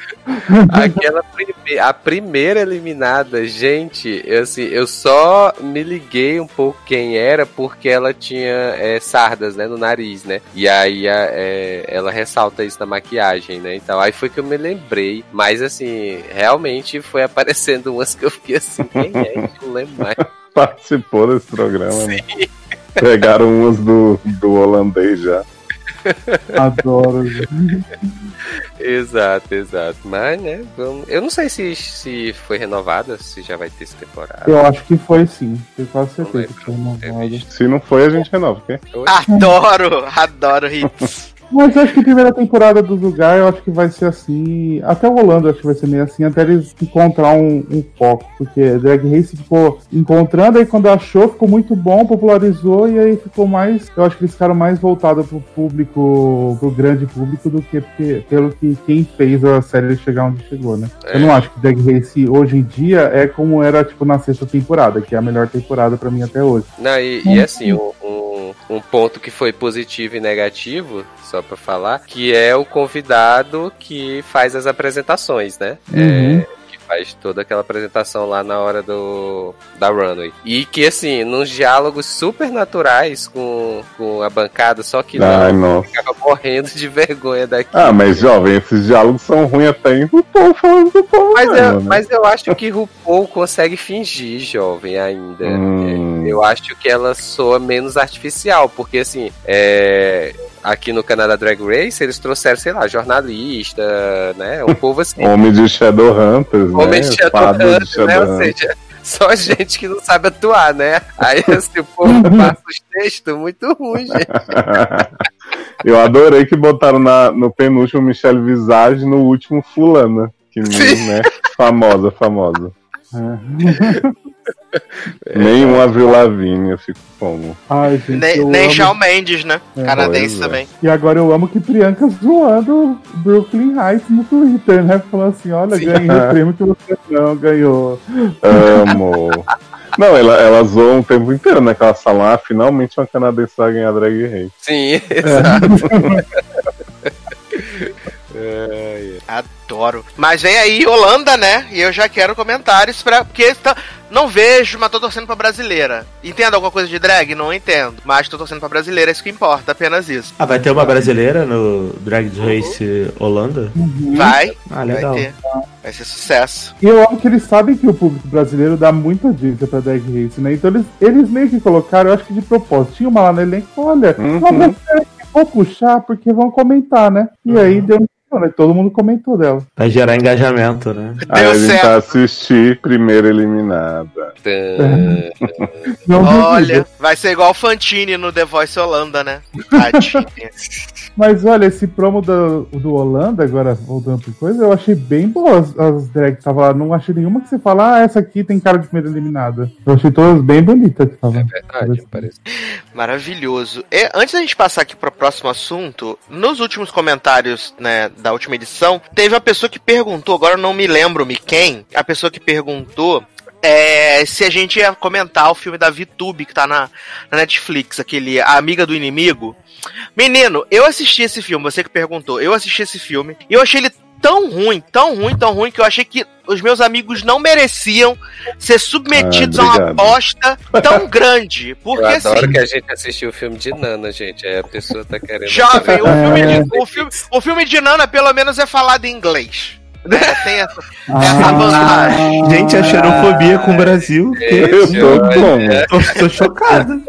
Aquela prime- a primeira eliminada, gente, eu, assim, eu só me liguei um pouco quem era porque ela tinha é, sardas, né, no nariz, né? E aí a- é, ela ressalta isso na maquiagem, né? Então aí foi que eu me lembrei. Mas assim, realmente foi aparecendo umas que eu fiquei assim, quem é? Não lembro mais. Participou desse programa, né? Pegaram umas do, do holandês já. *laughs* Adoro. Exato, exato. Mas, né, vamos... eu não sei se, se foi renovada, se já vai ter essa temporada. Eu acho que foi sim. Tenho quase certeza que foi renovado. Se não foi, a gente renova, ok? Adoro, adoro hits. Mas eu acho que a primeira temporada do lugar, eu acho que vai ser assim. Até o Holanda acho que vai ser meio assim, até eles encontrar um, um foco. Porque Drag Race ficou encontrando, aí quando achou, ficou muito bom, popularizou, e aí ficou mais. Eu acho que eles ficaram mais voltados pro público, pro grande público, do que porque- pelo que quem fez a série chegar onde chegou, né? É. Eu não acho que Drag Race hoje em dia é como era, tipo, na sexta temporada, que é a melhor temporada pra mim até hoje. Não, e, e assim, um, um, um ponto que foi positivo e negativo, só pra falar, que é o convidado que faz as apresentações, né? Uhum. É, faz toda aquela apresentação lá na hora do da runway. E que, assim, nos diálogos super naturais com, com a bancada, só que Ai, não, nossa. ficava morrendo de *laughs* vergonha daqui. Ah, mas jovem, esses diálogos são ruins até em RuPaul falando do povo Mas eu, né? mas eu acho que RuPaul consegue fingir jovem ainda. Hum. Eu acho que ela soa menos artificial, porque assim, é, aqui no Canadá Drag Race eles trouxeram, sei lá, jornalista, né? Um povo assim, *laughs* Homem de Shadowhunters, homem né? de Shadowhunters, né? Ou seja, só *laughs* gente que não sabe atuar, né? Aí assim, o povo passa os textos muito ruins, gente. *laughs* Eu adorei que botaram na, no penúltimo Michelle Visage no último Fulana. Que nem, né? Famosa, famosa. *laughs* Nenhum Avril Lavigne, eu fico como. Ai, gente. Nem, nem amo- Shawn Mendes, né? É. Canadense é. também. E agora eu amo que Priyanka zoando Brooklyn Heights no Twitter, né? Falando assim, olha, Sim. ganhei o *laughs* prêmio que você não ganhou. Amo. Não, ela, ela zoou um tempo inteiro naquela sala. Ah, finalmente uma canadense vai ganhar Drag Race. Sim, *laughs* exato. Adoro. Mas vem aí Holanda, né? E eu já quero comentários pra. Porque tá- não vejo, mas tô torcendo pra brasileira. Entendo alguma coisa de drag? Não entendo. Mas tô torcendo pra brasileira, é isso que importa, apenas isso. Ah, vai ter uma brasileira no Drag Race Holanda? Vai, Ah, vai legal. ter. Vai ser sucesso. E eu amo que eles sabem que o público brasileiro dá muita audiência pra Drag Race, né? Então eles, eles meio que colocaram, eu acho que de propósito. Tinha uma lá no elenco, olha, Uhum. uma brasileira que vou puxar porque vão comentar, né? E aí deu né? Todo mundo comentou dela. Vai gerar engajamento, né? Aí Deu a gente certo. vai assistir primeira eliminada. Olha, vai ser igual o Fantini no The Voice Holanda, né? Tadinha. *laughs* Mas olha, esse promo do, do Holanda, agora voltando pra coisa, eu achei bem boa as, drags que tava lá. Não achei nenhuma que você fala, ah, essa aqui tem cara de primeira eliminada. Eu achei todas bem bonitas que estavam. Verdade, parece. Maravilhoso. E, antes da gente passar aqui pro próximo assunto, nos últimos comentários né, da última edição, teve uma pessoa que perguntou, agora eu não me lembro-me quem, a pessoa que perguntou é, se a gente ia comentar o filme da VTube que tá na, na Netflix, aquele A Amiga do Inimigo. Menino, eu assisti esse filme, você que perguntou, eu assisti esse filme e eu achei ele tão ruim, tão ruim, tão ruim que eu achei que os meus amigos não mereciam ser submetidos Ah, a uma bosta tão *laughs* grande. Porque Eu adoro assim, que a gente assistiu o filme de Nana, gente. Aí a pessoa tá querendo. Jovem, o É. filme, de, *laughs* o, filme, o filme de Nana, pelo menos, é falado em inglês. Né? Tem essa, essa Ah. vantagem. Gente, a xerofobia com o Brasil. que- Eu tô? Tô, tô chocado.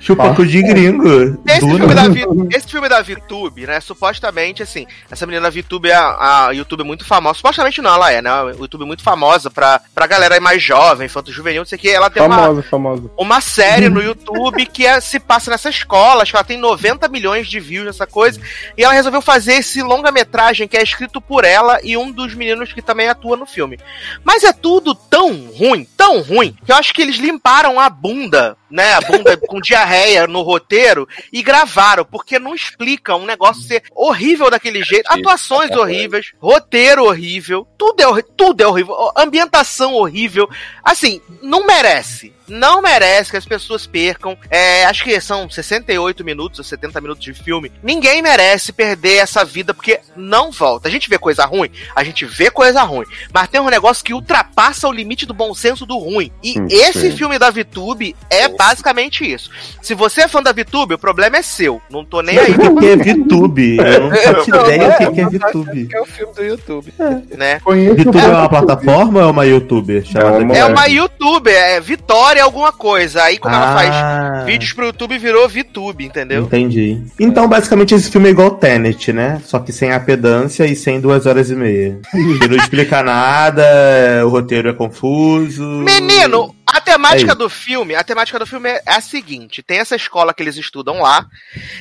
Chupa cu de gringo. Esse filme, da esse filme da VTube, né? Supostamente, assim, essa menina VTube é a, a YouTube muito famosa. Supostamente não, ela é, né? A YouTube muito famosa pra, pra galera mais jovem, infanto juvenil, não sei o que. Ela tem uma, Famosa, famosa. uma série no YouTube que é- se passa nessa escola, acho que ela tem 90 milhões de views nessa coisa, e ela resolveu fazer esse longa-metragem que é escrito por ela e um dos meninos que também atua no filme. Mas é tudo tão ruim, tão ruim, que eu acho que eles limparam a bunda, né, a bunda com diarreia no roteiro e gravaram, porque não explica um negócio ser horrível daquele jeito, atuações horríveis, roteiro horrível, tudo é, tudo é horrível, ambientação horrível, assim, não merece. Não merece que as pessoas percam. É, acho que são 68 minutos ou 70 minutos de filme. Ninguém merece perder essa vida porque não volta. A gente vê coisa ruim, a gente vê coisa ruim. Mas tem um negócio que ultrapassa o limite do bom senso do ruim. E Hum, esse filme da VTube é basicamente isso. Se você é fã da VTube, o problema é seu. Não tô nem aí, *laughs* O que é VTube? Eu não faço *laughs* ideia o que que é VTube. É o filme do YouTube. né? Conheço VTube é uma plataforma ou é uma youtuber É uma- É YouTuber, é Vitória alguma coisa. Aí quando ela faz Ah, vídeos pro YouTube, virou VTube, entendeu? Entendi. Então, basicamente, esse filme é igual Tenet, né? Só que sem a pedância e sem duas horas e meia. *laughs* Que não explica nada, o roteiro é confuso. Menino, a temática É do filme, a temática do filme é a seguinte: tem essa escola que eles estudam lá,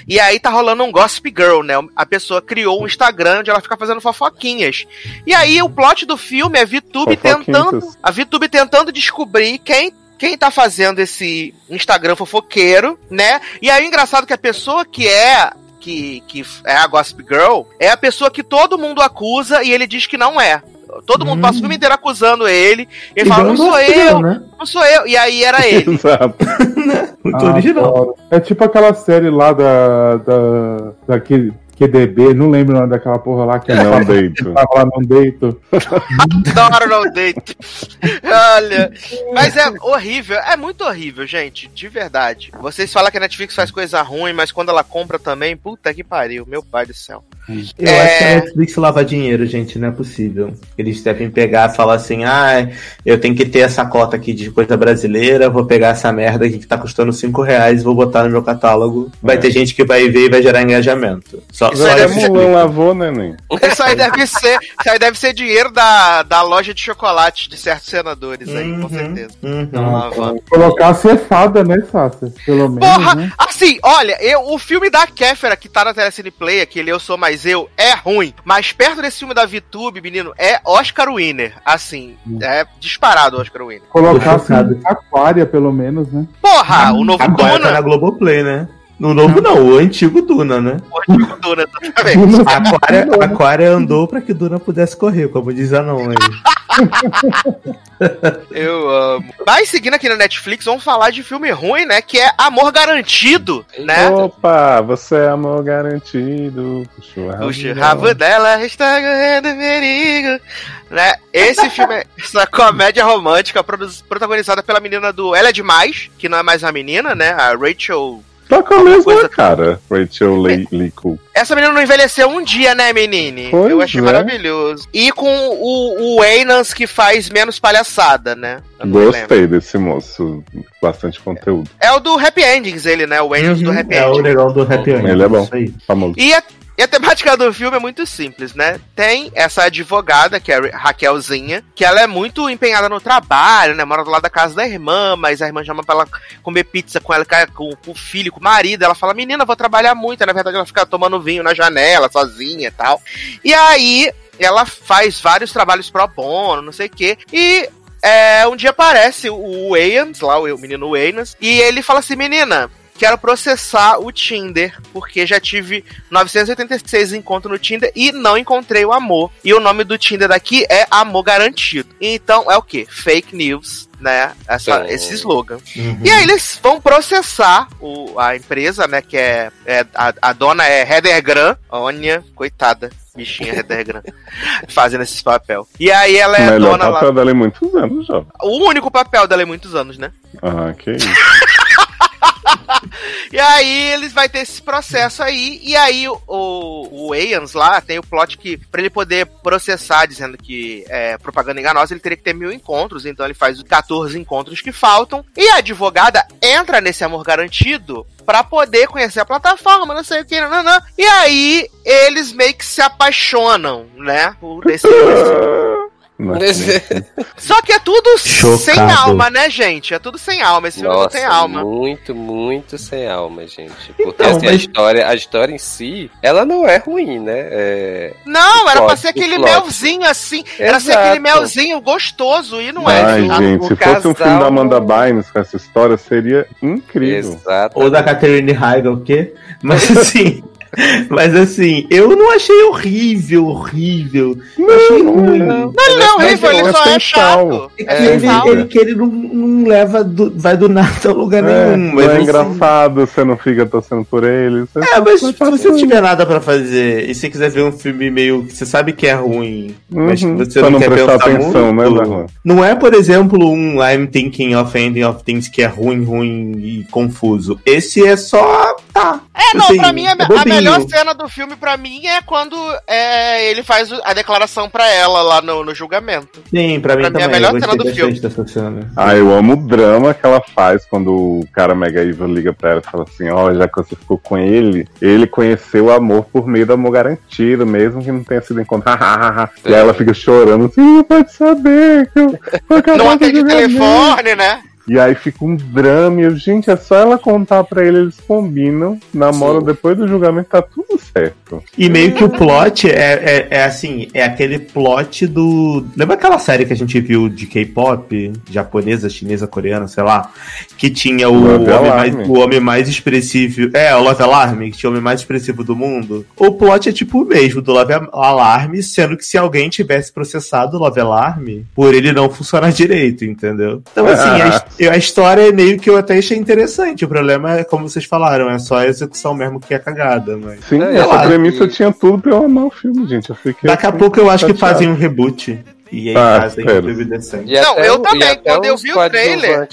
e aí tá rolando um Gossip Girl, né? A pessoa criou um Instagram onde ela fica fazendo fofoquinhas. E aí o plot do filme é a VTube tentando. A VTube tentando descobrir quem. Quem tá fazendo esse Instagram fofoqueiro, né? E aí o engraçado é que a pessoa que é que, que é a Gossip Girl é a pessoa que todo mundo acusa e ele diz que não é. Todo mundo Hum. passa o filme inteiro acusando ele. E ele Igual fala, não sou eu, né? não sou eu. E aí era ele. *laughs* Exato. *laughs* Muito Ah, original. adoro. É tipo aquela série lá da. da daquele QDB, não lembro o nome daquela porra lá que Não tava, deito. tava lá no deito. Adoro no date. Olha. Mas é horrível. É muito horrível, gente. De verdade. Vocês falam que a Netflix faz coisa ruim, mas quando ela compra também, puta que pariu. Meu pai do céu. Eu É. acho que a Netflix lava dinheiro, gente, não é possível. Eles devem pegar e falar assim: ah, eu tenho que ter essa cota aqui de coisa brasileira, vou pegar essa merda aqui que tá custando 5 reais, vou botar no meu catálogo. Vai É. ter gente que vai ver e vai gerar engajamento. Só, Isso só aí Até deve isso ser- Mulan lavou, né, nem? Isso aí deve ser, isso aí deve ser dinheiro da, da loja de chocolate de certos senadores aí, com Uhum, certeza. uhum. Não lavando. Colocar a cefada, né, Sácia? Pelo menos, Porra, né? assim, olha, eu, o filme da Kéfera que tá na Telecine Play, aquele Eu Sou Mais Eu, é ruim. Mas perto desse filme da VTube, menino, é Oscar Winner. Assim, é disparado Oscar Winner. Colocar chocado. assim, aquária, pelo menos, né? Porra, o novo Agora tá na. Globoplay, né? No novo não, o antigo Duna, né? O antigo Duna, exatamente. A Aquária, a Aquária andou pra que Duna pudesse correr, como diz a não aí. *laughs* Eu amo. Mas seguindo aqui na Netflix, vamos falar de filme ruim, né? Que é Amor Garantido, né? Opa, você é amor garantido. Puxa o rabo dela. está correndo perigo. Né? Esse filme é essa comédia romântica protagonizada pela menina do Ela é Demais, que não é mais uma menina, né? A Rachel. Tá com a mesma coisa- cara, Rachel Lee, Lee Cook. Essa menina não envelheceu um dia, né, menine? Pois Eu achei é. maravilhoso. E com o, o Enas que faz menos palhaçada, né? Gostei desse moço. Bastante conteúdo. É o do Happy Endings, ele, né? O Enas do Happy é o Endings. legal do Happy End. Ele é bom. Isso aí. Famoso. E a, e a temática do filme é muito simples, né? Tem essa advogada, que é a Raquelzinha, que ela é muito empenhada no trabalho, né? Mora do lado da casa da irmã, mas a irmã chama pra ela comer pizza com ela, com, com o filho, com o marido. Ela fala, menina, vou trabalhar muito. Na verdade, ela fica tomando vinho na janela, sozinha e tal. E aí, ela faz vários trabalhos pro bono, não sei o quê. E é, um dia aparece o Wayans, lá, o menino Wayans, e ele fala assim, menina, quero processar o Tinder, porque já tive 986 encontros no Tinder e não encontrei o amor. E o nome do Tinder daqui é Amor Garantido. Então é o que? Fake news, né? Essa, Oh. Esse slogan. Uhum. E aí eles vão processar o, a empresa, né? Que é, é- a, a dona é Heather Grant. Olha, coitada. Bichinha Heather *laughs* fazendo esses papel. E aí ela o é melhor dona papel lá. dela em muitos anos, jovem. O único papel dela é muitos anos, né? Ah, que isso. *laughs* E aí eles vai ter esse processo aí, e aí o, o, lá tem o plot que, pra ele poder processar dizendo que é propaganda enganosa, ele teria que ter mil encontros, então ele faz os 14 encontros que faltam, e a advogada entra nesse amor garantido pra poder conhecer a plataforma, não sei o que, não. E aí eles meio que se apaixonam, né, por esse *laughs* Só que é tudo Chocado. sem alma, né, gente? É tudo sem alma, esse filme é Nossa, sem alma. muito, muito sem alma, gente. Porque Então, assim, a, mas- história, a história em si, ela não é ruim, né? É... Não, era pra ser aquele plot. melzinho assim. Era ser Exato. aquele melzinho gostoso e não é. Ai, a- gente, se fosse um filme da Amanda Bynes com essa história, seria incrível. Exato. Ou da Catherine Heigl, o quê? Mas *laughs* assim. *laughs* Mas assim, eu não achei horrível, horrível. Eu achei ruim. Não, não, Mas Rivo, ele é só é chato. É que É ele, ele, que ele não, não leva, do- vai do nada a lugar É, nenhum. não Mas é assim, engraçado, você não fica torcendo por ele. Você É, mas só se você não tiver nada pra fazer e você quiser ver um filme meio que você sabe que é ruim, mas Uhum, você pra não, não quer prestar pensar atenção, né, muito, Darlan? Não é, por exemplo, um I'm thinking of ending of things que é ruim, ruim e confuso. Esse é só. Tá. É, não, Assim, pra mim, a, é a melhor cena do filme, pra mim, é quando é, ele faz a declaração pra ela lá no, no julgamento. Sim, pra mim Pra mim é a também. melhor cena do dessa cena. Ah, eu amo o drama que ela faz quando o cara Mega Evil liga pra ela e fala assim: Ó, já que você ficou com ele, ele conheceu o amor por meio do amor garantido, mesmo que não tenha sido encontrado. *laughs* e aí ela fica chorando assim: não pode saber que eu Não atende julgamento." telefone, né? E aí fica um drama, e eu, gente, é só ela contar pra ele, eles combinam, namoram Sim. depois do julgamento, tá tudo certo. E meio que o plot é, é, é assim, é aquele plot do. Lembra aquela série que a gente viu de K-pop? Japonesa, chinesa, coreana, sei lá? Que tinha o Love homem, mais, o homem mais expressivo. É, o Love Alarm, que tinha o homem mais expressivo do mundo. O plot é tipo o mesmo do Love Alarm, sendo que se alguém tivesse processado o Love Alarm, por ele não funcionar *laughs* direito, entendeu? Então, assim, *laughs* a, his- eu- a história é meio que eu até achei interessante. O problema é, como vocês falaram, é só a execução mesmo que é cagada, mas. Sim, É, essa lá, premissa e- tinha tudo pra eu amar o filme, gente. Eu fiquei Daqui a assim, pouco eu acho que fazem um reboot. E aí Ah, fazem um filme decente. E Não, até eu o- também, quando eu vi o trailer,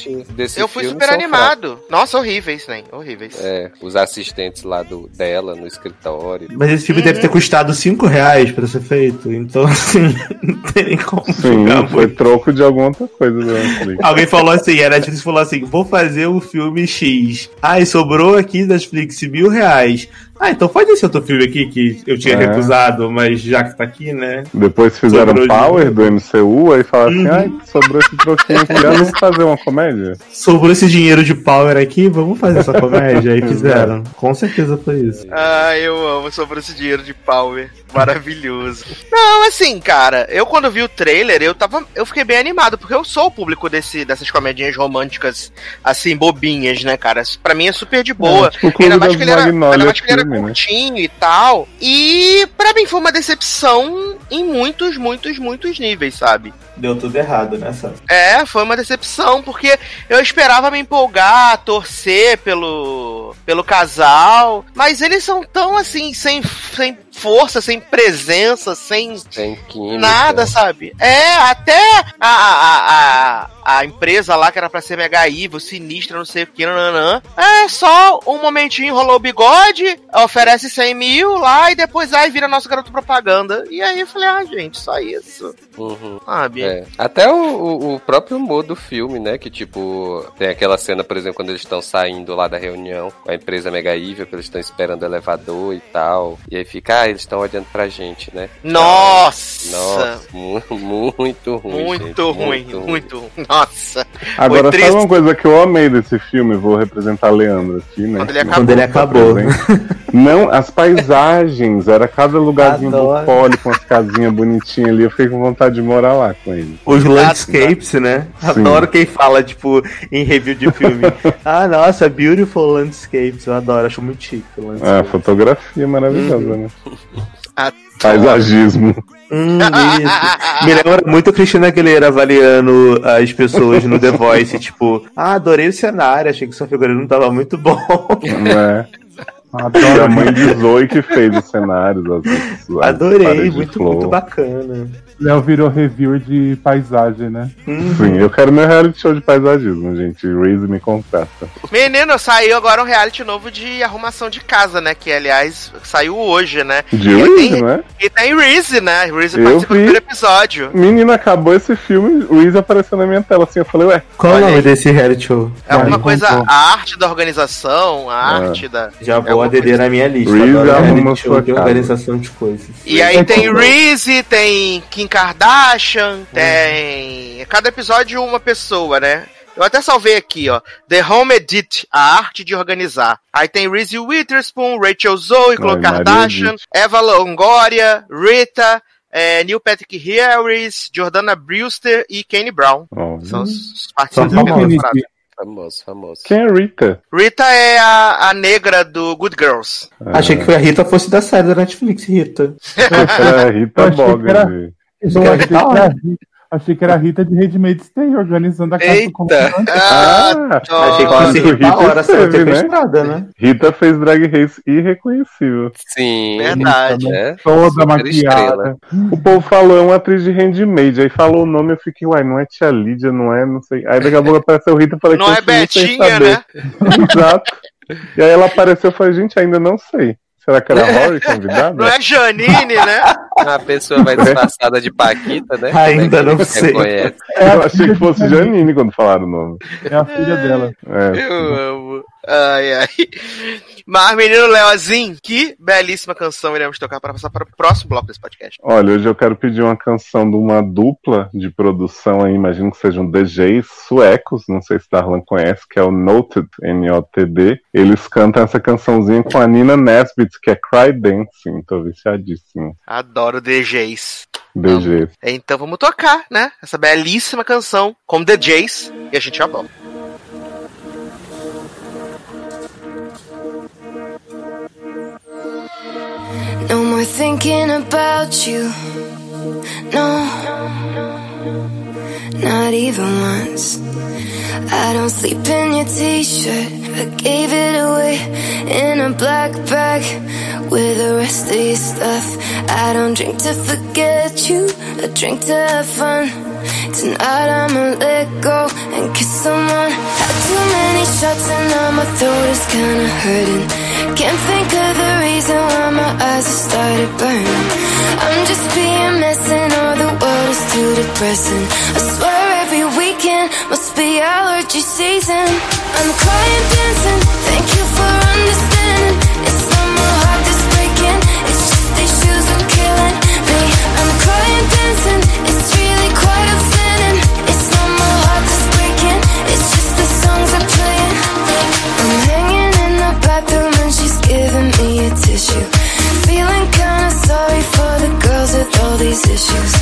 Eu fui filme super animado. Nossa, horríveis, né? Horríveis. É, os assistentes lá do, dela no escritório. Mas esse filme deve ter custado 5 reais pra ser feito. Então, *laughs* assim, não tem nem como Sim, foi muito. troco de alguma outra coisa Netflix. *laughs* Alguém falou assim, a Netflix falou assim, vou fazer o filme X. Ai, sobrou aqui da Netflix mil reais. Ah, então faz esse outro filme aqui que eu tinha É. recusado, mas já que tá aqui, né? Depois fizeram Sobrou de Power novo. do MCU, aí falaram assim, Uhum. ai, sobrou esse troquinho aqui, vamos fazer uma comédia? Sobrou esse dinheiro de Power aqui, vamos fazer essa comédia. Aí *laughs* fizeram. Com certeza foi isso. Ah, eu amo sobre esse dinheiro de Power. Maravilhoso. Não, assim, cara, eu quando vi o trailer, eu tava. Eu fiquei bem animado, porque eu sou o público desse, dessas comedinhas românticas, assim, bobinhas, né, cara? Pra mim é super de boa. É, tipo Ainda mais que ele era, ainda mais que ele era filme, né? curtinho e tal. E pra mim foi uma decepção em muitos, muitos, muitos níveis, sabe? Deu tudo errado, né, Sam? É, foi uma decepção, porque eu esperava me empolgar, torcer pelo, pelo casal, mas eles são tão assim, sem, sem força, sem presença, sem Sem química. nada, sabe? É, até a, a, a, a empresa lá que era pra ser mega evil, sinistra, não sei o que, nananã. É só um momentinho, rolou o bigode, oferece 100 mil lá e depois aí vira nosso garoto propaganda. E aí eu falei, ah, gente, só isso, Uhum. sabe? É. Até o, o- próprio humor do filme, né? Que tipo, tem aquela cena, por exemplo, quando eles estão saindo lá da reunião com a empresa Mega Evil, que eles estão esperando o elevador e tal. E aí fica, ah, eles estão olhando pra gente, né? Nossa! Nossa, mu- muito ruim. Muito gente, ruim, muito ruim. Nossa. Agora, sabe uma coisa que eu amei desse filme? Vou representar Leandro aqui, né? Quando ele acabou. Quando ele acabou. Não, as paisagens, era cada lugarzinho Adoro. do pole com as casinhas bonitinhas ali. Eu fiquei com vontade de morar lá ele. Os landscapes, né? Adoro quem fala, tipo, em review de filme. *laughs* ah, nossa, beautiful landscapes. Eu adoro, acho muito chique. o Ah, landscape. fotografia maravilhosa, né? Ah, Paisagismo. Hum. Me lembra muito a Cristina Aguilera avaliando as pessoas no The Voice, tipo, ah, adorei o cenário, achei que sua figurino não tava muito bom. né? E a Adoro. mãe de Zoe que fez os cenários. As, as Adorei, muito, muito bacana. Léo virou reviewer de paisagem, né? Sim, eu quero meu reality show de paisagismo, gente. Raise me contrata. Menino, saiu agora um reality novo de arrumação de casa, né? Que, aliás, saiu hoje, né? De E Reese, tem- né? E tem Reese, né? Reese Eu participa vi. primeiro episódio. Menina, acabou esse filme, o Reese apareceu na minha tela assim. Eu falei, ué, Qual Olha o nome aí. desse reality show? É alguma coisa, a arte da organização, a É. arte da. Já É vou alguma ADD na minha lista. Reese Adoro arruma reality show sua de organização de coisas. E aí É tem Reese, tem Kim Kardashian, tem. Cada episódio uma pessoa, né? Eu até salvei aqui, ó. The Home Edit, a arte de organizar. Aí tem Reese Witherspoon, Rachel Zoe, Khloe Kardashian. Eva Longoria, Rita, é, Neil Patrick Harris, Jordana Brewster e Kane Brown. ó, São os os São participantes da famosos. primeira temporada. Famoso, famoso. quem é Rita? Rita é a, a negra do Good Girls. Achei que a Rita fosse da série da Netflix, Rita. Era Rita Eu que que achei que é era, da a Rita- achei que era a Rita de Handmaid's Tale organizando a casa Eita. do comandante. Ah, Ah, Achei que fosse Rita Rita a hora, esteve, né? estrada, né? Rita fez Drag Race irreconhecível. Sim. verdade. É. Toda maquiada. estrela. O povo falou, é uma atriz de Handmaid. Aí falou o nome, eu fiquei, uai, não é Tia Lídia, não é, não sei. Aí daqui a pouco apareceu Rita, eu falei, Não é continuo sem Betinha, né? *laughs* Exato. E aí ela apareceu, eu falei, gente, ainda não sei. Será que era a Rory convidada? Não é Janine, né? *laughs* A pessoa vai disfarçada de Paquita, né? Ainda Como é não sei. reconhece? Eu achei que fosse Janine quando falaram o nome. É a filha dela. É. Eu amo. Ai, ai. Mas, menino Leozinho, que belíssima canção iremos tocar para passar para o próximo bloco desse podcast. Olha, hoje eu quero pedir uma canção de uma dupla de produção aí, imagino que sejam DJs suecos, não sei se Darlan conhece, que é o Noted, N-O-T-D. Eles cantam essa cançãozinha com a Nina Nesbitt, que é Cry Dancing, tô viciadíssimo. Adoro DJs. DJs. Então vamos tocar, né? Essa belíssima canção com DJs e a gente já volta. Thinking about you. No, not even once. I don't sleep in your t-shirt. I gave it away in a black bag with the rest of your stuff. I don't drink to forget you. I drink to have fun. Tonight I'ma let go and kiss someone. Had too many shots and now my throat is kinda hurting. Can't think of the reason why my eyes have started burning. I'm just being messy, all the is too depressing. I swear every weekend must be allergy season. I'm crying, dancing. Thank you for understanding. It's not my heart that's breaking. It's just these shoes are killing me. I'm crying, dancing. It's really quite upsetting. It's not my heart that's breaking. It's just the songs are playing. I'm hanging in the bathroom and she's giving me a tissue. Feeling kinda sorry for the girls with all these issues.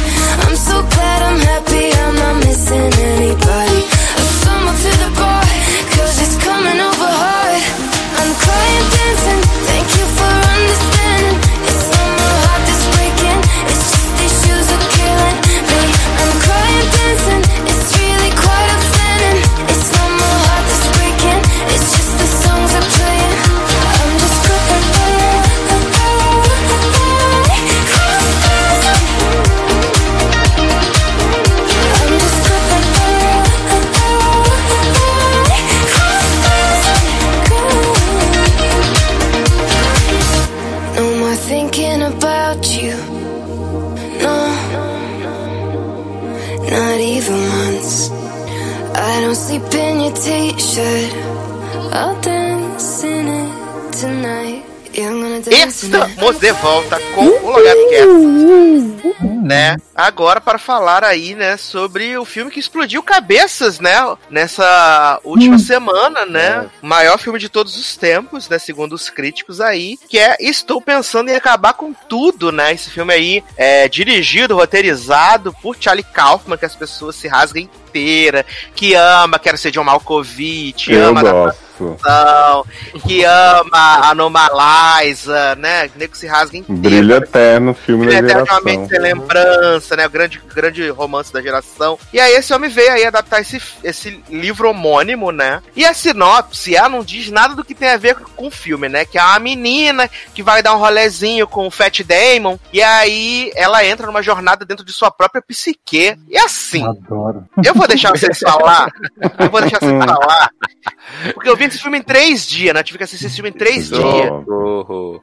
I'm so glad I'm happy I'm not missing anybody. I stumble to the bar, cause it's coming over hard. I'm crying, dancing. Estamos de volta com o Logado Cast. Né? Agora para falar aí, né, sobre o filme que explodiu cabeças, né, nessa última semana, né? O maior filme de todos os tempos, né, segundo os críticos aí, que é Estou pensando em acabar com tudo, né? Esse filme aí é dirigido, roteirizado por Charlie Kaufman, que as pessoas se rasgam inteira, que ama, quer ser John Malkovich, Eu ama gosto. Não, que ama a Normaliza, né? O nego se rasga inteiro. Brilho eterno, filme da Ele é eternamente geração. sem lembrança, né? O grande, grande romance da geração. E aí esse homem veio aí adaptar esse, esse livro homônimo, né? E a sinopse, ela não diz nada do que tem a ver com o filme, né? Que é uma menina que vai dar um rolezinho com o Fat Damon. E aí ela entra numa jornada dentro de sua própria psique. E assim, Adoro. eu vou deixar vocês falar. Eu vou deixar vocês *laughs* falar. Porque eu vi esse filme em três dias, né? Eu tive que assistir esse filme em três Só. dias.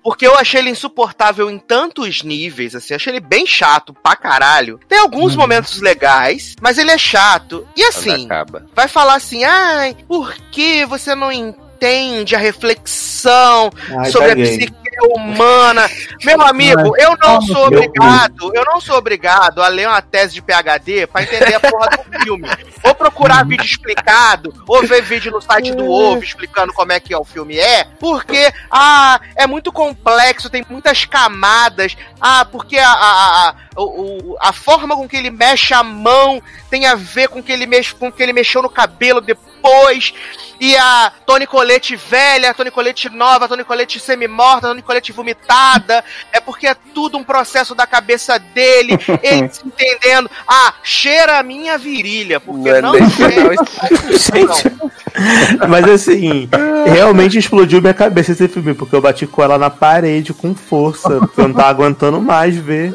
Porque eu achei ele insuportável em tantos níveis, assim, eu achei ele bem chato pra caralho. Tem alguns momentos legais, mas ele é chato. E assim, acaba. vai falar assim, ai, por que você não entende a reflexão Ai, sobre a psique humana? Meu amigo, eu não sou obrigado, eu não sou obrigado a ler uma tese de PhD pra entender a porra do filme. Ou procurar vídeo explicado, ou ver vídeo no site do Ovo explicando como é que o filme é, porque, ah, é muito complexo, tem muitas camadas, ah, porque a, a, a, o- a forma com que ele mexe a mão tem a ver com que ele mexe, com que ele mexeu no cabelo depois. E a Tony Colette velha, a Tony Colette nova, a Tony Colette semi-morta, a Tony Colette vomitada. É porque é tudo um processo da cabeça dele, *laughs* ele se entendendo. Ah, cheira a minha virilha, porque Não é não. Gente, *laughs* mas assim, realmente explodiu minha cabeça esse filme, porque eu bati com ela na parede com força, porque eu não tava aguentando mais ver.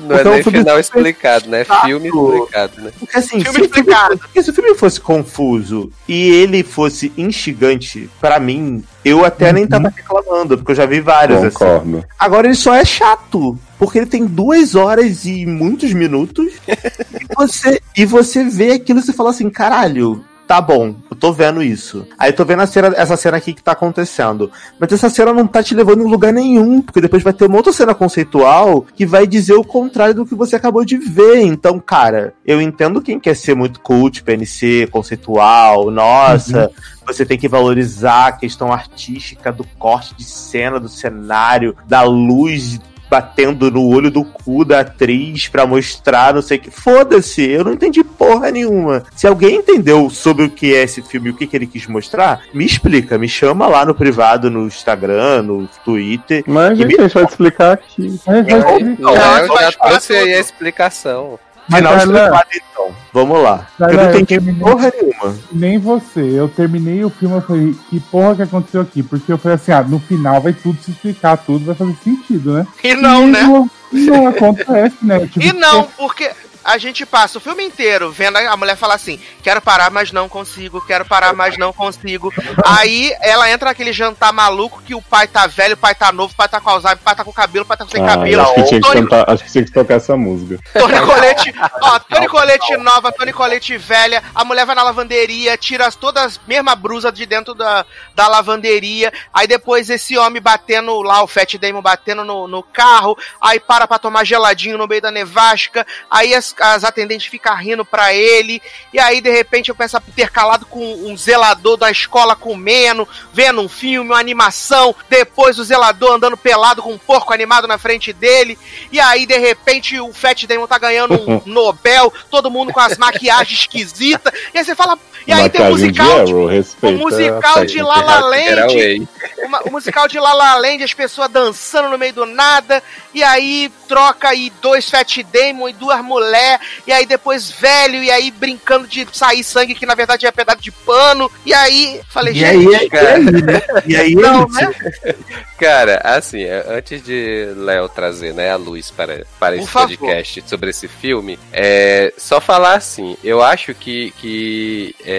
Não é Então, nem o filme final explicado, né? chato. Filme explicado, né? Porque assim, Filme se o, filme explicado. fosse, porque se o filme fosse confuso e ele fosse instigante, pra mim, eu até nem tava reclamando, porque eu já vi vários assim. Concordo. Agora ele só é chato. Porque ele tem duas horas e muitos minutos. *laughs* e, você, e você vê aquilo e você fala assim: caralho, tá bom, eu tô vendo isso. Aí eu tô vendo cena, essa cena aqui que tá acontecendo. Mas essa cena não tá te levando em lugar nenhum. Porque depois vai ter uma outra cena conceitual que vai dizer o contrário do que você acabou de ver. Então, cara, eu entendo quem quer ser muito cult, PNC, conceitual, nossa. Você tem que valorizar a questão artística do corte de cena, do cenário, da luz batendo no olho do cu da atriz pra mostrar, não sei o que. Foda-se, eu não entendi porra nenhuma. Se alguém entendeu sobre o que é esse filme e o que, que ele quis mostrar, me explica, me chama lá no privado, no Instagram, no Twitter. Mas, gente, a gente vai te explicar aqui. Vai Não, explicar. Não, Não, eu já trouxe aí a explicação. Mas, Final explicado, então. Vamos lá. Darlan, eu não eu entendi terminei- porra nenhuma. Nem você. Eu terminei o filme e falei, que porra que aconteceu aqui? Porque eu falei assim, ah, no final vai tudo se explicar, tudo vai fazer sentido, né? E não, e né? Não, não acontece, né? Tipo, E não, porque a gente passa o filme inteiro vendo a mulher falar assim: quero parar, mas não consigo, quero parar, mas não consigo. Aí ela entra naquele jantar maluco que o pai tá velho, o pai tá novo, o pai tá com Alzheimer, o pai tá com cabelo, o pai tá sem Ah, cabelo. acho, que tinha que Tony, cantar, acho que tinha que tocar essa música. Tony Colette, ó, Tony Colette nova, Tony Colette velha, a mulher vai na lavanderia, tira as- todas as mesma brusa de dentro da, da lavanderia, aí depois esse homem batendo lá, o Fat Damon batendo no, no carro, aí para pra tomar geladinho no meio da nevasca, aí as, as atendentes ficam rindo pra ele, e aí de repente eu penso intercalado com um zelador da escola comendo, vendo um filme, uma animação, depois o zelador andando pelado com um porco animado na frente dele, e aí de repente o Fat Damon tá ganhando um *laughs* Nobel, todo mundo com as maquiagens esquisitas, e aí você fala, e aí tem o musical de, o musical de. La La Land, uma- o musical de La La Land, as pessoas dançando no meio do nada, e aí troca aí dois Fat Damon e duas mulher, e aí depois velho, e aí brincando de sair sangue, que na verdade é pedaço de pano, e aí falei, E gente, aí, cara. e aí, *laughs* não, ele- né? Cara, assim, é, antes de Léo trazer né, a luz para, para Por esse favor. podcast sobre esse filme, é, só falar assim, eu acho que, que é,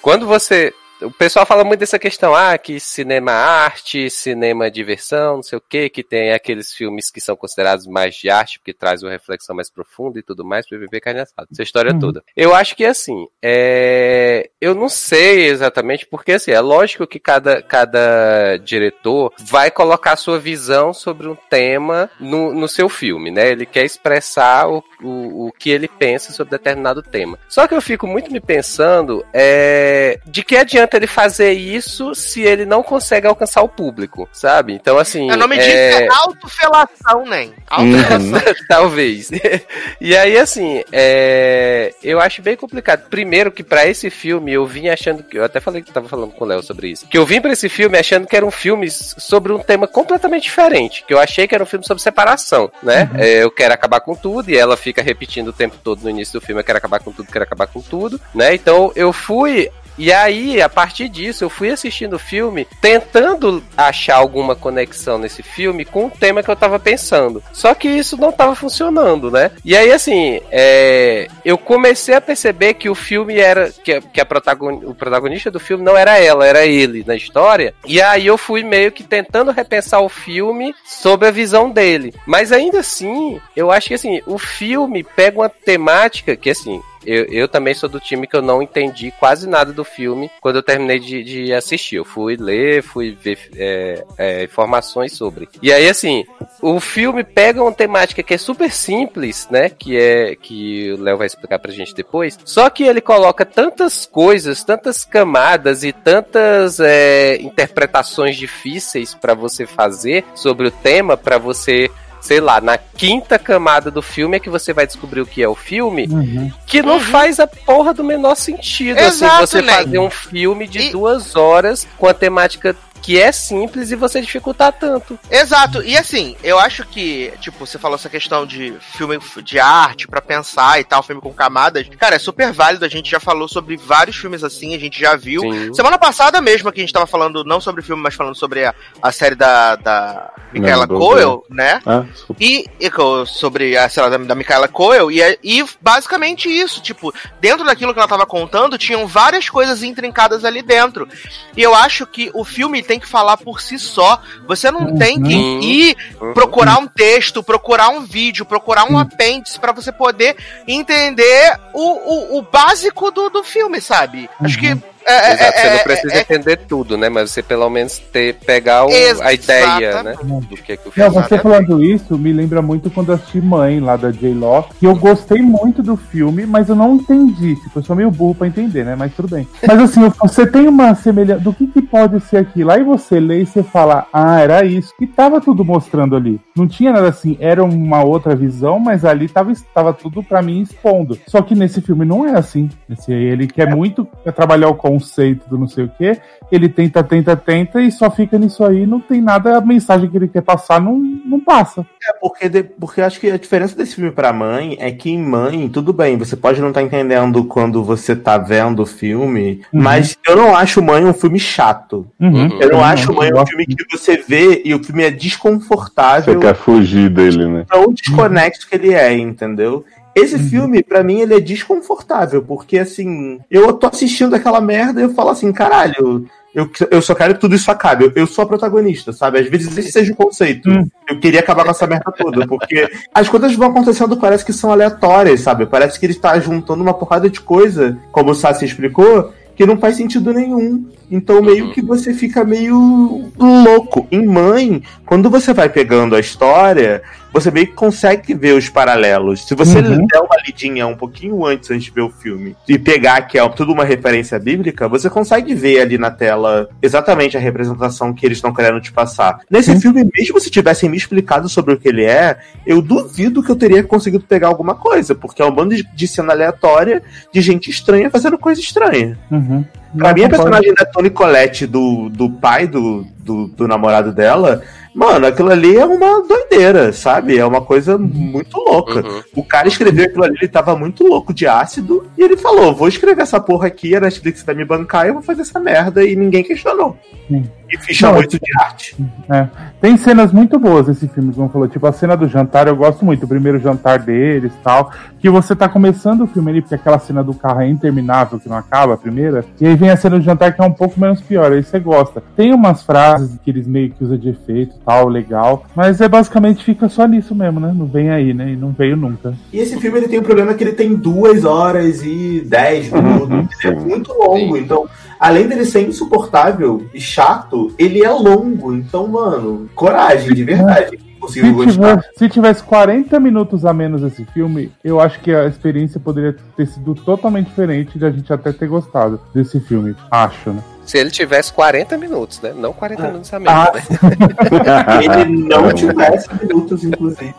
quando você. O pessoal fala muito dessa questão, ah, que cinema arte, cinema diversão, não sei o que, que tem aqueles filmes que são considerados mais de arte, porque traz uma reflexão mais profunda e tudo mais, PVP carne assada, essa história Uhum. toda. Eu acho que assim, é, eu não sei exatamente, porque assim, é lógico que cada, cada diretor vai colocar sua visão sobre um tema no, no seu filme, né? Ele quer expressar o, o, o que ele pensa sobre determinado tema. Só que eu fico muito me pensando é, de que adianta adianta ele fazer isso se ele não consegue alcançar o público, sabe? Então, assim. O nome disso é... é autofelação, nem. Autofelação. *laughs* Talvez. *laughs* e aí, assim, é... eu acho bem complicado. Primeiro, que para esse filme eu vim achando que. Eu até falei que tava falando com o Léo sobre isso. Que eu vim para esse filme achando que era um filme sobre um tema completamente diferente. Que eu achei que era um filme sobre separação, né? Uhum. É, eu quero acabar com tudo e ela fica repetindo o tempo todo no início do filme: eu quero acabar com tudo, quero acabar com tudo, né? Então eu fui e aí, a partir disso, eu fui assistindo o filme tentando achar alguma conexão nesse filme com o tema que eu tava pensando. Só que isso não tava funcionando, né? E aí, assim, é... eu comecei a perceber que o filme era. que, que a protagon... o protagonista do filme não era ela, era ele na história. E aí eu fui meio que tentando repensar o filme sobre a visão dele. Mas ainda assim, eu acho que assim, o filme pega uma temática que, assim, eu, eu também sou do time que eu não entendi quase nada do filme quando eu terminei de, de assistir. Eu fui ler, fui ver é, é, informações sobre. E aí, assim, o filme pega uma temática que é super simples, né? Que é que o Léo vai explicar pra gente depois. Só que ele coloca tantas coisas, tantas camadas e tantas é, interpretações difíceis para você fazer sobre o tema, para você sei lá, na quinta camada do filme é que você vai descobrir o que é o filme, Uhum. que não faz a porra do menor sentido, Exato, assim, você né? fazer um filme de E- duas horas com a temática que é simples e você dificultar tanto. Exato, e assim, eu acho que, tipo, você falou essa questão de filme de arte pra pensar e tal, filme com camadas. Cara, é super válido, a gente já falou sobre vários filmes assim, a gente já viu. Sim. Semana passada mesmo que a gente tava falando, não sobre filme, mas falando sobre a, a série da, da Michaela Não, Coel, né? Ah. E, e sobre a, lá, da, da Michaela Coel, e, e basicamente isso, tipo, dentro daquilo que ela tava contando, tinham várias coisas intrincadas ali dentro. E eu acho que o filme tem que falar por si só. Você não tem que Uhum. ir procurar um texto, procurar um vídeo, procurar um apêndice pra você poder entender o, o, o básico do, do filme, sabe? Acho que. É, Exato, você é, não é, precisa é- entender tudo, né? Mas você pelo menos ter, pegar o- a ideia, né? Do que, que o Não, filme você Exatamente. falando isso me lembra muito quando eu assisti Mãe, lá da J-Law, que eu gostei muito do filme, mas eu não entendi. Tipo, eu sou meio burro pra entender, né? Mas tudo bem. *laughs* Mas assim, você tem uma semelhança do que, que pode ser aquilo. Aí você lê e você fala, ah, era isso. E tava tudo mostrando ali. Não tinha nada assim, era uma outra visão, mas ali tava, tava tudo pra mim expondo. Só que nesse filme não é assim. Esse, ele quer muito trabalhar o conceito do não sei o que. Ele tenta, tenta, tenta e só fica nisso aí. Não tem nada, a mensagem que ele quer passar não, não passa. É porque, de- porque eu acho que a diferença desse filme pra mãe é que em mãe, tudo bem, você pode não estar entendendo quando você tá vendo o filme, Uhum. mas eu não acho mãe um filme chato. Uhum. Uhum. Eu não Uhum. acho mãe um Eu filme que você vê e o filme é Você desconfortável quer fugir dele, né? tão desconexo que ele é, entendeu? Esse Uhum. filme, pra mim, ele é desconfortável, porque assim, eu tô assistindo aquela merda e eu falo assim, caralho, eu, eu só quero que tudo isso acabe. Eu, eu sou a protagonista, sabe? Às vezes esse seja o conceito. Hum. Eu queria acabar com essa merda toda, porque as coisas vão acontecendo, parece que são aleatórias, sabe? Parece que ele está juntando uma porrada de coisa, como o Sassi explicou, que não faz sentido nenhum. Então meio que você fica meio louco. Em Mãe, quando você vai pegando a história, você meio que consegue ver os paralelos. Se você Uhum. der uma lidinha um pouquinho antes, antes de ver o filme, e pegar que é tudo uma referência bíblica, você consegue ver ali na tela exatamente a representação que eles estão querendo te passar. Nesse Sim. filme, mesmo se tivessem me explicado sobre o que ele é, eu duvido que eu teria conseguido pegar alguma coisa, porque é um bando de, de cena aleatória de gente estranha fazendo coisa estranha. Uhum. Pra mim, a personagem da Toni Collette, do, do pai do, do, do namorado dela, mano, aquilo ali é uma doideira, sabe? É uma coisa muito louca. Uhum. O cara escreveu aquilo ali, ele tava muito louco de ácido, e ele falou: vou escrever essa porra aqui, a Netflix vai me bancar e eu vou fazer essa merda, e ninguém questionou. Sim. E ficha Não, muito de arte. É. Tem cenas muito boas esse filme, como falou. Tipo, a cena do jantar eu gosto muito. O primeiro jantar deles tal. Que você tá começando o filme ali, porque aquela cena do carro é interminável, que não acaba a primeira. E aí vem a cena do jantar que é um pouco menos pior. Aí você gosta. Tem umas frases que eles meio que usam de efeito tal, legal. Mas é basicamente fica só nisso mesmo, né? Não vem aí, né? E não veio nunca. E esse filme ele tem um problema que ele tem duas horas e dez minutos. Uhum, ele é muito longo. Então, além dele ser insuportável e chato, ele é longo. Então, mano, coragem, de verdade. Consigo Se, gostar. tiver- se tivesse 40 minutos a menos esse filme, eu acho que a experiência poderia ter sido totalmente diferente de a gente até ter gostado desse filme. Acho, né? Se ele tivesse 40 minutos, né? Não 40 Ah. minutos a menos, Ah. né? *laughs* Ele não tivesse minutos, inclusive.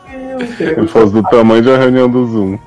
Se fosse do tamanho de uma reunião do Zoom.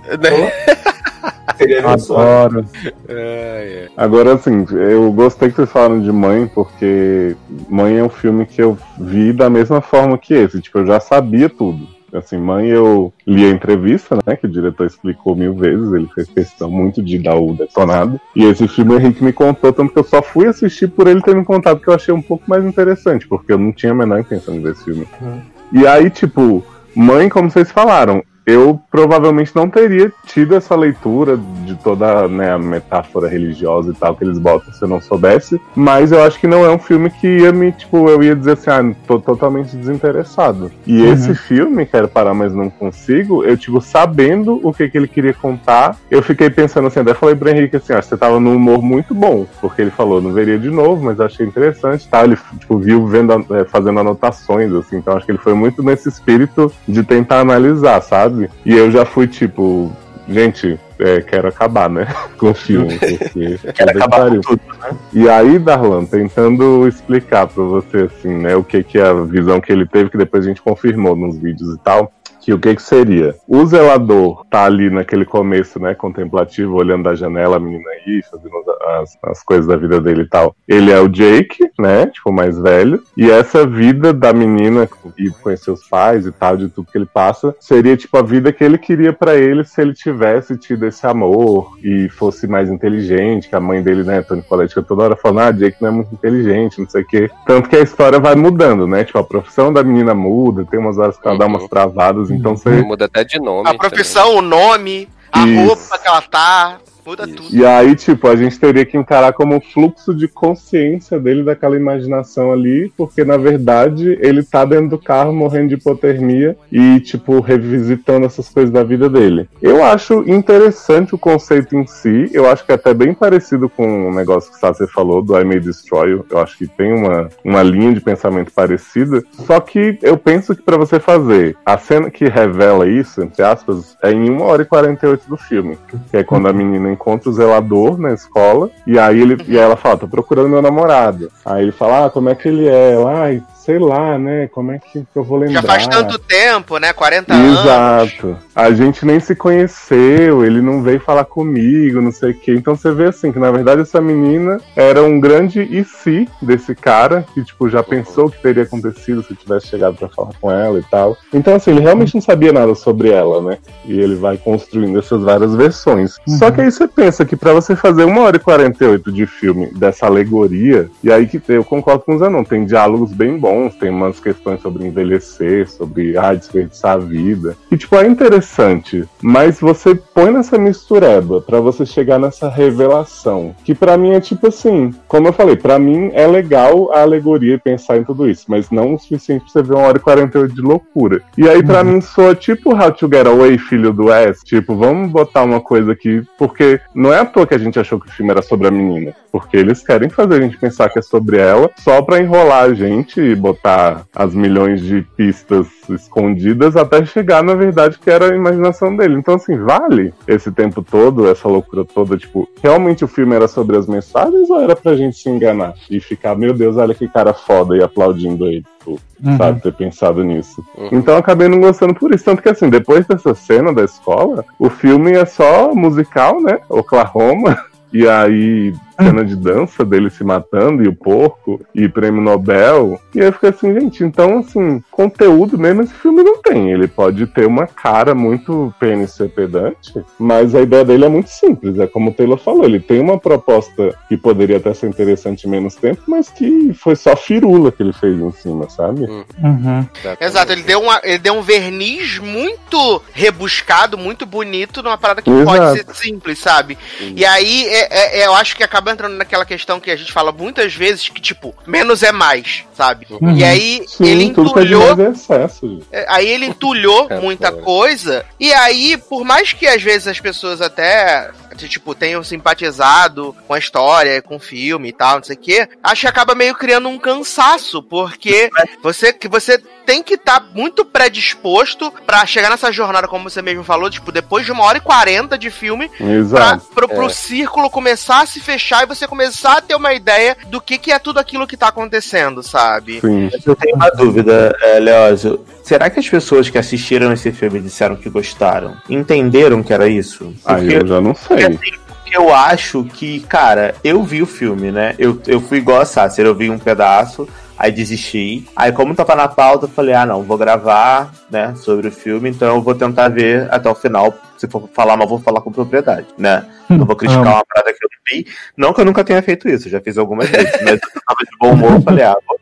Seria meu. Adoro. É, é. Agora, assim, eu gostei que vocês falaram de Mãe, porque Mãe é um filme que eu vi da mesma forma que esse. Tipo, eu já sabia tudo. Assim, Mãe, eu li a entrevista, né, que o diretor explicou mil vezes, ele fez questão muito de dar o detonado. E esse filme o Henrique me contou, tanto que eu só fui assistir por ele ter me contado, que eu achei um pouco mais interessante, porque eu não tinha a menor intenção de ver esse filme. Uhum. E aí, tipo, Mãe, como vocês falaram, eu provavelmente não teria tido essa leitura de toda né, a metáfora religiosa e tal que eles botam se eu não soubesse, mas eu acho que não é um filme que ia me, tipo, eu ia dizer assim, ah, tô totalmente desinteressado. E Uhum. esse filme, Quero Parar Mas Não Consigo, eu, tipo, sabendo o que, que ele queria contar, eu fiquei pensando assim, até falei pro Henrique assim, ah, você tava num humor muito bom, porque ele falou, não veria de novo, mas achei interessante, tá? Ele, tipo, viu vendo, eh, fazendo anotações, assim, então acho que ele foi muito nesse espírito de tentar analisar, sabe? E eu já fui, tipo, gente, é, quero acabar, né? *laughs* Com o filme, *laughs* porque... Quero acabar com tudo, né? E aí, Darlan, tentando explicar pra você, assim, né, o que que é a visão que ele teve, que depois a gente confirmou nos vídeos e tal, que o que que seria? O zelador tá ali naquele começo, né, contemplativo, olhando da janela, a menina aí, fazendo as, as coisas da vida dele e tal. Ele é o Jake, né, tipo, mais velho, e essa vida da menina, ir conhecer os pais e tal, de tudo que ele passa, seria, tipo, a vida que ele queria pra ele se ele tivesse tido esse amor e fosse mais inteligente, que a mãe dele, né, Tony Colette, toda hora falando, ah, Jake não é muito inteligente, não sei o quê. Tanto que a história vai mudando, né, tipo, a profissão da menina muda, tem umas horas que ela dá Uhum. umas travadas, então você... Muda até de nome. A profissão, o nome, a Isso. roupa que ela tá, muda Isso. tudo. E aí, tipo, a gente teria que encarar como um fluxo de consciência dele daquela imaginação ali, porque na verdade ele tá dentro do carro morrendo de hipotermia e, tipo, revisitando essas coisas da vida dele. Eu acho interessante o conceito em si, eu acho que é até bem parecido com o negócio que você falou do I May Destroy You. Eu acho que tem uma, uma linha de pensamento parecida, só que eu penso que pra você fazer a cena que revela isso, entre aspas, é em 1 hora e 48 do filme. Que é quando a menina encontra o zelador na escola, e aí ele, e ela fala, tô procurando meu namorado. Aí ele fala, ah, como é que ele é? Ela, ai, sei lá, né? Como é que eu vou lembrar? Já faz tanto tempo, né? 40 anos. Exato. A gente nem se conheceu, ele não veio falar comigo, não sei o quê. Então você vê assim, que na verdade essa menina era um grande e se desse cara, que tipo, já pensou o que teria acontecido se tivesse chegado pra falar com ela e tal. Então assim, ele realmente não sabia nada sobre ela, né? E ele vai construindo essas várias versões. Só que aí você pensa que pra você fazer uma hora e 48 de filme dessa alegoria, e aí que eu concordo com o Zanon, tem diálogos bem bons, tem umas questões sobre envelhecer, sobre ah, desperdiçar a vida. E tipo, é interessante, mas você põe nessa mistureba pra você chegar nessa revelação, que pra mim é tipo assim, como eu falei, pra mim é legal a alegoria e pensar em tudo isso, mas não o suficiente pra você ver uma hora e 48 de loucura. E aí pra mim soa tipo How to Get Away, filho do West, tipo, vamos botar uma coisa aqui, porque não é à toa que a gente achou que o filme era sobre a menina, porque eles querem fazer a gente pensar que é sobre ela, só pra enrolar a gente e botar as milhões de pistas escondidas até chegar na verdade que era a imaginação dele. Então assim, vale esse tempo todo, essa loucura toda, tipo, realmente o filme era sobre as mensagens ou era pra gente se enganar e ficar, meu Deus, olha que cara foda e aplaudindo ele, tipo, Uhum. sabe, ter pensado nisso. Uhum. Então eu acabei não gostando por isso. Tanto que assim, depois dessa cena da escola, o filme é só musical, né? Oklahoma. *laughs* E aí, cena de dança dele se matando e o porco e prêmio Nobel. E aí eu fiquei assim, gente, então assim, conteúdo mesmo esse filme não tem. Ele pode ter uma cara muito PNC pedante, mas a ideia dele é muito simples. É como o Taylor falou, ele tem uma proposta que poderia até ser interessante em menos tempo, mas que foi só firula que ele fez em cima, sabe? Uhum. Exato, ele deu, uma, ele deu um verniz muito rebuscado, muito bonito numa parada que Exato. pode ser simples, sabe? E aí é- é- é, eu acho que acaba entrando naquela questão que a gente fala muitas vezes que, tipo, menos é mais, sabe? Uhum. E aí Sim, ele é entulhou é excesso. É, Aí ele entulhou *laughs* É, muita coisa. E aí, por mais que às vezes as pessoas até tipo, tenham simpatizado com a história, com o filme e tal, não sei o quê, acho que acaba meio criando um cansaço, porque você que você tem que estar muito predisposto pra chegar nessa jornada, como você mesmo falou, tipo, depois de uma hora e quarenta de filme, pra, Exato. pro, pro É. círculo começar a se fechar e você começar a ter uma ideia do que, que é tudo aquilo que tá acontecendo, sabe? Sim. Mas eu tenho uma dúvida, é, Leózio. Será que as pessoas que assistiram esse filme disseram que gostaram, entenderam que era isso? Aí Porque- eu já não sei. assim, porque eu acho que, cara, eu vi o filme, né? Eu, eu fui igual a Sácer, eu vi um pedaço, aí desisti. Aí, como tava na pauta, eu falei, ah, não, vou gravar, né, sobre o filme, então eu vou tentar ver até o final. Se for falar mal, vou falar com propriedade, né? Não vou criticar *laughs* uma parada que eu não vi. Não que eu nunca tenha feito isso, já fiz algumas vezes, mas eu tava de bom humor, eu falei, ah, vou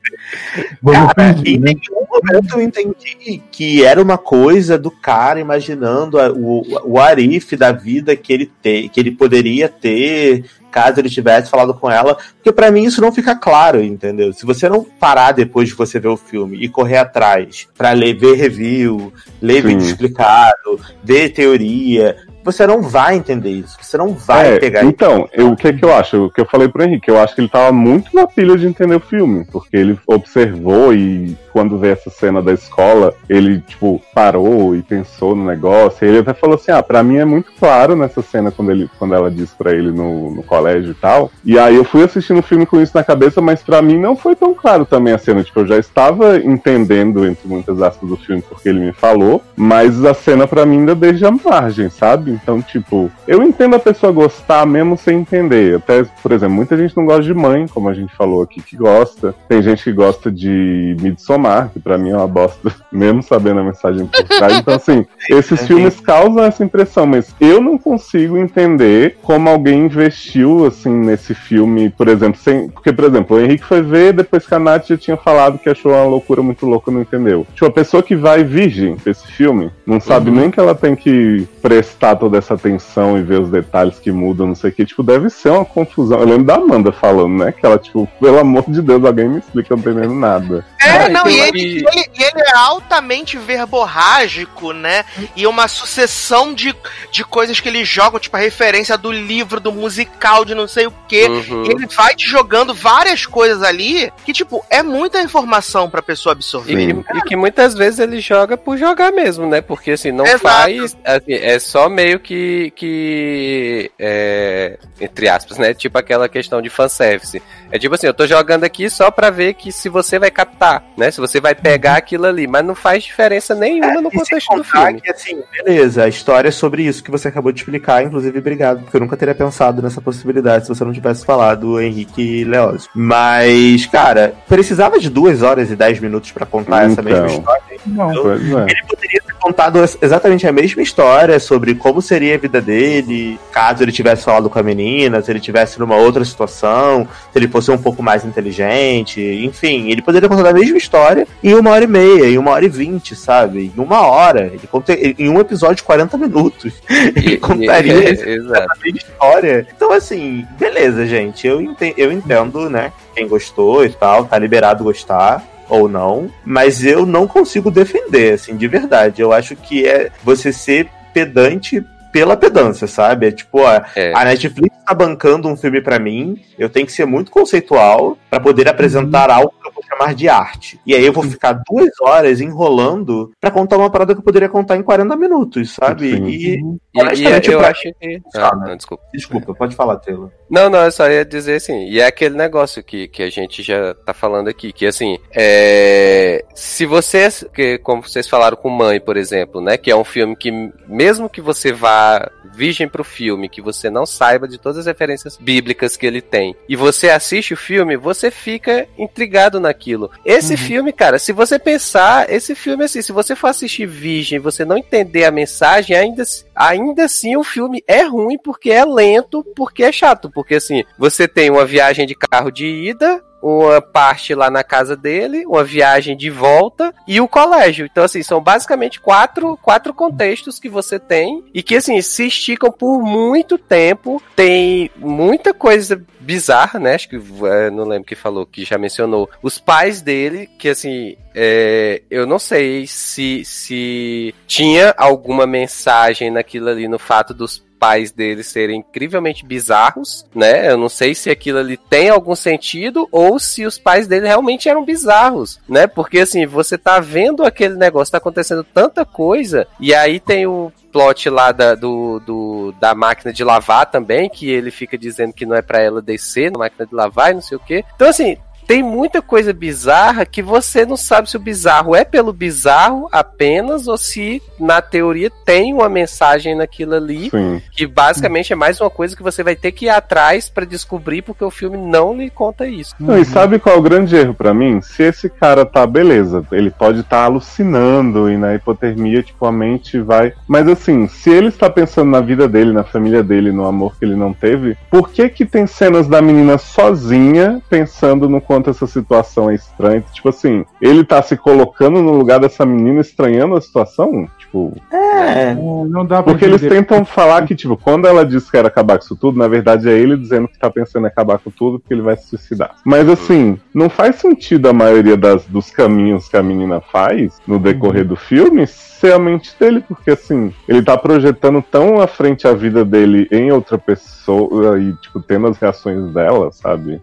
Vamos Cara, em né? nenhum momento eu entendi que era uma coisa do cara imaginando a- o, o Arif da vida que ele, te, que ele poderia ter caso ele tivesse falado com ela, porque pra mim isso não fica claro, entendeu? Se você não parar depois de você ver o filme e correr atrás pra ler, ver review, ler Sim. vídeo explicado, ver teoria, você não vai entender isso, você não vai É, pegar isso. então, eu- o que que eu acho? O que eu falei pro Henrique, eu acho que ele tava muito na pilha de entender o filme, porque ele observou e quando vê essa cena da escola, ele, tipo, parou e pensou no negócio, e ele até falou assim, ah, pra mim é muito claro nessa cena quando, ele, quando ela disse pra ele no, no colégio e tal, e aí eu fui assistindo o filme com isso na cabeça, mas pra mim não foi tão claro também a cena, tipo, eu já estava entendendo, entre muitas aspas, do filme porque ele me falou, mas a cena pra mim ainda deixa margem, sabe? Então, tipo, eu entendo a pessoa gostar mesmo sem entender. Até, por exemplo, muita gente não gosta de mãe, como a gente falou aqui, que gosta. Tem gente que gosta de Midsommar, que pra mim é uma bosta, *laughs* mesmo sabendo a mensagem por trás. Então, assim, esses filmes causam essa impressão, mas eu não consigo entender como alguém investiu, assim, nesse filme, por exemplo, sem. Porque, por exemplo, o Henrique foi ver depois que a Nath já tinha falado que achou uma loucura muito louca, não entendeu. Tipo, a pessoa que vai virgem pra esse filme, não sabe nem que ela tem que prestar toda essa atenção e ver os detalhes que mudam, não sei o que, tipo, deve ser uma confusão. Eu lembro da Amanda falando, né? Que ela, tipo, pelo amor de Deus, alguém me explica, eu não entendendo nada. É, não, então e ele, e ele- ele é altamente verborrágico, né? E uma sucessão de, de coisas que ele joga, tipo a referência do livro, do musical, de não sei o quê. Uhum. Ele vai te jogando várias coisas ali que, tipo, é muita informação pra pessoa absorver. E que, e que muitas vezes ele joga por jogar mesmo, né? Porque assim, não Exato. faz. assim, é só meio que. que é, entre aspas, né? Tipo aquela questão de fanservice. É tipo assim, eu tô jogando aqui só pra ver que se você vai captar, né? Se você vai pegar aquilo ali. Mas não faz diferença nenhuma no E sem contexto do filme. que, assim, beleza, a história é sobre isso que você acabou de explicar, inclusive, obrigado, porque eu nunca teria pensado nessa possibilidade se você não tivesse falado Henrique Leózio. Mas, cara, precisava de duas horas e dez minutos pra contar essa Então. mesma história. Não. Pois é. Ele poderia ter contado exatamente a mesma história sobre como seria a vida dele, caso ele tivesse falado com a menina, se ele tivesse numa outra situação, se ele fosse um pouco mais inteligente, enfim, ele poderia contar a mesma história em uma hora e meia, em uma hora e vinte, sabe? Em uma hora. Ele conta, em um episódio de 40 minutos. *laughs* Ele contaria é, mesma história. Então, assim, beleza, gente. Eu entendo, eu entendo, né? Quem gostou e tal, tá liberado gostar ou não, mas eu não consigo defender, assim, de verdade. Eu acho que é você ser pedante pela pedância, sabe? É tipo, ó, É. a Netflix tá bancando um filme pra mim, eu tenho que ser muito conceitual pra poder apresentar algo que eu vou chamar de arte. E aí eu vou ficar duas horas enrolando pra contar uma parada que eu poderia contar em 40 minutos, sabe? Sim. E, E, e honestamente, eu pra- acho que. Ah, não, desculpa. Desculpa, pode falar, Taylor. Não, não, eu só ia dizer assim, e é aquele negócio que, que a gente já tá falando aqui, que assim, é, se vocês, que, como vocês falaram com Mãe, por exemplo, né, que é um filme que, mesmo que você vá virgem pro filme, que você não saiba de todas as referências bíblicas que ele tem, e você assiste o filme, você fica intrigado naquilo. Esse filme, cara, se você pensar, esse filme assim, se você for assistir virgem e você não entender a mensagem, ainda, ainda assim o filme é ruim porque é lento, porque é chato, porque assim, você tem uma viagem de carro de ida, uma parte lá na casa dele, uma viagem de volta e o colégio. Então, assim, são basicamente quatro, quatro contextos que você tem e que, assim, se esticam por muito tempo. Tem muita coisa bizarra, né? Acho que é, não lembro quem falou, que já mencionou. Os pais dele, que, assim, é, eu não sei se, se tinha alguma mensagem naquilo ali, no fato dos pais dele serem incrivelmente bizarros, né? Eu não sei se aquilo ali tem algum sentido ou se os pais dele realmente eram bizarros, né? Porque assim, você tá vendo aquele negócio, tá acontecendo tanta coisa, e aí tem o plot lá da, do, do, da máquina de lavar também, que ele fica dizendo que não é para ela descer na máquina de lavar e não sei o que. Então, assim, tem muita coisa bizarra que você não sabe se o bizarro é pelo bizarro apenas ou se na teoria tem uma mensagem naquilo ali Sim. que basicamente é mais uma coisa que você vai ter que ir atrás pra descobrir porque o filme não lhe conta isso. Não, e sabe qual é o grande erro pra mim? Se esse cara tá, beleza, ele pode estar alucinando e na hipotermia, tipo, a mente vai. Mas assim, se ele está pensando na vida dele, na família dele, no amor que ele não teve, por que que tem cenas da menina sozinha pensando no quanto essa situação é estranha? Tipo assim, ele tá se colocando no lugar dessa menina estranhando a situação? Tipo. É. Não, não dá pra Porque eles entender. tentam falar que, tipo, quando ela disse que era acabar com isso tudo, na verdade é ele dizendo que tá pensando em acabar com tudo porque ele vai se suicidar. Mas assim, não faz sentido a maioria das, dos caminhos que a menina faz no decorrer do filme ser a mente dele, porque assim, ele tá projetando tão à frente a vida dele em outra pessoa e, tipo, tendo as reações dela, sabe?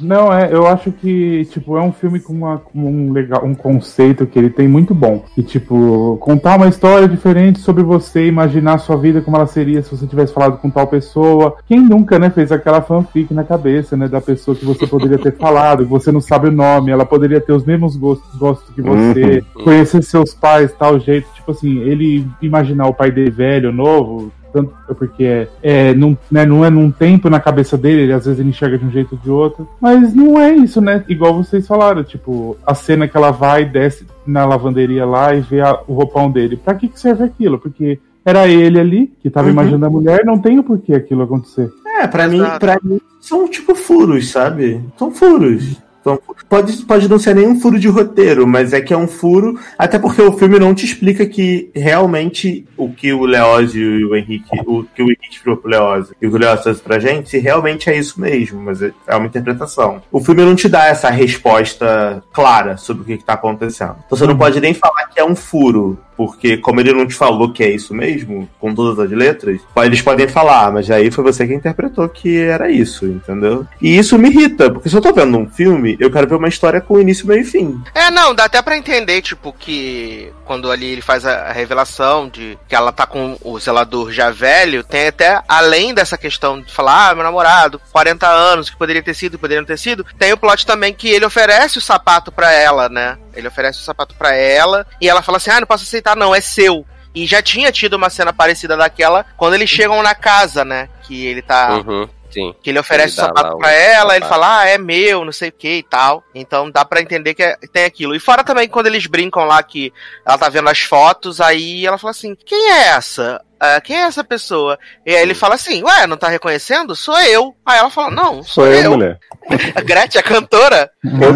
Não, é, eu acho que, tipo, é um filme com, uma, com um legal, um conceito que ele tem muito bom. E, tipo, contar uma história diferente sobre você, imaginar a sua vida como ela seria se você tivesse falado com tal pessoa. Quem nunca, né, fez aquela fanfic na cabeça, né, da pessoa que você poderia ter falado, que você não sabe o nome, ela poderia ter os mesmos gostos, gostos que você, conhecer seus pais, tal jeito. Tipo assim, ele imaginar o pai dele velho, novo, tanto porque é, é, não, né, não é num tempo na cabeça dele, ele, às vezes ele enxerga de um jeito ou de outro. Mas não é isso, né? Igual vocês falaram, tipo, a cena que ela vai, desce na lavanderia lá e vê a- o roupão dele. Pra que, que serve aquilo? Porque era ele ali que tava Uhum. imaginando a mulher, não tem o porquê aquilo acontecer. É, pra mim, Exato. pra mim, são tipo furos, sabe? São furos. Fu- pode, pode não ser nem um furo de roteiro, mas é que é um furo, até porque o filme não te explica que realmente o que o Leózio e o Henrique, o que o Henrique falou pro Leózio e o que o Leózio trouxe pra gente, se realmente é isso mesmo, mas é é uma interpretação. O filme não te dá essa resposta clara sobre o que, que tá acontecendo. Então você não pode nem falar que é um furo, porque como ele não te falou que é isso mesmo, com todas as letras, eles podem falar, mas aí foi você que interpretou que era isso, entendeu? E isso me irrita, porque se eu tô vendo um filme, eu quero ver uma história com início, meio e fim. É, não, dá até pra entender, tipo, que quando ali ele faz a revelação de que ela tá com o zelador já velho, tem até, além dessa questão de falar, ah, meu namorado, 40 anos, que poderia ter sido, poderia não ter sido, tem o plot também que ele oferece o sapato pra ela, né? Ele oferece o sapato pra ela e ela fala assim, ah, não posso aceitar não, é seu. E já tinha tido uma cena parecida daquela quando eles chegam na casa, né? Que ele tá Uhum, sim. que ele oferece Ele o sapato pra ela, ele sapato. fala, ah, é meu, não sei o que e tal. Então dá pra entender que é- tem aquilo. E fora também quando eles brincam lá que ela tá vendo as fotos, aí ela fala assim: quem é essa? Ah, quem é essa pessoa? E aí ele fala assim: ué, não tá reconhecendo? Sou eu. Aí ela fala: não, sou, Sou eu, eu. mulher. A *laughs* Gretchen, a cantora.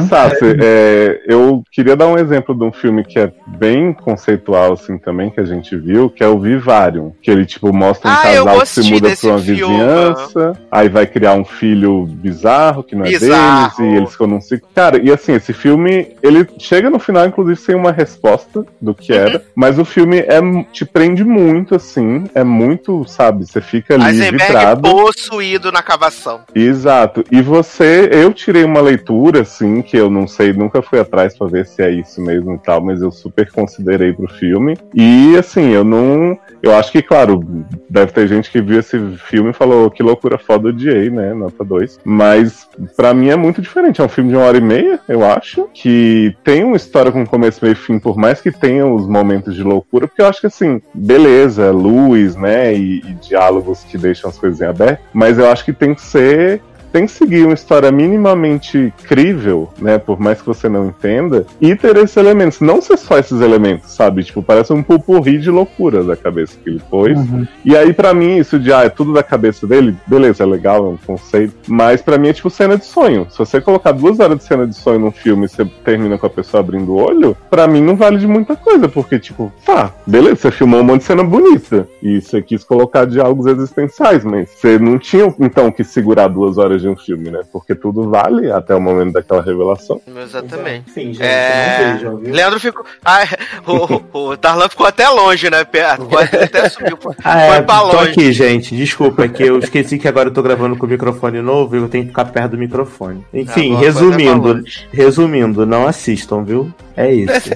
Sassi, é, eu queria dar um exemplo de um filme que é bem conceitual, assim, também, que a gente viu, que é o Vivarium. Que ele, tipo, mostra um Ah, casal que se muda pra uma filme. vizinhança, aí vai criar um filho bizarro, que não é Bizarro. deles, e eles ficam num ciclo. Cara, e assim, esse filme, ele chega no final, inclusive, sem uma resposta do que Uhum. era, mas o filme é, te prende muito, assim, é muito, sabe, você fica ali Eisenberg vidrado. possuído na cavação. Exato. E você, eu tirei uma leitura, assim, que eu não sei, nunca fui atrás pra ver se é isso mesmo e tal, mas eu super considerei pro filme. E assim, eu não. Eu acho que, claro, deve ter gente que viu esse filme e falou que loucura foda odiei, né? Nota 2. Mas pra mim é muito diferente. É um filme de uma hora e meia, eu acho, que tem uma história com começo, meio e fim, por mais que tenha os momentos de loucura, porque eu acho que assim, beleza, luz, né? E, e diálogos que deixam as coisas em aberto, mas eu acho que tem que ser tem que seguir uma história minimamente crível, né? Por mais que você não entenda, e ter esses elementos. Não ser só esses elementos, sabe? Tipo, parece um pupurri de loucura da cabeça que ele pôs. Uhum. E aí, pra mim, isso de, ah, é tudo da cabeça dele, beleza, é legal, é um conceito. Mas pra mim é tipo cena de sonho. Se você colocar duas horas de cena de sonho num filme e você termina com a pessoa abrindo o olho, pra mim não vale de muita coisa, porque, tipo, tá, beleza, você filmou um monte de cena bonita. E você quis colocar diálogos existenciais, mas você não tinha, então, que segurar duas horas de de um filme, né? Porque tudo vale até o momento daquela revelação. Exatamente. Sim, gente, É... não viu? Leandro ficou. Ah, *laughs* o, o Darlan ficou até longe, né? Perto. *laughs* Até subiu. Ah, é, Foi pra tô longe. aqui, gente. Desculpa, é que eu esqueci que agora eu tô gravando com o microfone novo e eu tenho que ficar perto do microfone. Enfim, foi resumindo, resumindo, não assistam, viu? É isso. *laughs*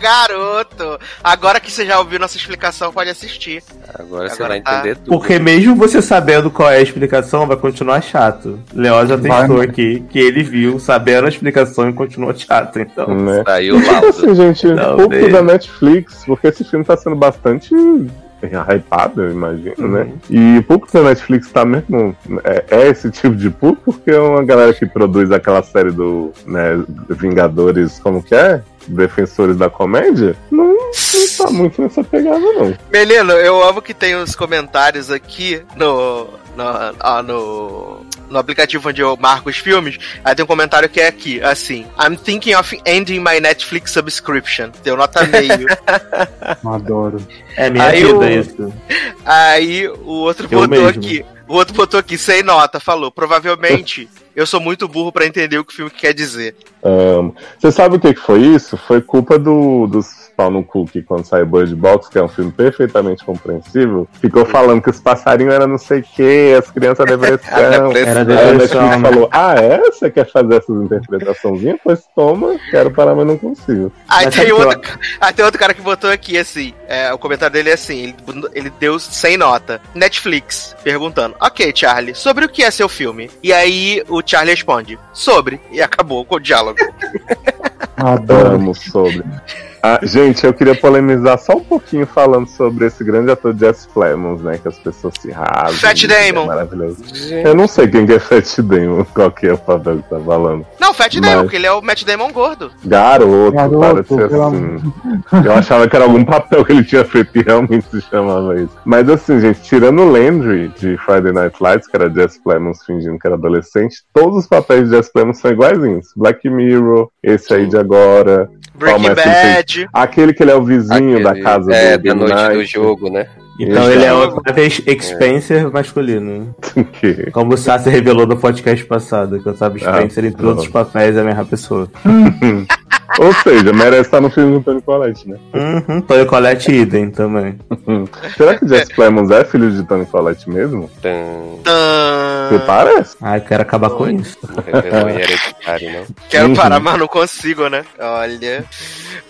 Garoto! Agora que você já ouviu nossa explicação, pode assistir. Agora, você Agora vai tá. entender tudo. Porque mesmo você sabendo qual é a explicação, vai continuar chato. Leó já Vai. testou aqui que ele viu, sabendo a explicação e continuou chato, então. Né? Saiu laudo. assim, gente, Não, pouco beijo. da Netflix, porque esse filme tá sendo bastante hypado, eu imagino, né? E o público da Netflix tá mesmo. É, é esse tipo de público, porque é uma galera que produz aquela série do né, Vingadores, como que é? Defensores da Comédia, não, não tá muito nessa pegada, não. Menino, eu amo que tem os comentários aqui no. No, no, no aplicativo onde eu marco os filmes, aí tem um comentário que é aqui, assim, I'm thinking of ending my Netflix subscription. Deu nota meio. *laughs* Adoro. É minha Aí vida o- isso. aí o outro Eu botou mesmo. aqui. O outro botou aqui, sem nota, falou, provavelmente eu sou muito burro pra entender o que o filme quer dizer. Amo. Você sabe o que, que foi isso? Foi culpa do, dos pau no cu que quando saiu Bird Box, que é um filme perfeitamente compreensível, ficou falando que os passarinhos eram não sei o que, as crianças *laughs* depressão. Depressão. Era Aí a depressão, Netflix né? falou, ah é? Você quer fazer essas interpretaçãozinhas? Pois toma, quero parar, mas não consigo. Aí Mas tem, outro, aí tem outro cara que botou aqui assim: é, o comentário dele é assim: ele, ele deu sem nota. Netflix, perguntando: Ok, Charlie, sobre o que é seu filme? E aí o Charlie responde: Sobre. E acabou com o diálogo. *laughs* Adoro. Amo sobre. Ah, gente, eu queria polemizar só um pouquinho falando sobre esse grande ator Jess Plemons, né? Que as pessoas se rasgam. Fat isso Damon. É maravilhoso. Eu não sei quem que é Fat Damon, qual que é o papel que tá falando. Não, Fat Mas- Damon, porque ele é o Matt Damon gordo. Garoto, Garoto, para de ser pelo assim. Eu achava que era algum papel que ele tinha feito e realmente se chamava isso. Mas assim, gente, tirando o Landry de Friday Night Lights, que era Jess Plemons fingindo que era adolescente, todos os papéis de Jess Plemons são iguaizinhos. Black Mirror, esse aí de agora. Breaking Bad. Aquele que ele é o vizinho da Aquele- casa é, do da Game noite do Night. jogo, né? Então ele é o Travis Spencer masculino. Que- Como o Sassi revelou no podcast passado, que o Travis Ah, Spencer em todos os papéis é a mesma pessoa. *laughs* Ou seja, merece estar no filme do Tony Collette, né? Uhum, Tony Colette idem também. *laughs* Será que Jess Plemons é filho de Tony Collette mesmo? Você parece? Ai, quero acabar com isso. *laughs* Quero parar, mas não consigo, né? Olha.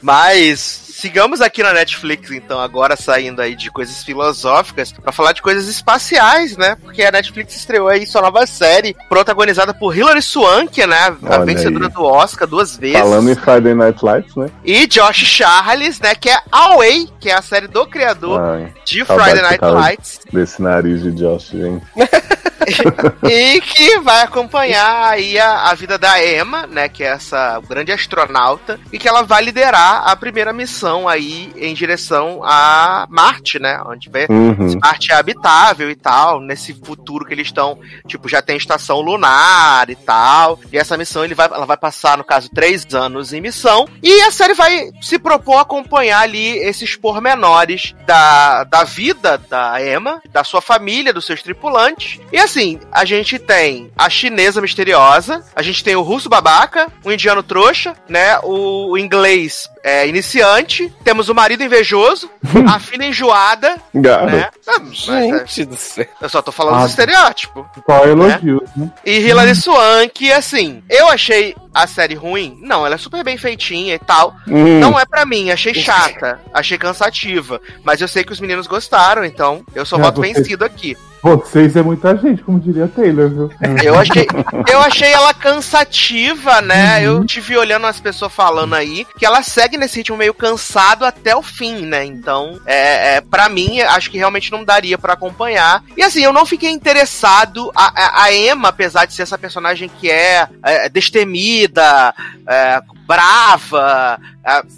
Mas. Sigamos aqui na Netflix, então, agora saindo aí de coisas filosóficas, pra falar de coisas espaciais, né? Porque a Netflix estreou aí sua nova série, protagonizada por Hilary Swank, né? A Olha vencedora aí. do Oscar duas vezes. Falando em Friday Night Lights, né? E Josh Charles, né? Que é Away, que é a série do criador Ai, de Friday Night. Lights. desse nariz de Josh, gente. *laughs* e que vai acompanhar aí a, a vida da Emma, né, que é essa grande astronauta, e que ela vai liderar a primeira missão aí em direção a Marte, né, onde vai Uhum. Marte é habitável e tal, nesse futuro que eles estão, tipo, já tem estação lunar e tal. E essa missão ele vai, ela vai passar, no caso, três anos em missão. E a série vai se propor a acompanhar ali esses pormenores da, da vida da Emma, da sua família, dos seus tripulantes. E assim, a gente tem a chinesa misteriosa, a gente tem o russo babaca, o indiano trouxa, né? O, o inglês é, iniciante, temos o marido invejoso, *laughs* a filha enjoada, Garoto. né? Ah, mas, é, Gente do céu. eu só tô falando Ah, do estereótipo. Só elogios, né? E Hilary Swank, assim, eu achei a série ruim? Não, ela é super bem feitinha e tal. Hum, Não é pra mim, achei chata, achei cansativa. Mas eu sei que os meninos gostaram, então eu sou É, voto vencido aqui. Vocês é muita gente, como diria Taylor, viu? Eu achei, eu achei ela cansativa, né? Uhum. Eu tive olhando as pessoas falando aí que ela segue nesse ritmo meio cansado até o fim, né? Então, é, é, para mim, acho que realmente não daria pra acompanhar. E assim, eu não fiquei interessado. A, a, a Emma, apesar de ser essa personagem que é, é, destemida, é, brava,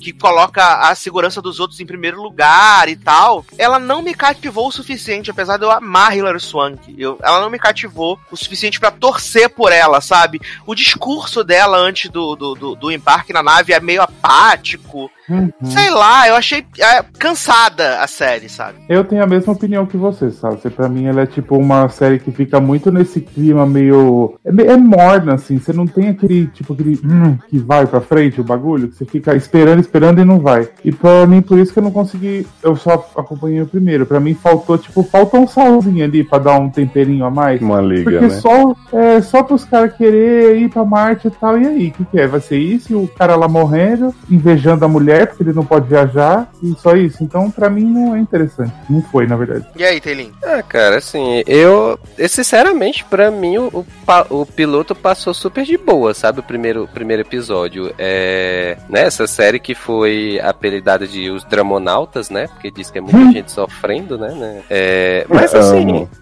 que coloca a segurança dos outros em primeiro lugar e tal, ela não me cativou o suficiente, apesar de eu amar Hilary Swank. Eu, ela não me cativou o suficiente para torcer por ela, sabe? O discurso dela antes do, do, do, do embarque na nave é meio apático. Uhum. Sei lá, eu achei é, cansada a série, sabe? Eu tenho a mesma opinião que você, sabe? Pra mim ela é tipo uma série que fica muito nesse clima meio. É, é morna, assim. Você não tem aquele, tipo, aquele hum, que vai pra frente o bagulho, que você fica esperando, esperando e não vai. E pra mim, por isso que eu não consegui. Eu só acompanhei o primeiro. Pra mim faltou, tipo, falta um salzinho ali pra dar um temperinho a mais. Uma liga, Porque né? só, é, só pros caras querer ir pra Marte e tal. E aí, o que, que é? Vai ser isso? E o cara lá morrendo, invejando a mulher porque ele não pode viajar. E só isso. Então, pra mim, não é interessante. Não foi, na verdade. E aí, Teilin? Ah, cara, assim, eu. eu, Sinceramente, pra mim, o, o, o piloto passou super de boa, sabe? O primeiro, o primeiro episódio. É. Né, essa série que foi apelidada de Os Dramonautas, né? Porque diz que é muita gente sofrendo, né? né? É, mas assim. *laughs*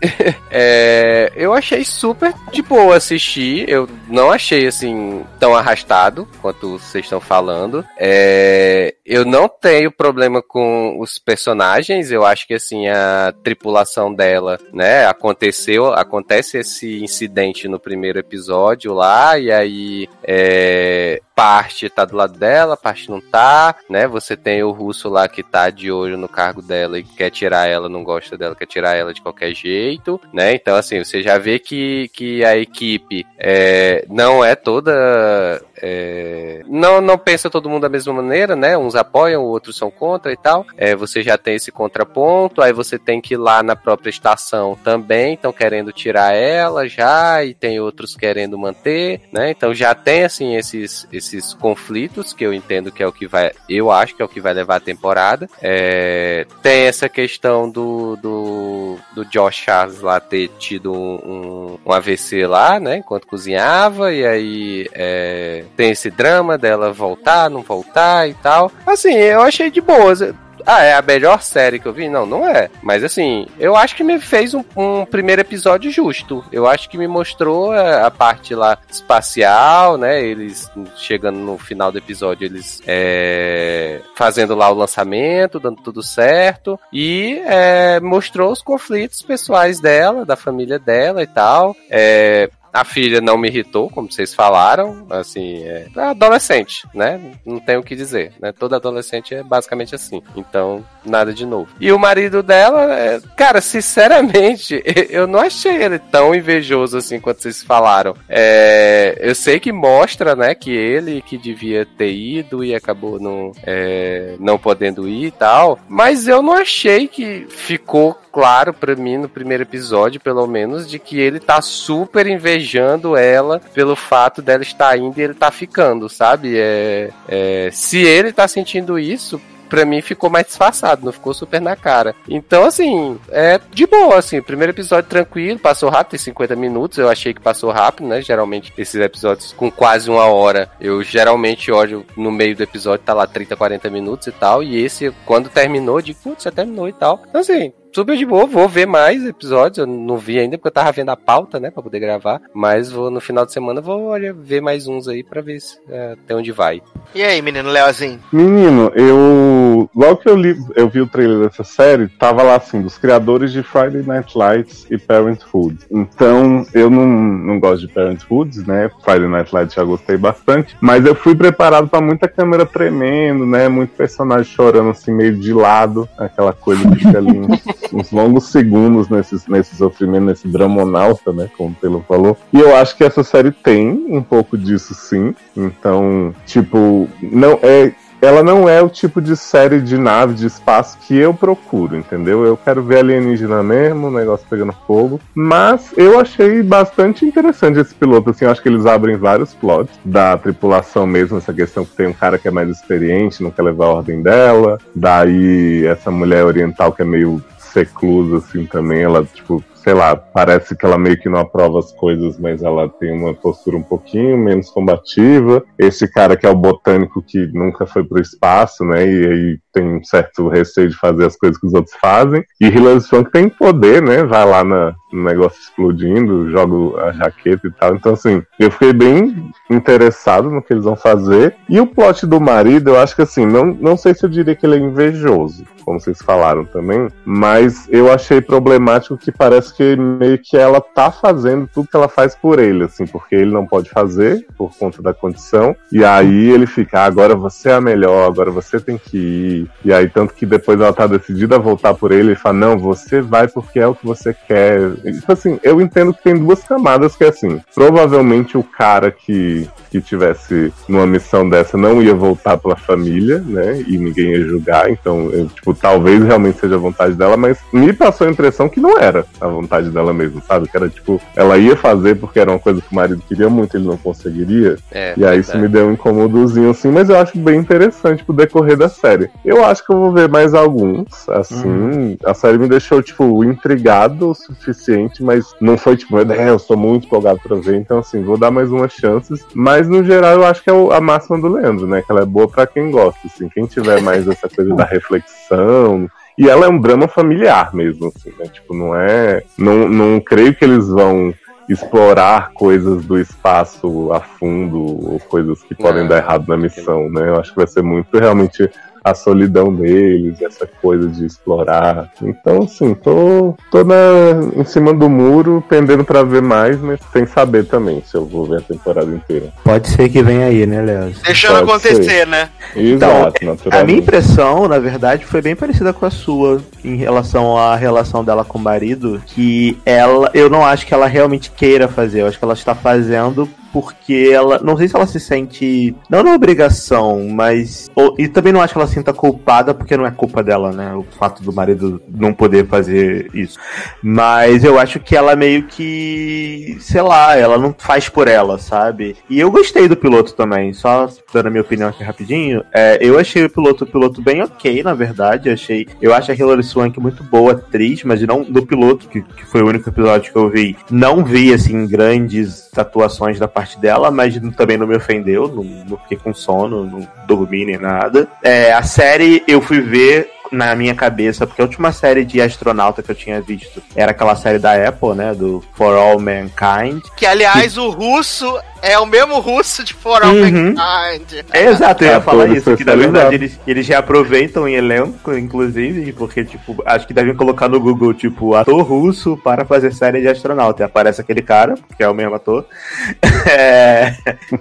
É, eu achei super de boa assistir. Eu não achei assim tão arrastado quanto vocês estão falando. É, eu não tenho problema com os personagens. Eu acho que assim a tripulação dela, né? Aconteceu, acontece esse incidente no primeiro episódio lá e aí é, parte tá do lado dela, parte não tá, né? Você tem o russo lá que tá de olho no cargo dela e quer tirar ela, não gosta dela, quer tirar ela de qualquer jeito, né? Então, assim, você já vê que, que a equipe é, não é toda. É, não, não pensa todo mundo da mesma maneira, né? Uns apoiam, outros são contra e tal. É, você já tem esse contraponto, aí você tem que ir lá na própria estação também, estão querendo tirar ela já, e tem outros querendo manter, né? Então já tem assim esses, esses conflitos que eu entendo que é o que vai. Eu acho que é o que vai levar a temporada. É, tem essa questão do, do, do Josh Charles lá ter tido um, um, um AVC lá, né? Enquanto cozinhava, e aí é, tem esse drama dela voltar, não voltar e tal. Assim, eu achei de boas. Ah, é a melhor série que eu vi? Não, não é. Mas assim, eu acho que me fez um, um primeiro episódio justo. Eu acho que me mostrou é, a, parte lá espacial, né? Eles chegando no final do episódio, eles é, fazendo lá o lançamento, dando tudo certo. E é, mostrou os conflitos pessoais dela, da família dela e tal. É, a filha não me irritou, como vocês falaram, assim, é adolescente, né? Não tem o que dizer, né? Todo adolescente é basicamente assim. Então, nada de novo. E o marido dela, é, cara, sinceramente, *laughs* eu não achei ele tão invejoso assim quanto vocês falaram. É, eu sei que mostra, né, que ele que devia ter ido e acabou não, é, não podendo ir e tal, mas eu não achei que ficou claro pra mim no primeiro episódio, pelo menos, de que ele tá super invejando ela pelo fato dela estar indo e ele tá ficando, sabe? É, é, se ele tá sentindo isso, pra mim ficou mais disfarçado, não ficou super na cara. Então, assim, é de boa, assim, primeiro episódio tranquilo, passou rápido, tem 50 minutos, eu achei que passou rápido, né? Geralmente, esses episódios com quase uma hora, eu geralmente olho no meio do episódio, tá lá 30, 40 minutos e tal, e esse, quando terminou, digo, putz, já terminou e tal. Então, assim, super de boa, vou ver mais episódios. Eu não vi ainda porque eu tava vendo a pauta, né, pra poder gravar. Mas vou no final de semana vou olha, ver mais uns aí pra ver se, é, até onde vai. E aí, menino Leozinho? Menino, eu. Logo que eu li, eu vi o trailer dessa série, tava lá assim, dos criadores de Friday Night Lights e Parenthood. Então, eu não, não gosto de Parenthood, né? Friday Night Lights já gostei bastante. Mas eu fui preparado pra muita câmera tremendo, né? Muito personagem chorando assim, meio de lado. Aquela coisa que fica ali *laughs* uns, longos segundos nesse, nesse sofrimento, nesse dramonauta, né? Como o Taylor falou. E eu acho que essa série tem um pouco disso sim. Então, tipo, não é ela não é o tipo de série de nave de espaço que eu procuro, entendeu? Eu quero ver alienígena mesmo, o negócio pegando fogo. Mas eu achei bastante interessante esse piloto, assim, eu acho que eles abrem vários plots da tripulação mesmo, essa questão que tem um cara que é mais experiente, não quer levar a ordem dela. Daí essa mulher oriental que é meio seclusa, assim, também, ela, tipo, sei lá, parece que ela meio que não aprova as coisas, mas ela tem uma postura um pouquinho menos combativa. Esse cara que é o botânico que nunca foi pro espaço, né? E aí tem um certo receio de fazer as coisas que os outros fazem. E Hilary Swank tem poder, né? Vai lá na, no negócio explodindo, jogo a jaqueta e tal. Então, assim, eu fiquei bem interessado no que eles vão fazer. E o plot do marido, eu acho que assim, não, não sei se eu diria que ele é invejoso, como vocês falaram também, mas eu achei problemático que parece que meio que ela tá fazendo tudo que ela faz por ele, assim, porque ele não pode fazer por conta da condição. E aí ele fica, ah, agora você é a melhor, agora você tem que ir. E aí, tanto que depois ela tá decidida a voltar por ele, ele fala, não, você vai porque é o que você quer. E, Tipo assim, eu entendo que tem duas camadas que é assim, provavelmente o cara que, que tivesse numa missão dessa não ia voltar pela família, né? E ninguém ia julgar, então, eu, tipo, talvez realmente seja a vontade dela, mas me passou a impressão que não era a vontade dela mesmo, sabe? Que era tipo, ela ia fazer porque era uma coisa que o marido queria muito, ele não conseguiria. É, E aí isso me deu um incomodozinho assim, mas eu acho bem interessante pro decorrer da série. Eu acho que eu vou ver mais alguns, assim. A série me deixou, tipo, intrigado o suficiente, mas não foi tipo, meu Deus, eu tô muito empolgado pra ver. Então, assim, vou dar mais umas chances. Mas no geral eu acho que é a máxima do Leandro, né? Que ela é boa pra quem gosta, assim. Quem tiver mais essa coisa da *laughs* reflexão. E ela é um drama familiar mesmo, assim, né? Tipo, não é. Não, não creio que eles vão explorar coisas do espaço a fundo ou coisas que podem dar errado na missão, né? Eu acho que vai ser muito realmente a solidão deles, essa coisa de explorar. Então, assim, tô, tô na, em cima do muro, pendendo pra ver mais, mas sem saber também se eu vou ver a temporada inteira. Pode ser que venha aí, né, Léo? Deixando Pode acontecer, né? Então, Exato, A minha impressão, na verdade, foi bem parecida com a sua em relação à relação dela com o marido, que ela, eu não acho que ela realmente queira fazer, eu acho que ela está fazendo porque ela, não sei se ela se sente, não na obrigação, mas, ou- e também não acho que ela se sinta culpada, porque não é culpa dela, né, o fato do marido não poder fazer isso. Mas eu acho que ela meio que, sei lá, ela não faz por ela, sabe? E eu gostei do piloto também, só dando a minha opinião aqui rapidinho. É, eu achei o piloto, o piloto bem ok, na verdade. Achei, eu acho a Hilary Swank muito boa atriz, mas não do piloto, que, que foi o único episódio que eu vi. Não vi, assim, grandes atuações da parte dela, mas também não me ofendeu, não, não fiquei com sono, não dormi nem nada. É, a série eu fui ver na minha cabeça, porque a última série de astronauta que eu tinha visto era aquela série da Apple, né, do For All Mankind. Que, aliás, o russo é o mesmo russo de For All Uhum. Mankind. É, exato, eu ia É, falar isso, que na verdade eles, eles já aproveitam em elenco, inclusive, porque, tipo, acho que devem colocar no Google, tipo, ator russo para fazer série de astronauta. E aparece aquele cara, que é o mesmo ator. *laughs* É,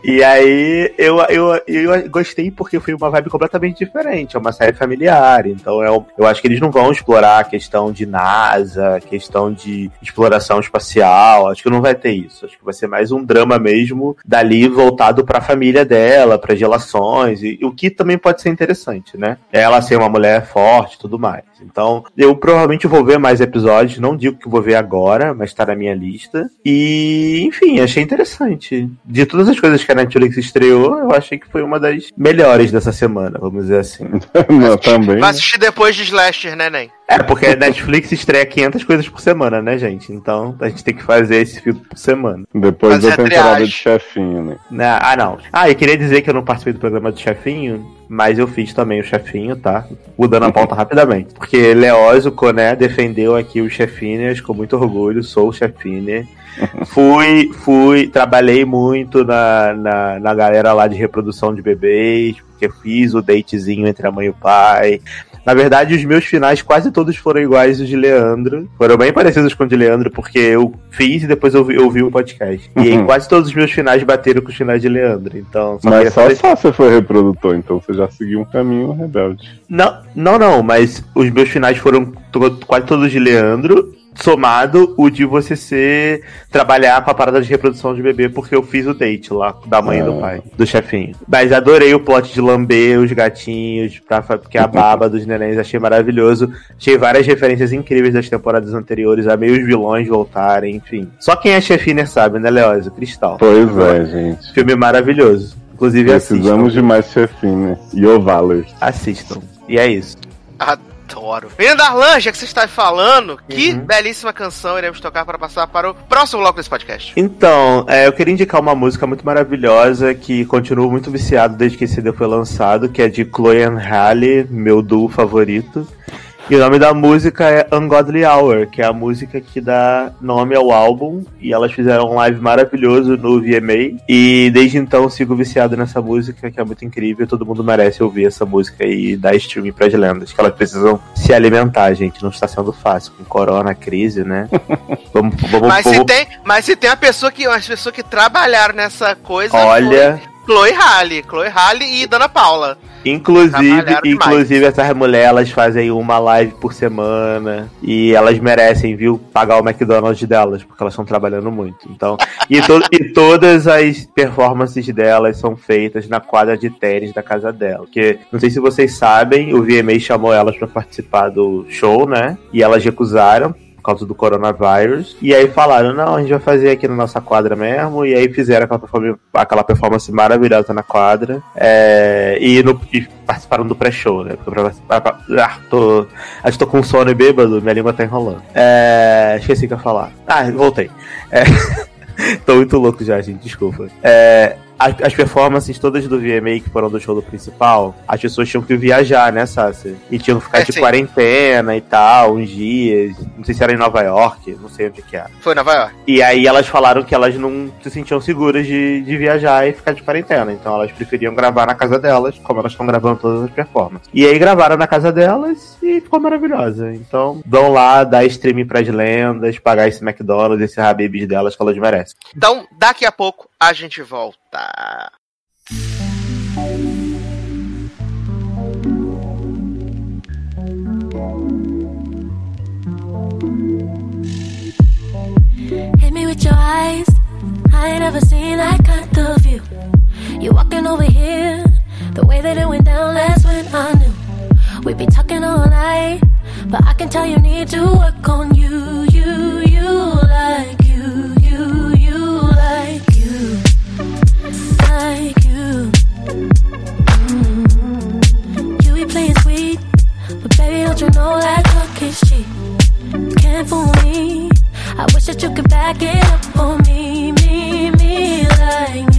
e aí eu, eu, eu gostei porque foi uma vibe completamente diferente. É uma série familiar, então é, um- eu acho que eles não vão explorar a questão de NASA, questão de exploração espacial. Acho que não vai ter isso. Acho que vai ser mais um drama mesmo dali voltado pra família dela, para relações, e, e o que também pode ser interessante, né? Ela ser uma mulher forte e tudo mais. Então, eu provavelmente vou ver mais episódios, não digo que vou ver agora, mas tá na minha lista. E, enfim, achei interessante. De todas as coisas que a Netflix estreou, eu achei que foi uma das melhores dessa semana, vamos dizer assim. *laughs* Não, também. Vai assistir depois de Slasher, né, Nen? É, porque a Netflix estreia 500 coisas por semana, né, gente? Então, a gente tem que fazer esse filme por semana. Depois Fazer da temporada triagem. de chefinho, né? Né? Ah, não. Ah, eu queria dizer que eu não participei do programa do chefinho, mas eu fiz também o chefinho, tá? Mudando a pauta *laughs* rapidamente. Porque Leózio Coné defendeu aqui os chefinhas com muito orgulho, sou o chefinha. Fui, fui, trabalhei muito na, na, na galera lá de reprodução de bebês, porque fiz o datezinho entre a mãe e o pai. Na verdade, os meus finais quase todos foram iguais os de Leandro. Foram bem parecidos com o de Leandro, porque eu fiz e depois eu vi, eu vi o podcast. E aí, Uhum. quase todos os meus finais bateram com os finais de Leandro. Então, só Mas só fazer- só você foi reprodutor, então você já seguiu um caminho rebelde. Não, não, não, mas os meus finais foram to- quase todos de Leandro. Somado o de você ser trabalhar com a parada de reprodução de bebê, porque eu fiz o date lá da mãe e do Ah. pai, do chefinho. Mas adorei o plot de lamber os gatinhos, pra, porque a baba dos nenéns achei maravilhoso. Achei várias referências incríveis das temporadas anteriores, a meio os vilões voltarem, enfim. Só quem é chefinha sabe, né, Leózio? Cristal. Pois é, gente. Filme maravilhoso. Inclusive, Precisamos de assistam. mais chefinho, né? E o Valor. Assistam. E é isso. Adoro. Menino Darlan, já que você está falando, que Uhum. belíssima canção iremos tocar para passar para o próximo bloco desse podcast. Então, é, eu queria indicar uma música muito maravilhosa que continuo muito viciado desde que esse CD foi lançado, que é de Chloe and Halle, meu duo favorito. E o nome da música é Ungodly Hour, que é a música que dá nome ao álbum. E elas fizeram um live maravilhoso no VMA. E desde então sigo viciado nessa música, que é muito incrível. Todo mundo merece ouvir essa música e dar streaming pras lendas. Que elas precisam se alimentar, gente. Não está sendo fácil. Com corona, crise, né? *laughs* vamos, vamos, Mas se, vamos- tem, mas se tem uma pessoa que, as pessoas que trabalharam nessa coisa. Olha. foi Chloe Halle. Chloe Halle e Dana Paula. Inclusive, inclusive essas mulheres elas fazem uma live por semana e elas merecem, viu, pagar o McDonald's delas, porque elas estão trabalhando muito. Então, e, to- e todas as performances delas são feitas na quadra de tênis da casa dela. Porque, não sei se vocês sabem, o VMA chamou elas para participar do show, né? E elas recusaram causa do coronavírus. E aí falaram, não, a gente vai fazer aqui na nossa quadra mesmo. E aí fizeram aquela performance, aquela performance maravilhosa na quadra. É, e, no- e participaram do pré-show, né? Porque pra- pra- ah, tô, acho que tô com sono e bêbado, minha língua tá enrolando. É, esqueci o que eu ia falar. Ah, voltei. É, *laughs* tô muito louco já, gente, desculpa. É, as, as performances todas do VMA que foram do show do principal, as pessoas tinham que viajar, né, Sassi? E tinham que ficar É, de sim. quarentena e tal, uns dias. Não sei se era em Nova York, não sei onde que era. Foi em Nova York. E aí elas falaram que elas não se sentiam seguras de, de viajar e ficar de quarentena. Então elas preferiam gravar na casa delas, como elas estão gravando todas as performances. E aí gravaram na casa delas e ficou maravilhosa. Então vão lá, dar streaming pras lendas, pagar esse McDonald's, esse Habibs delas que elas merecem. Então, daqui a pouco a gente volta. Hit me with your eyes. I ain't never seen that kind of view. You walking over here, the way that it went down last when I knew. We'd be talking all night, but I can tell you need to work on you, but you know that talk is cheap? Can't fool me. I wish that you could back it up for me, me, me, like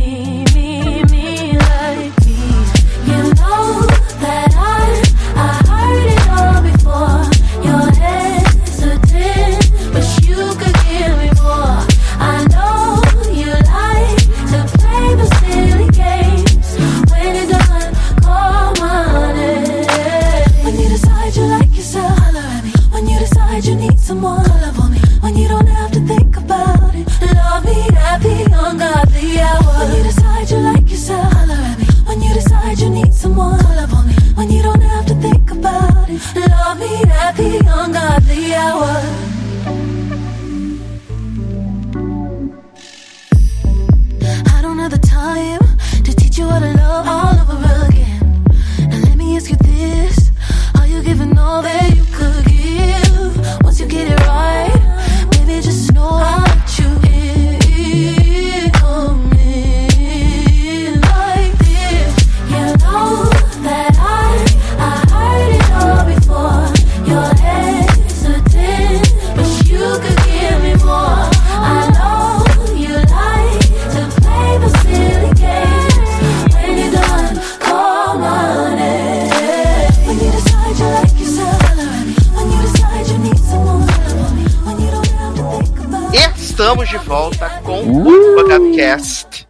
When you decide you like yourself, holler at me. When you decide you need someone, call me. When you don't have to think about it, love me at the ungodly hour. I don't have the time to teach you how to love all over again. Now let me ask you this: Are you giving all that you could give? Once you get it right, baby, just know estamos de volta com o Podcast.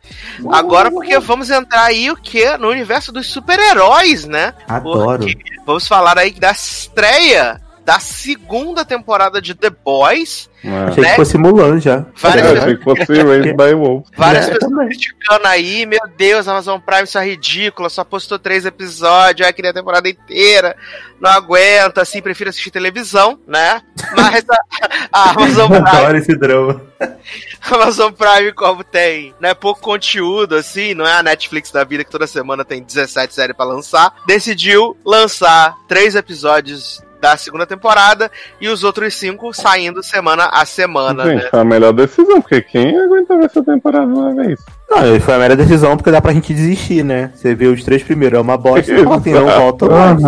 Agora porque vamos entrar aí o que? No universo dos super-heróis, né? Adoro. Porque vamos falar aí da estreia da segunda temporada de The Boys. É. Achei Né? que fosse Mulan já. Várias pessoas achei que fosse Raised by Wolf. Várias É, pessoas criticando aí, meu Deus, a Amazon Prime isso é ridícula, só postou três episódios, aí queria a temporada inteira, não aguenta, assim, prefiro assistir televisão, né? Mas a, a Amazon *laughs* Prime, Adoro esse drama. a *laughs* Amazon Prime, como tem né, pouco conteúdo, assim, não é a Netflix da vida que toda semana tem 17 séries pra lançar, decidiu lançar três episódios da segunda temporada e os outros cinco saindo semana a semana, Gente, né? foi a melhor decisão, porque quem aguenta ver essa temporada uma vez? Não, foi a melhor decisão porque dá pra gente desistir, né? Você vê os três primeiros, é uma bosta, assim, não volta mais.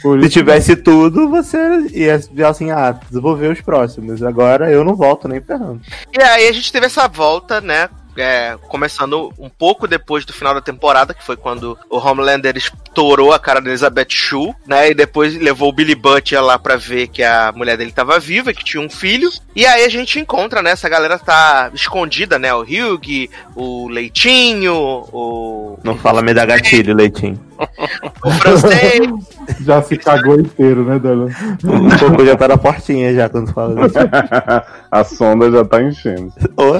Por Se tivesse tudo, você ia ia assim, ah, desenvolver os próximos. Agora eu não volto nem ferrando. E aí a gente teve essa volta, né? É, começando um pouco depois do final da temporada, que foi quando o Homelander estourou a cara da Elizabeth Shue, né? E depois levou o Billy Butcher lá pra ver que a mulher dele tava viva, que tinha um filho. E aí a gente encontra, né? Essa galera tá escondida, né? O Hugh, o Leitinho, o. Não fala me dá gatilho, Leitinho. O francês. *laughs* Já se cagou inteiro, né, Dana? O Coco já tá na portinha já quando fala isso. *laughs* a sonda já tá enchendo.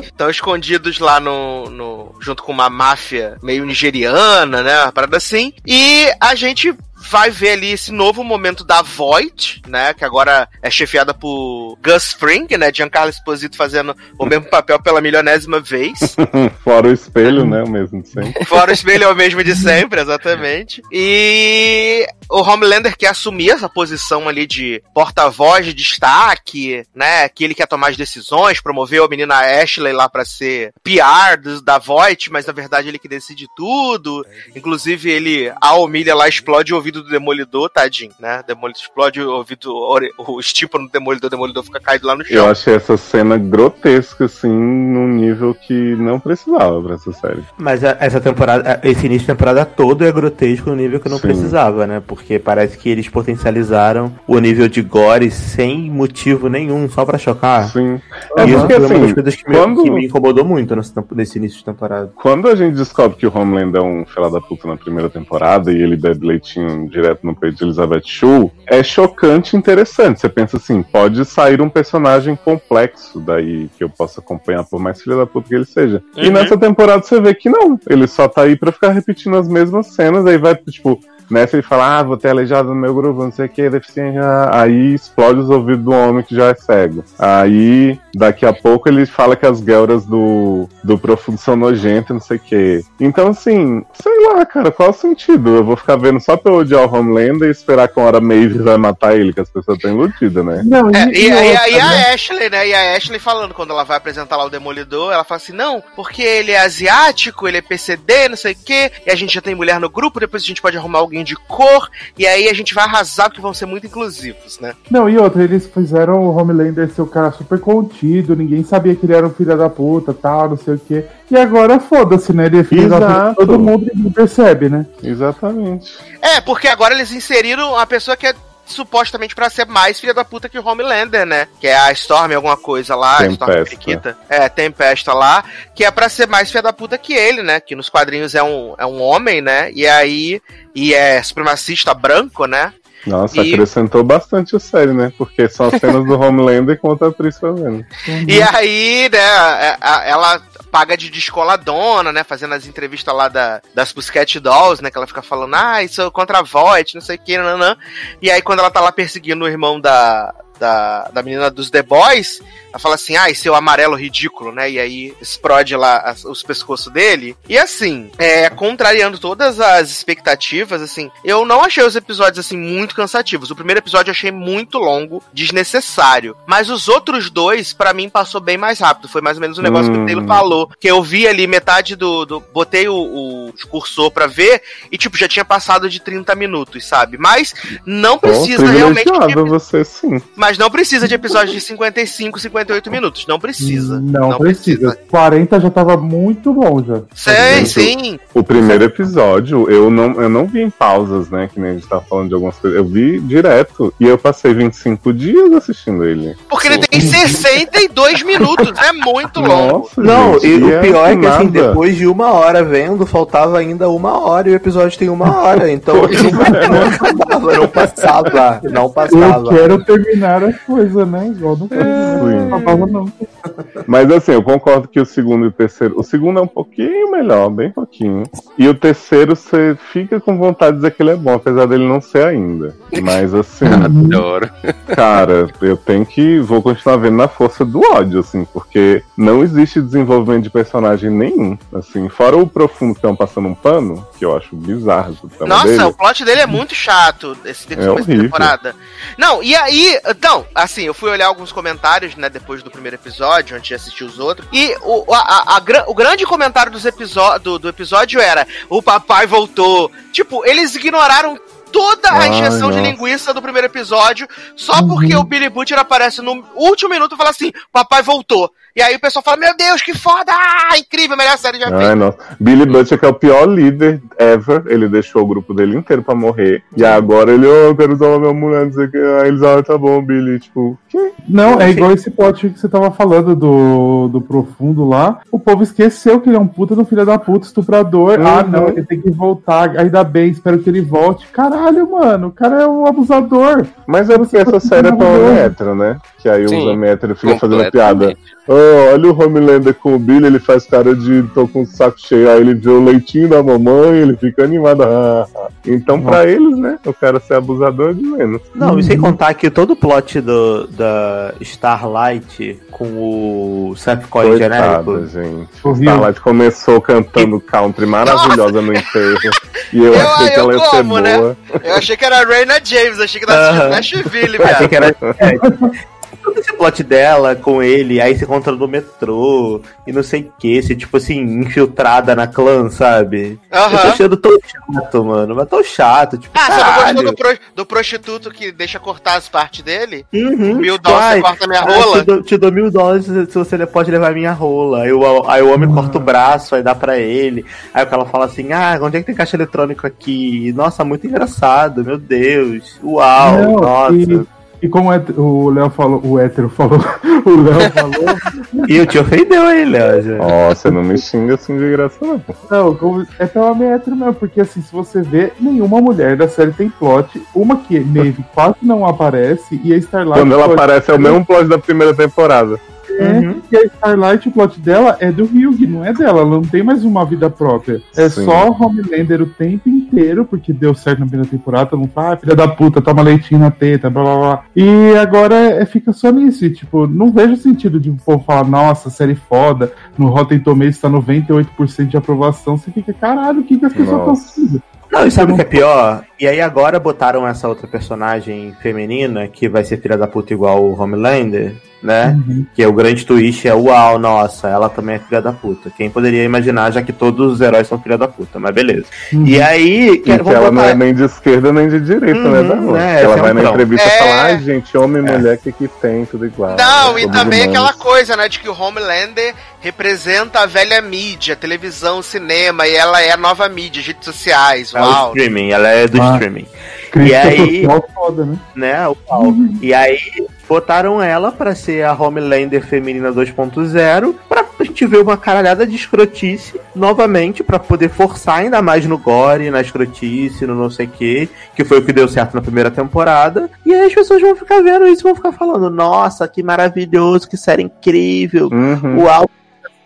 Estão escondidos lá no, no- junto com uma máfia meio nigeriana, né? Uma parada assim. E a gente vai ver ali esse novo momento da Void, né? Que agora é chefiada por Gus Fring, né? Giancarlo Esposito fazendo o mesmo papel pela milionésima vez. *laughs* Fora o espelho, né? O mesmo de sempre. Fora o espelho é o mesmo de sempre, exatamente. E o Homelander quer assumir essa posição ali de porta-voz de destaque, né? Que ele quer tomar as decisões, promoveu a menina Ashley lá pra ser PR do- da Voight, mas na verdade ele que decide tudo. Inclusive ele, a Omilha lá explode o ouvido do Demolidor, tadinho, né? Demolidor explode o ouvido, o estímpano do Demolidor, o Demolidor fica caído lá no Eu chão. achei essa cena grotesca, assim, num nível que não precisava pra essa série. Mas essa temporada, esse início de temporada todo é grotesco no nível que não Sim. precisava, né? Porque parece que eles potencializaram o nível de gore sem motivo nenhum, só pra chocar. Sim. E É isso porque, foi uma das assim, coisas que, me, quando- que me incomodou muito nesse, início de temporada. Quando a gente descobre que o Homelander é um filho da puta na primeira temporada e ele bebe direto no peito de Elizabeth Shue, é chocante e interessante. Você pensa assim, pode sair um personagem complexo daí que eu possa acompanhar por mais filho da puta que ele seja. E Uhum. nessa temporada você vê que não. Ele só tá aí pra ficar repetindo as mesmas cenas, aí vai, tipo, Nessa ele fala, ah, vou ter aleijado no meu grupo, não sei o que, deficiência. Aí explode os ouvidos do homem que já é cego. Aí, daqui a pouco, ele fala que as guelras do, do profundo são nojentas, não sei o que. Então, assim, sei lá, cara, qual o sentido? Eu vou ficar vendo só pra eu odiar o Homelander e esperar que uma hora Maeve vai matar ele, que as pessoas estão iludidas, né? Não, É, e, aí outra, aí né? a Ashley, né? E a Ashley falando, quando ela vai apresentar lá o Demolidor, ela fala assim: não, porque ele é asiático, ele é PCD, não sei o quê, e a gente já tem mulher no grupo, depois a gente pode arrumar alguém de cor, e aí a gente vai arrasar porque vão ser muito inclusivos, né? Não, e outra, eles fizeram o Homelander ser o cara super contido, ninguém sabia que ele era um filho da puta, tal, não sei o quê. E agora foda-se, né? Ele é filho da puta, de Exato. todo mundo e percebe, né? Exatamente. É, porque agora eles inseriram a pessoa que é supostamente pra ser mais filha da puta que o Homelander, né? Que é a Storm alguma coisa lá, a Storm Tempesta. Periquita. É, Tempesta lá, que é pra ser mais filha da puta que ele, né? Que nos quadrinhos é um, é um homem, né? E aí, e é supremacista branco, né? Nossa, E- acrescentou bastante a série, né? Porque são as cenas do *laughs* Homelander com outra atriz fazendo. E aí, né, a- a- ela paga de descoladona, né, fazendo as entrevistas lá da, das Pussycat Dolls, né, que ela fica falando, ah, isso é contra a Voight, não sei o que, nanã. E aí, quando ela tá lá perseguindo o irmão da, da, da menina dos The Boys, ela fala assim, ah, esse é o amarelo ridículo, né, e aí explode lá as- os pescoços dele. E assim, é, contrariando todas as expectativas, assim, eu não achei os episódios, assim, muito cansativos. O primeiro episódio eu achei muito longo, desnecessário. Mas os outros dois, pra mim, passou bem mais rápido. Foi mais ou menos o negócio que o Hum. Taylor falou. Que eu vi ali metade do. do- botei o, o cursor pra ver e, tipo, já tinha passado de 30 minutos, sabe? Mas não precisa realmente. privilegiado De, você sim. mas não precisa de episódios de 55, 58 minutos. Não precisa. Não, precisa. 40 já tava muito bom já. Sim. O primeiro episódio, eu não, eu não vi em pausas, né? Que nem a gente tava falando de algumas coisas. Eu vi direto. E eu passei 25 dias assistindo ele. Porque ele tem 62 *laughs* minutos. É muito longo. Nossa, Não, gente, e o é pior é que assim, depois de uma hora vendo, faltava ainda uma hora e o episódio tem uma hora. *laughs* Então Pois não, não passava, não passava, não Eu passava. quero terminar a coisa, né? Igual não Sim. Não. *laughs* Mas assim, eu concordo que o segundo e o terceiro. O segundo é um pouquinho melhor, bem pouquinho. E o terceiro você fica com vontade de dizer que ele é bom, apesar dele não ser ainda. Mas assim, *laughs* Adoro. cara, eu tenho que. Vou continuar vendo na força do ódio, assim, porque não existe desenvolvimento de personagem nenhum. Assim, fora o profundo que estão passando um pano, que eu acho bizarro. o Nossa, dele. o plot dele é muito chato, esse É horrível. temporada. Não, e aí, então, assim, eu fui olhar alguns comentários, né, depois do primeiro episódio, antes de assistir os outros, e o, a, a- a o grande comentário dos do, do episódio era: o papai voltou. Tipo, eles ignoraram toda a Ai, injeção de nossa. linguiça do primeiro episódio, só porque o Billy Butcher aparece no último minuto e fala assim: papai voltou. E aí o pessoal fala, meu Deus, que foda! Ah, incrível, melhor série já Ai, feita. nossa. Billy Butcher, que é o pior líder ever, ele deixou o grupo dele inteiro pra morrer. E agora ele, oh, eu quero salvar minha mulher, não sei o que. Aí eles, ah, tá bom, Billy. Tipo, que? Não, é igual esse plot que você tava falando do, do profundo lá. O povo esqueceu que ele é um puta do filho da puta, estuprador. Uhum. Ah, não, ele tem que voltar. Ainda bem, espero que ele volte. Caralho, mano, o cara é um abusador. Mas é porque essa série é pra homem hétero, né? Que aí Sim, os homem hétero ficam fazendo piada. Oh, olha o Homelander com o Billy, ele faz cara de tô com o saco cheio. Aí ele vê o leitinho da mamãe, ele fica animado. Ah, *laughs* ah. Então, pra eles, né? O cara ser abusador é de menos. Não, e sem contar que todo o plot do, da Starlight com o Seth Cohen genérico. Gente. Ouviu? Starlight começou cantando country maravilhosa no enterro. E eu, *laughs* Eu- achei que eu ela ia ser como, né? boa. Eu achei que era a Raina James, achei que tava assistindo Aham. Nashville, Achei velho. que era. Todo esse plot dela com ele, aí se encontra no metrô e não sei o que, se tipo assim, infiltrada na clã, sabe? Eu tô achando tão chato, mano, mas tão chato, tipo, Ah, você não caralho. gostou do, pro- do prostituto que deixa cortar as partes dele? Uhum, Mil dólares você ai, corta minha rola? Te dou, te dou mil dólares se você pode levar minha rola. Aí o, aí o homem corta o braço, aí dá pra ele. Aí o cara fala assim: Ah, onde é que tem caixa eletrônico aqui? Nossa, muito engraçado, meu Deus. Uau, Não, nossa. E, e como é- o Léo falou, o hétero falou, *laughs* o Léo falou, E eu te ofendeu aí, Léo. Nossa, não me xinga assim de graça, não. não, como, é pela meio hétero mesmo, porque assim, se você vê, nenhuma mulher da série tem plot, uma que Neve quase não aparece, e a Starlight... Quando ela aparece, é o mesmo plot da primeira temporada. É, Uhum. e a Starlight, o plot dela é do Hugh, não é dela. Ela não tem mais uma vida própria. É Sim. só Homelander o tempo inteiro, porque deu certo na primeira temporada. Mundo fala, ah, filha da puta, toma leitinho na teta, blá blá blá. E agora é, fica só nisso. E, tipo, não vejo sentido de o povo falar, nossa, série foda. No Rotten Tomatoes tá 98% de aprovação. Você fica, caralho, o que, que as pessoas estão fazendo? Não, e sabe o que é pior? E aí agora botaram essa outra personagem feminina, que vai ser filha da puta igual o Homelander, né? Uhum. Que é o grande twist, é uau, nossa, ela também é filha da puta. Quem poderia imaginar, já que todos os heróis são filha da puta, mas beleza. Uhum. E aí, E quero que ela não é nem de esquerda nem de direita, Uhum, né, Darlan? é, ela é vai um na entrevista É. e fala, ai, gente, homem e mulher, o que que tem? Tudo igual. Não, né, e também humanos. aquela coisa, né, de que o Homelander representa a velha mídia, televisão, cinema, e ela é a nova mídia, redes sociais, É o uau. streaming, ela é do Ah. streaming. Crítica E aí- social foda, né? né? O pau. E aí botaram ela pra ser a Homelander feminina 2.0 pra gente ver uma caralhada de escrotice novamente pra poder forçar ainda mais no gore, na escrotice, no não sei o que, que foi o que deu certo na primeira temporada. E aí as pessoas vão ficar vendo isso, e vão ficar falando: "Nossa, que maravilhoso, que série incrível. Uhum. Uau,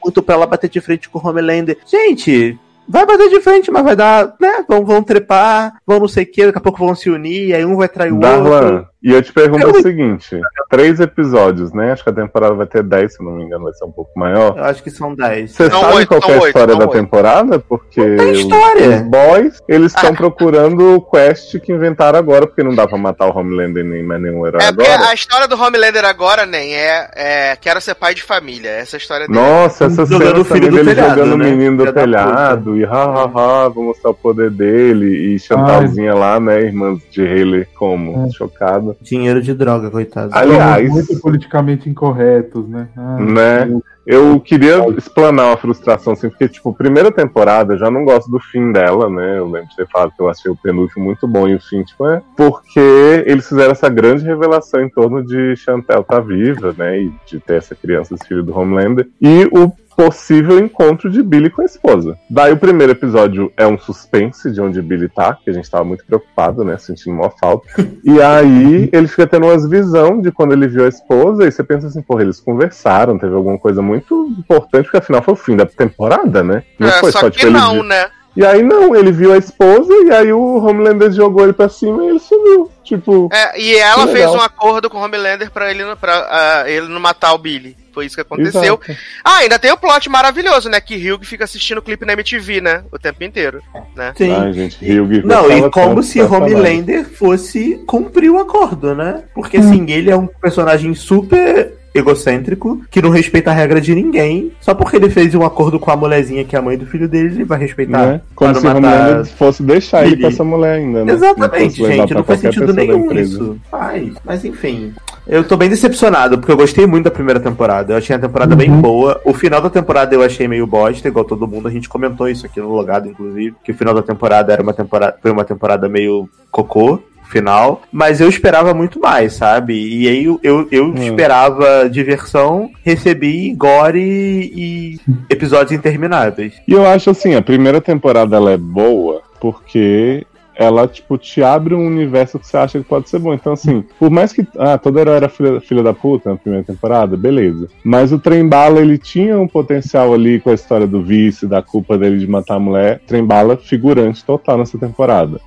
muito pra ela bater de frente com o Homelander". Gente, Vai bater de frente, mas vai dar, né? Vão, vão trepar, vão não sei o que, daqui a pouco vão se unir, aí um vai trair o outro. E eu te pergunto Eu- o seguinte: três episódios, né? Acho que a temporada vai ter 10, se não me engano, vai ser um pouco maior. Eu acho que são 10. Você São sabe oito, qual que é a história são da oito. temporada? Porque Não os- história. os boys, eles estão procurando o quest que inventaram agora, porque não dá pra matar o Homelander nem mais nenhum herói É porque agora. a história do Homelander agora, nem é, é quero ser pai de família. Essa é história dele. Nossa, essa Jogando cena também do dele telhado, jogando o né? menino do telhado e ha, ha, ha, vou mostrar o poder dele e Chantalzinha lá, né, irmãs de Haley como, É. chocada. Dinheiro de droga, coitado. Aliás, Somos muito politicamente incorretos, né? Ah, Né? eu- Eu queria explanar uma frustração, assim, porque, tipo, primeira temporada, eu já não gosto do fim dela, né? Eu lembro de ter falado que eu achei o penúltimo muito bom e o fim, tipo, é porque eles fizeram essa grande revelação em torno de Chantel tá viva, né? E de ter essa criança, esse filho do Homelander. E o possível encontro de Billy com a esposa. Daí o primeiro episódio é um suspense de onde Billy tá, que a gente tava muito preocupado, né? Sentindo uma falta. E aí ele fica tendo umas visão de quando ele viu a esposa, e você pensa assim, porra, eles conversaram, teve alguma coisa muito importante, porque afinal foi o fim da temporada, né? Não É, foi só, só, tipo, não, viu- né? E aí não, ele viu a esposa e aí o Homelander jogou ele pra cima e ele sumiu. Tipo, É, e ela fez legal. um acordo com o Homelander pra ele, não- pra, ah, ele não matar o Billy. Foi isso que aconteceu. exato. Ah, ainda tem o plot maravilhoso, né? Que Hugh fica assistindo o clipe na MTV, né? O tempo inteiro. Né? Sim. Ai, gente, Hugh Não, e como se. Homelander fosse cumprir o acordo, né? Porque assim, ele é um personagem super egocêntrico, que não respeita a regra de ninguém. Só porque ele fez um acordo com a mulherzinha que é a mãe do filho dele, ele vai respeitar. Né? Como para se o matar- fosse deixar ele com essa mulher ainda, né? Exatamente, levar gente. Não faz sentido nenhum isso. Faz. Mas enfim. Eu tô bem decepcionado, porque eu gostei muito da primeira temporada. Eu achei a temporada bem boa. O final da temporada eu achei meio bosta, igual todo mundo. A gente comentou isso aqui no logado, inclusive. Que o final da temporada era uma temporada. Foi uma temporada meio cocô. Final, mas eu esperava muito mais, sabe? E aí eu, eu, eu esperava diversão, recebi gore e episódios intermináveis. E eu acho assim, a primeira temporada ela é boa porque ela, tipo, te abre um universo que você acha que pode ser bom. Então, assim, por mais que. Ah, todo herói era filha, filha da puta na primeira temporada, beleza. Mas o Trem Bala, ele tinha um potencial ali com a história do vice, da culpa dele de matar a mulher. Trem Bala, figurante total nessa temporada.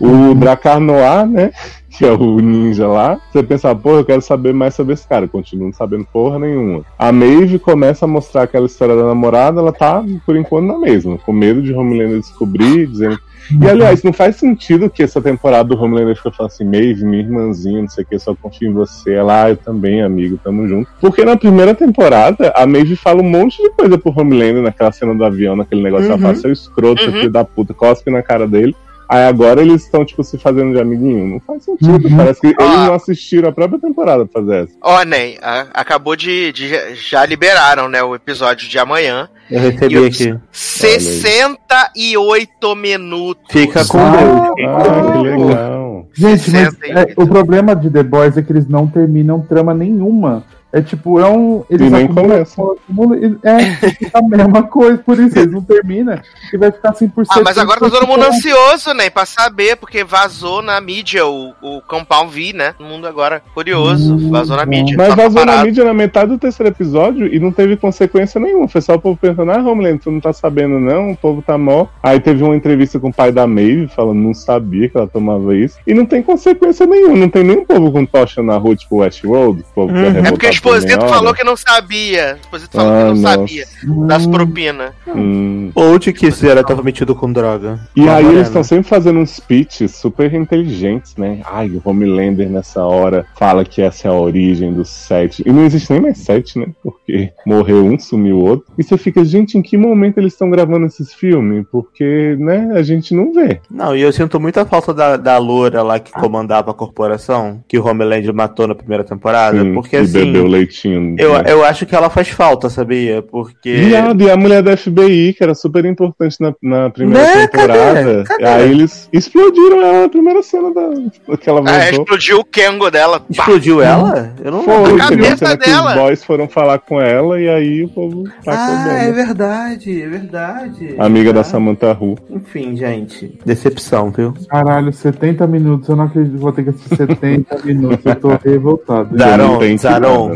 O Dracar Noir, né? *laughs* Que é o ninja lá. Você pensa, porra, eu quero saber mais sobre esse cara. Continuo não sabendo porra nenhuma. A Maeve começa a mostrar aquela história da namorada, ela tá, por enquanto, na mesma. Com medo de Homelander descobrir, dizendo. E aliás, não faz sentido que essa temporada do Homelander fica falando assim, Maeve, minha irmãzinha, não sei o que, só confio em você. Ela, ah, eu também, amigo, tamo junto. Porque na primeira temporada, a Maeve fala um monte de coisa pro Homelander naquela cena do avião, naquele negócio. Ela fala, seu escroto, seu filho da puta, cospe na cara dele. Aí agora eles estão, tipo, se fazendo de amiguinho. Não faz sentido. Parece que eles não assistiram a própria temporada pra fazer essa. Ó, Ney, a- acabou de, de- Já liberaram, né, o episódio de amanhã. Eu recebi E eu- aqui. 68 minutos. Fica com Ah, Deus. Ah, que legal. Gente, mas 68. é, o problema de The Boys é que eles não terminam trama nenhuma. É tipo, é um. Eles E nem acumulam, começam. acumulam, e- é, fica a mesma coisa, por isso eles não terminam e vai ficar 100%. Ah, mas agora tá todo mundo ansioso, né, pra saber, porque vazou na mídia o, o Compound V, né? Todo mundo agora curioso, vazou na mídia. Mas tá vazou na mídia na metade do terceiro episódio e não teve consequência nenhuma. Foi só o povo pensando, ah, Homelander, tu não tá sabendo não, o povo tá mó. Aí teve uma entrevista com o pai da Maeve falando, não sabia que ela tomava isso. E não tem consequência nenhuma, não tem nenhum povo com tocha na rua, tipo Westworld, o povo que Uhum. é É porque o Exposito falou que não sabia. O Exposito falou Ah, que não nossa. sabia das propinas. Hum. Ou de que esse era tava metido com droga. E Com a aí eles estão sempre fazendo uns speeches super inteligentes, né? Ai, o Homelander nessa hora fala que essa é a origem do set. E não existe nem mais set, né? Porque morreu um, sumiu o outro. E você fica, gente, em que momento eles estão gravando esses filmes? Porque, né, a gente não vê. Não, e eu sinto muita falta da, da loura lá que comandava a corporação, que o Homelander matou na primeira temporada. Sim, porque e assim. Leitinho. Eu, né? eu acho que ela faz falta, sabia? Porque. Viado, e a mulher da FBI, que era super importante na, na primeira Né? temporada. Cadê? Cadê? Aí eles explodiram ela na primeira cena da, que ela Ah, voltou. explodiu o Kengo dela. Pá. Explodiu ela? Eu não Foi, A cabeça cena que dela. os boys foram falar com ela e aí o povo tacou Ah, bomba. é verdade, é verdade. Amiga da Ah, Samantha Ru. Enfim, gente. Decepção, viu? Caralho, 70 minutos. Eu não acredito que vou ter que assistir 70 *laughs* minutos. Eu tô revoltado. Já não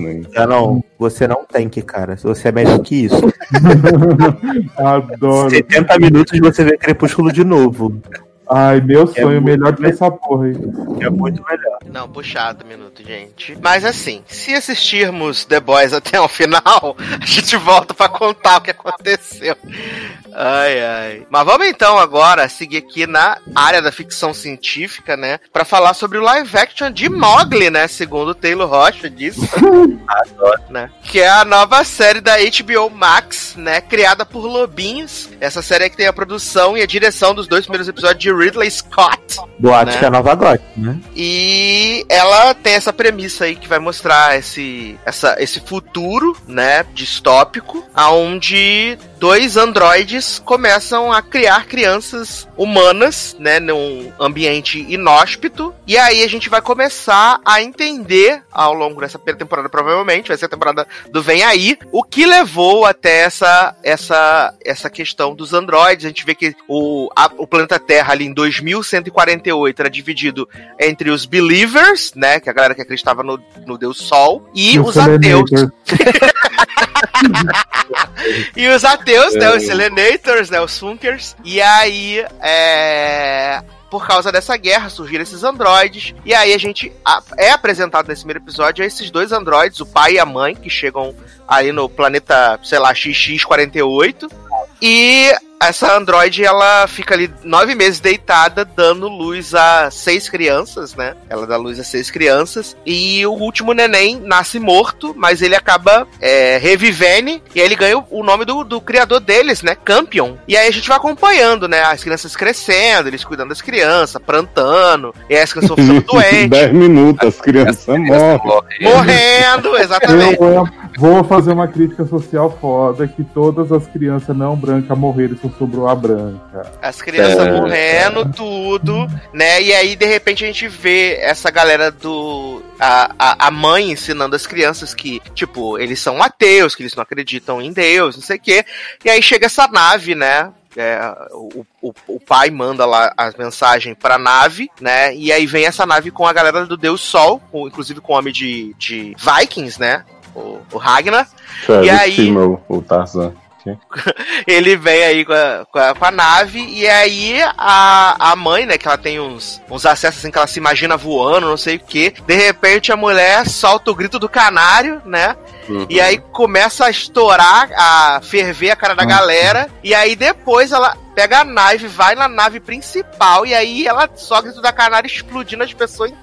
Nada, né? Zaron, você não tem que, cara. Você é melhor que isso. *laughs* Adoro. 70 minutos você vê Crepúsculo de novo. Ai, meu sonho, muito melhor que essa porra aí. É muito melhor. Não, puxado minuto, gente. Mas assim, se assistirmos The Boys até o final, *laughs* a gente volta pra contar o que aconteceu. Ai, ai. Mas vamos então agora seguir aqui na área da ficção científica, né? Pra falar sobre o live action de Mowgli, né? Segundo o Taylor Rocha disse. *laughs* Adoro, né? Que é a nova série da HBO Max, né? Criada por Lobinhos. Essa série é que tem a produção e a direção dos dois primeiros episódios de Ridley Scott. Boate Né? que é nova Gotti, né? E ela tem essa premissa aí que vai mostrar esse, essa, esse futuro, né, distópico, aonde dois androides começam a criar crianças humanas, né, num ambiente inóspito. E aí a gente vai começar a entender ao longo dessa primeira temporada, provavelmente, vai ser a temporada do Vem Aí, o que levou até essa, essa, essa questão dos androides. A gente vê que o, a- o planeta Terra ali em 2148 era dividido entre os believers, né, que é a galera que acreditava no, no Deus Sol, e os ateus. *laughs* E os ateus, né? Os Selenators, né? Os Funkers. E aí, é. Por causa dessa guerra, surgiram esses androides. E aí a gente é apresentado nesse primeiro episódio a esses dois androides, o pai e a mãe, que chegam aí no planeta, sei lá, XX48. E essa androide, ela fica ali nove meses deitada, dando luz a seis crianças, né? Ela dá luz a seis crianças. E o último neném nasce morto, mas ele acaba é, revivendo. E aí ele ganha o- nome do, do criador deles, né? Campion. E aí a gente vai acompanhando, né? As crianças crescendo, eles cuidando das crianças, plantando. E aí as crianças ficando *laughs* doentes. 10 minutos, as crianças morrem. Morrendo, exatamente. Vou fazer uma crítica social foda que todas as crianças não brancas morreram e só sobrou a branca. As crianças É. morrendo, tudo, né? E aí, de repente, a gente vê essa galera do. A, a, a mãe ensinando as crianças que, tipo, eles são ateus, que eles não acreditam em Deus, não sei o quê. E aí chega essa nave, né? É, o, o, o pai manda lá as mensagens pra nave, né? E aí vem essa nave com a galera do Deus Sol, com- inclusive com o homem de, de Vikings, né? O, o Ragnar. Travis E aí- o Tarzan. *laughs* ele vem aí com a, com a, com a nave e aí a, a mãe, né, que ela tem uns, uns acessos assim que ela se imagina voando, não sei o que. De repente a mulher solta o grito do canário, né? Uhum. E aí começa a estourar, a ferver a cara da galera. E aí depois ela pega a nave, vai na nave principal. E aí ela só grito da canário explodindo as pessoas inteiras,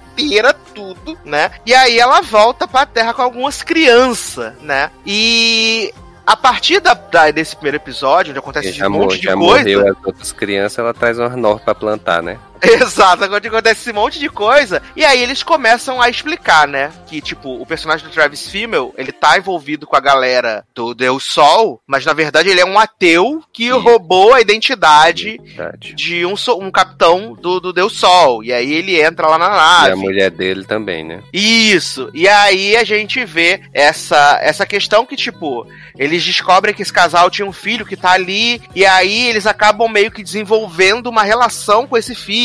tudo, né? E aí ela volta pra terra com algumas crianças, né? E. A partir da, da- desse primeiro episódio, onde acontece já um monte de já coisa. morreu as outras crianças, ela traz uma nova pra plantar, né? *laughs* Exato, acontece esse monte de coisa. E aí eles começam a explicar, né? Que, tipo, o personagem do Travis Fimmel, ele tá envolvido com a galera do Deus Sol, mas na verdade ele é um ateu que Isso. roubou a identidade Verdade. de um, um capitão do, do Deus Sol. E aí ele entra lá na E nave. a mulher dele também, né? Isso. E aí a gente vê essa, essa questão que, tipo, eles descobrem que esse casal tinha um filho que tá ali, e aí eles acabam meio que desenvolvendo uma relação com esse filho,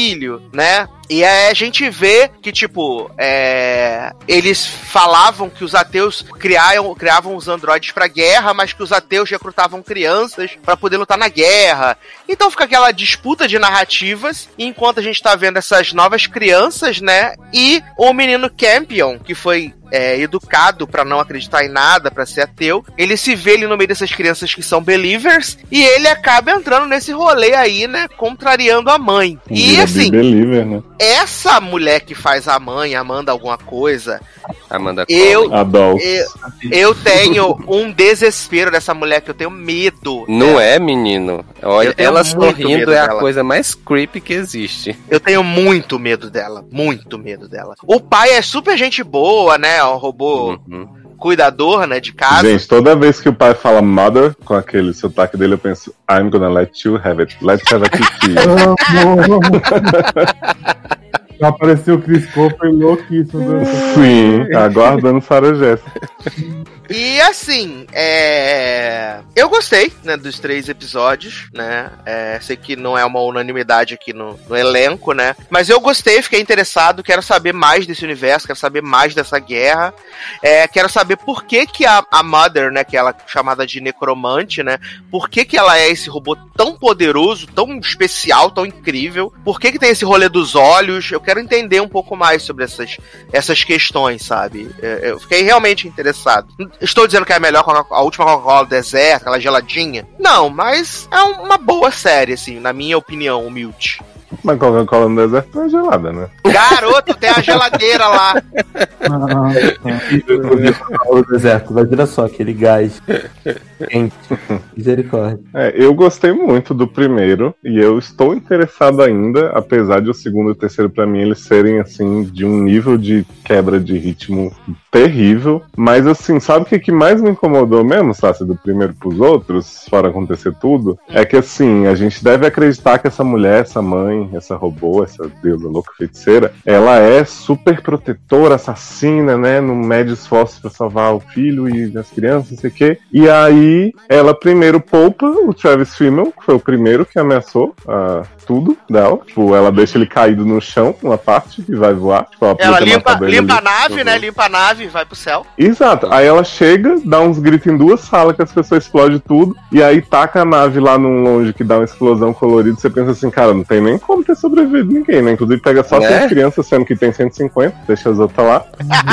né? E aí a gente vê que, tipo, é, eles falavam que os ateus criavam, criavam os androides pra guerra, mas que os ateus recrutavam crianças pra poder lutar na guerra. Então fica aquela disputa de narrativas, e enquanto a gente tá vendo essas novas crianças, né? E o menino Campion, que foi é, educado pra não acreditar em nada, pra ser ateu, ele se vê ali no meio dessas crianças que são believers, e ele acaba entrando nesse rolê aí, né? Contrariando a mãe. E assim, Believer, né? Essa mulher que faz a mãe, Amanda alguma coisa, Amanda Eu- eu, eu tenho *laughs* um desespero dessa mulher que eu tenho medo. Não é, menino? Olha, ela sorrindo é a dela. coisa mais creepy que existe. Eu tenho muito medo dela. Muito medo dela. O pai é super gente boa, né? O robô Uhum. Cuidador, né? De casa. Gente, toda vez que o pai fala mother com aquele sotaque dele, eu penso, I'm gonna let you have it. Let's have a kiki. *laughs* *laughs* Apareceu o Chris foi louquíssimo. Sim, aguardando Sarah Jessica. E assim, é... eu gostei né, dos três episódios, né? É, sei que não é uma unanimidade aqui no, no elenco, né? Mas eu gostei, fiquei interessado, quero saber mais desse universo, quero saber mais dessa guerra. É, quero saber por que, que a, a Mother, né? Que ela é chamada de necromante, né? Por que, que ela é esse robô tão poderoso, tão especial, tão incrível? Por que, que tem esse rolê dos olhos? Eu quero entender um pouco mais sobre essas, essas questões, sabe? É, Eu fiquei realmente interessado. Estou dizendo que é melhor a última Coca-Cola do deserto, aquela geladinha. Não, mas é uma boa série, assim, na minha opinião, humilde. Mas Coca-Cola no deserto não é gelada, né? Garoto, tem a geladeira lá. O deserto, imagina só aquele gás quente. Misericórdia. É, eu gostei muito do primeiro e eu estou interessado ainda, apesar de o segundo e o terceiro pra mim eles serem assim de um nível de quebra de ritmo terrível. Mas assim, sabe o que, que mais me incomodou mesmo, Sassi, do primeiro pros outros, fora acontecer tudo? É que assim, a gente deve acreditar que essa mulher, essa mãe, essa robô, essa deusa louca feiticeira, ela é super protetora, assassina, né? Não mede esforços pra salvar o filho e as crianças, não sei o quê. E aí, ela primeiro poupa o Travis Fimmel, que foi o primeiro que ameaçou ah, tudo dela. Tipo, ela deixa ele caído no chão, uma parte, e vai voar. Tipo, ela limpa, limpa a ali. nave, né? Limpa a nave, vai pro céu. Exato. Aí ela chega, dá uns gritos em duas salas que as pessoas explodem tudo, e aí taca a nave lá num longe que dá uma explosão colorida. Você pensa assim, cara, não tem nem como ter sobrevivido ninguém, né? Inclusive pega só Né? seis crianças, sendo que tem 150, deixa as outras lá.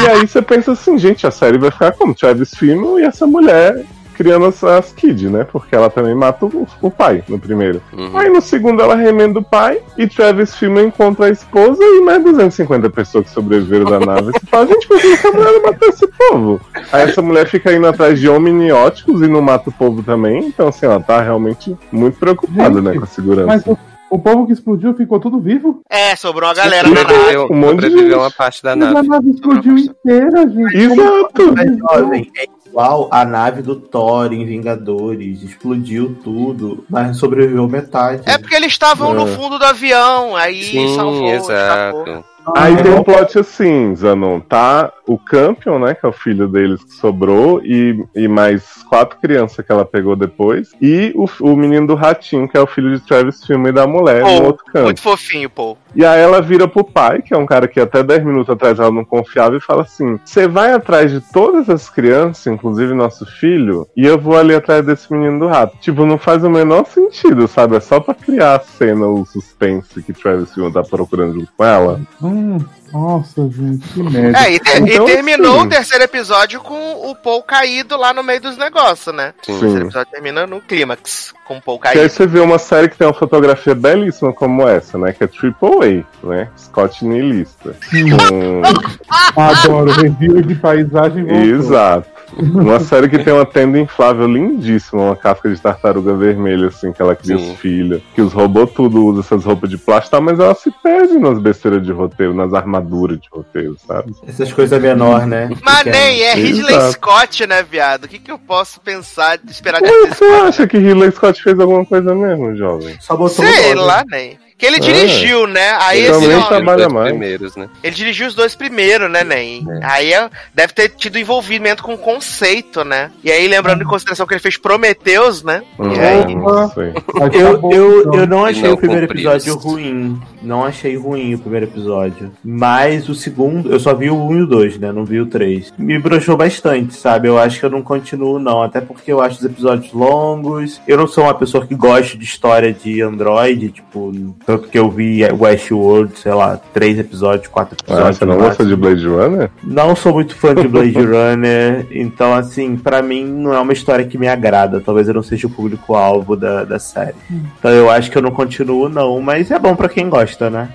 e aí você pensa assim, gente, a série vai ficar como? Travis Fimmel e essa mulher criando as, as kids, né? Porque ela também mata o, o pai no primeiro. Uhum. Aí no segundo ela remenda o pai e Travis Fimmel encontra a esposa e mais 250 pessoas que sobreviveram da nave. Você fala, gente, por que essa mulher matou esse povo? Aí essa mulher fica indo atrás de hominióticos e não mata o povo também. Então, assim, ela tá realmente muito preocupada, né, com a segurança. Mas o, o povo que explodiu ficou tudo vivo? É, sobrou a galera na nave. Sobreviveu, um monte de uma parte da Mas a nave. nave explodiu inteira, gente. Exato! Jovem, é igual a nave do Thor em Vingadores. Explodiu tudo, mas sobreviveu metade. É porque eles estavam no É. fundo do avião, aí Sim, salvou, escapou. exato. Aí tem um plot assim, Zanon, tá o Campion, né, que é o filho deles que sobrou, e, e mais quatro crianças que ela pegou depois, e o, o menino do ratinho, que é o filho de Travis Fimmel e da mulher, Paul, no outro canto. Muito fofinho, pô. E aí ela vira pro pai, que é um cara que até 10 minutos atrás ela não confiava, e fala assim: Você vai atrás de todas as crianças, inclusive nosso filho, e eu vou ali atrás desse menino do rato. Tipo, não faz o menor sentido, sabe? É só pra criar a cena, o suspense que Travis Fimmel tá procurando junto com ela. Hum, nossa, gente, que merda. É, e, te- e Então, terminou assim- o terceiro episódio com o Paul caído lá no meio dos negócios, né? Sim. O terceiro episódio termina no clímax, com o Paul E aí caído. você vê uma série que tem uma fotografia belíssima como essa, né? Que é Triple A, né? Scott Nilista. Com... *laughs* Adoro, review de paisagem voltou. Exato. Uma série que tem uma tenda inflável lindíssima, uma casca de tartaruga vermelha, assim, que ela cria Sim. os filhos. Que os robôs tudo usam essas roupas de plástico, tá? mas ela se perde nas besteiras de roteiro, nas armaduras de roteiro, sabe? Essas coisas menor, né? Mas nem é Ridley Exato. Scott, né, viado? O que, que eu posso pensar, de esperar de você acha que Ridley Scott fez alguma coisa mesmo, jovem? Só botou Sei o nome. lá, nem. Que ele É. dirigiu, né? Aí Ele esse ó, trabalha Os dois mais. primeiros, né? ele dirigiu os dois primeiros, né, Nen? Aí é- deve ter tido envolvimento com o conceito, né? E aí, lembrando em consideração que ele fez Prometheus, né? Hum, E aí, tá Eu, eu, eu não achei Não o primeiro episódio ruim. Não achei ruim o primeiro episódio. Mas o segundo, eu só vi o 1 e o 2, né? Não vi o 3. Me broxou bastante, sabe? Eu acho que eu não continuo, não. Até porque eu acho os episódios longos. Eu não sou uma pessoa que gosta de história de Android, tipo, tanto que eu vi Westworld, sei lá, três episódios, quatro Ah, episódios. você não gosta de Blade Runner? Não sou muito fã de Blade *laughs* Runner, então, assim, pra mim não é uma história que me agrada. Talvez eu não seja o público-alvo da, da série. Então eu acho que eu não continuo, não, mas é bom pra quem gosta, né?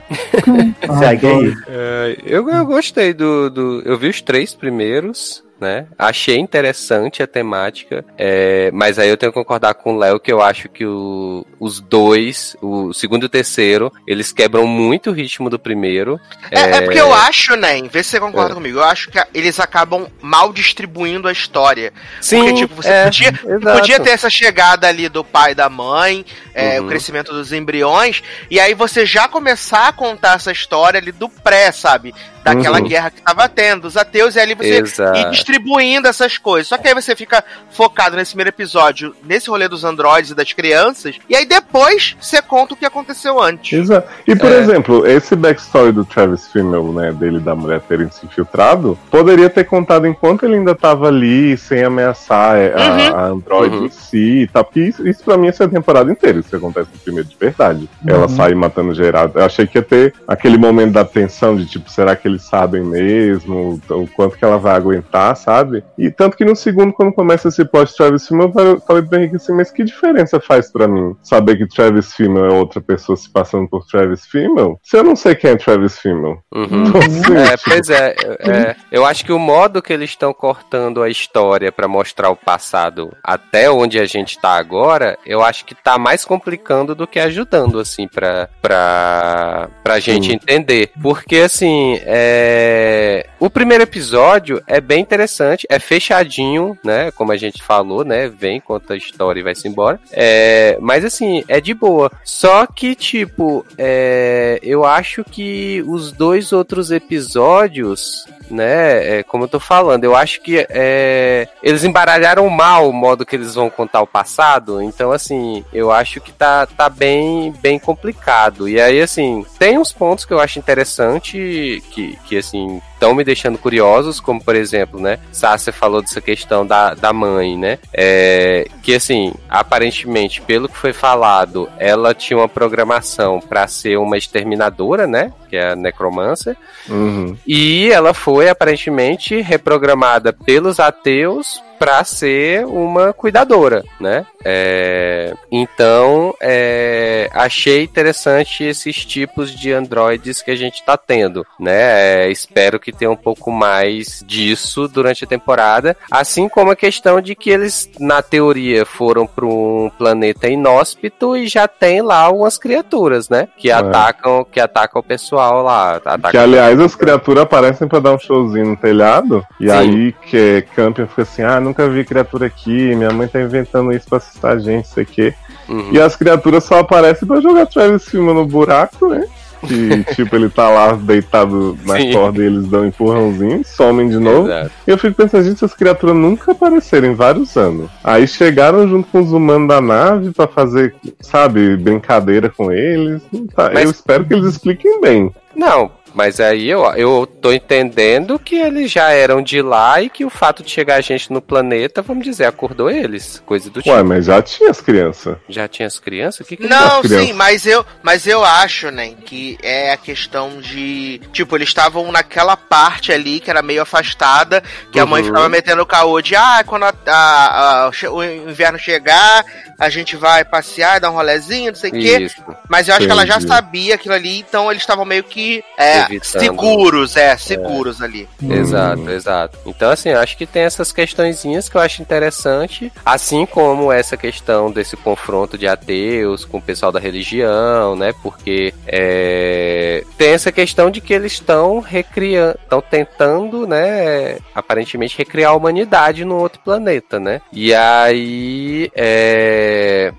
*laughs* Segue aí. É, eu, eu gostei do, do. Eu vi os três primeiros. Né? Achei interessante a temática, é, mas aí eu tenho que concordar com o Léo que eu acho que o- os dois, o segundo e o terceiro, eles quebram muito o ritmo do primeiro. É, é porque eu acho, né? Vê se você concorda comigo. Eu acho que eles acabam mal distribuindo a história. Sim, Porque, tipo, você é, podia, podia ter essa chegada ali do pai e da mãe, é, Uhum. o crescimento dos embriões, e aí você já começar a contar essa história ali do pré, sabe? Daquela Uhum. guerra que tava tendo, os ateus, e ali você Exato. ir distribuindo essas coisas. Só que aí você fica focado nesse primeiro episódio, nesse rolê dos androides e das crianças, e aí depois você conta o que aconteceu antes. Exato. E, por É. exemplo, esse backstory do Travis Fimmel, né, dele e da mulher terem se infiltrado, poderia ter contado enquanto ele ainda tava ali, sem ameaçar é, a, Uhum. a Android Uhum. em si e tal. Porque isso, isso pra mim é a temporada inteira, isso acontece no primeiro de verdade. Ela sai matando geral. Eu achei que ia ter aquele momento da tensão de tipo, será que eles sabem mesmo? O quanto que ela vai aguentar, sabe? E tanto que no segundo, quando começa esse plot Travis Fimmel, eu falei- pro Henrique assim, mas que diferença faz pra mim saber que Travis Fimmel é outra pessoa se passando por Travis Fimmel? Se eu não sei quem é Travis Fimmel. Uhum. Então, *laughs* assim, É, pois é, é, eu acho que o modo que eles estão cortando a história pra mostrar o passado até onde a gente tá agora, eu acho que tá mais complicando do que ajudando, assim, pra, pra, pra gente Sim. entender. Porque, assim, é, é, o primeiro episódio é bem interessante, é fechadinho, né, como a gente falou, né, vem, conta a história e vai-se embora. É, mas, assim, é de boa. Só que, tipo, é, eu acho que os dois outros episódios, né, é, como eu tô falando, eu acho que é, eles embaralharam mal o modo que eles vão contar o passado, então, assim, eu acho que tá, tá bem, bem complicado. E aí, assim, tem uns pontos que eu acho interessante, que, que assim, estão me deixando curiosos, como, por exemplo, né, Sácia falou dessa questão da, da mãe, né, é, que, assim, aparentemente, pelo que foi falado, ela tinha uma programação para ser uma exterminadora, né, que é a necromancer, uhum. e ela foi aparentemente reprogramada pelos ateus para ser uma cuidadora, né? É, então, é, achei interessante esses tipos de androides que a gente tá tendo, né? É, espero que tenha um pouco mais disso durante a temporada, assim como a questão de que eles, na teoria, foram para um planeta inóspito e já tem lá algumas criaturas, né? Que atacam, que atacam o pessoal lá. Que aliás as criaturas aparecem pra dar um showzinho no telhado. E Sim. aí que Campion fica assim: ah, nunca vi criatura aqui, minha mãe tá inventando isso pra assustar a gente, sei o quê. Uhum. E as criaturas só aparecem pra jogar Travis Filma no buraco, né? Que *laughs* tipo, ele tá lá deitado na Sim. corda e eles dão um empurrãozinho, somem de novo. Exato. E eu fico pensando, gente, essas criaturas nunca apareceram em vários anos. Aí chegaram junto com os humanos da nave pra fazer, sabe, brincadeira com eles. Tá, Mas- Eu espero que eles expliquem bem. Não, mas aí eu, eu tô entendendo que eles já eram de lá e que o fato de chegar a gente no planeta, vamos dizer, acordou eles. Coisa do tipo. Ué, mas já tinha as crianças. Já tinha as crianças? O que que Não, sim, mas eu, mas eu acho, né, que é a questão de. Tipo, eles estavam naquela parte ali que era meio afastada, que a mãe Uhum. ficava metendo o caô de, ah, quando a- a- a- o inverno chegar, a gente vai passear, dar um rolezinho, não sei o quê. Mas eu acho que ela já Entendi. sabia aquilo ali, então eles estavam meio que é, seguros, é, seguros ali. Exato, exato. Então, assim, eu acho que tem essas questõezinhas que eu acho interessante, assim como essa questão desse confronto de ateus com o pessoal da religião, né? Porque é, tem essa questão de que eles estão recriando, estão tentando, né? Aparentemente recriar a humanidade no outro planeta, né? E aí, é,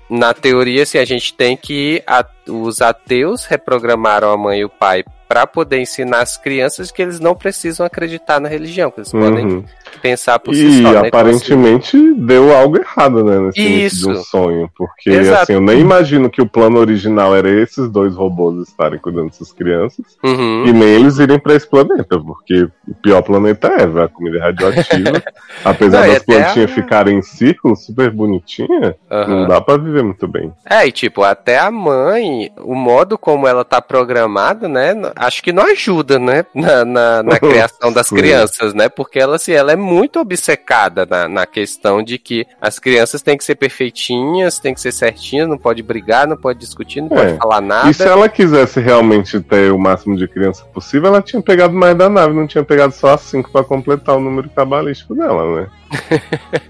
na teoria, assim, a gente tem que a- os ateus reprogramaram a mãe e o pai para poder ensinar as crianças que eles não precisam acreditar na religião, que eles podem Uhum. pensar por si E só. né? Então, aparentemente deu algo errado, né, nesse de um Isso. sonho. Porque, Exato. assim, eu nem imagino que o plano original era esses dois robôs estarem cuidando dessas crianças. uhum. E nem eles irem pra esse planeta, porque o pior planeta é a comida é radioativa. *laughs* Apesar Não, e das plantinhas a- ficarem em círculo, super bonitinha, Aham. não dá pra viver muito bem. É, e tipo, até a mãe, o modo como ela tá programada, né? Acho que não ajuda, né? Na, na, na *laughs* criação das crianças, né? Porque ela, assim, ela é muito obcecada na, na questão de que as crianças têm que ser perfeitinhas, têm que ser certinhas, não pode brigar, não pode discutir, não É. pode falar nada. E se ela quisesse realmente ter o máximo de criança possível, ela tinha pegado mais da nave, não tinha pegado só as cinco pra completar o número cabalístico dela, né? *laughs*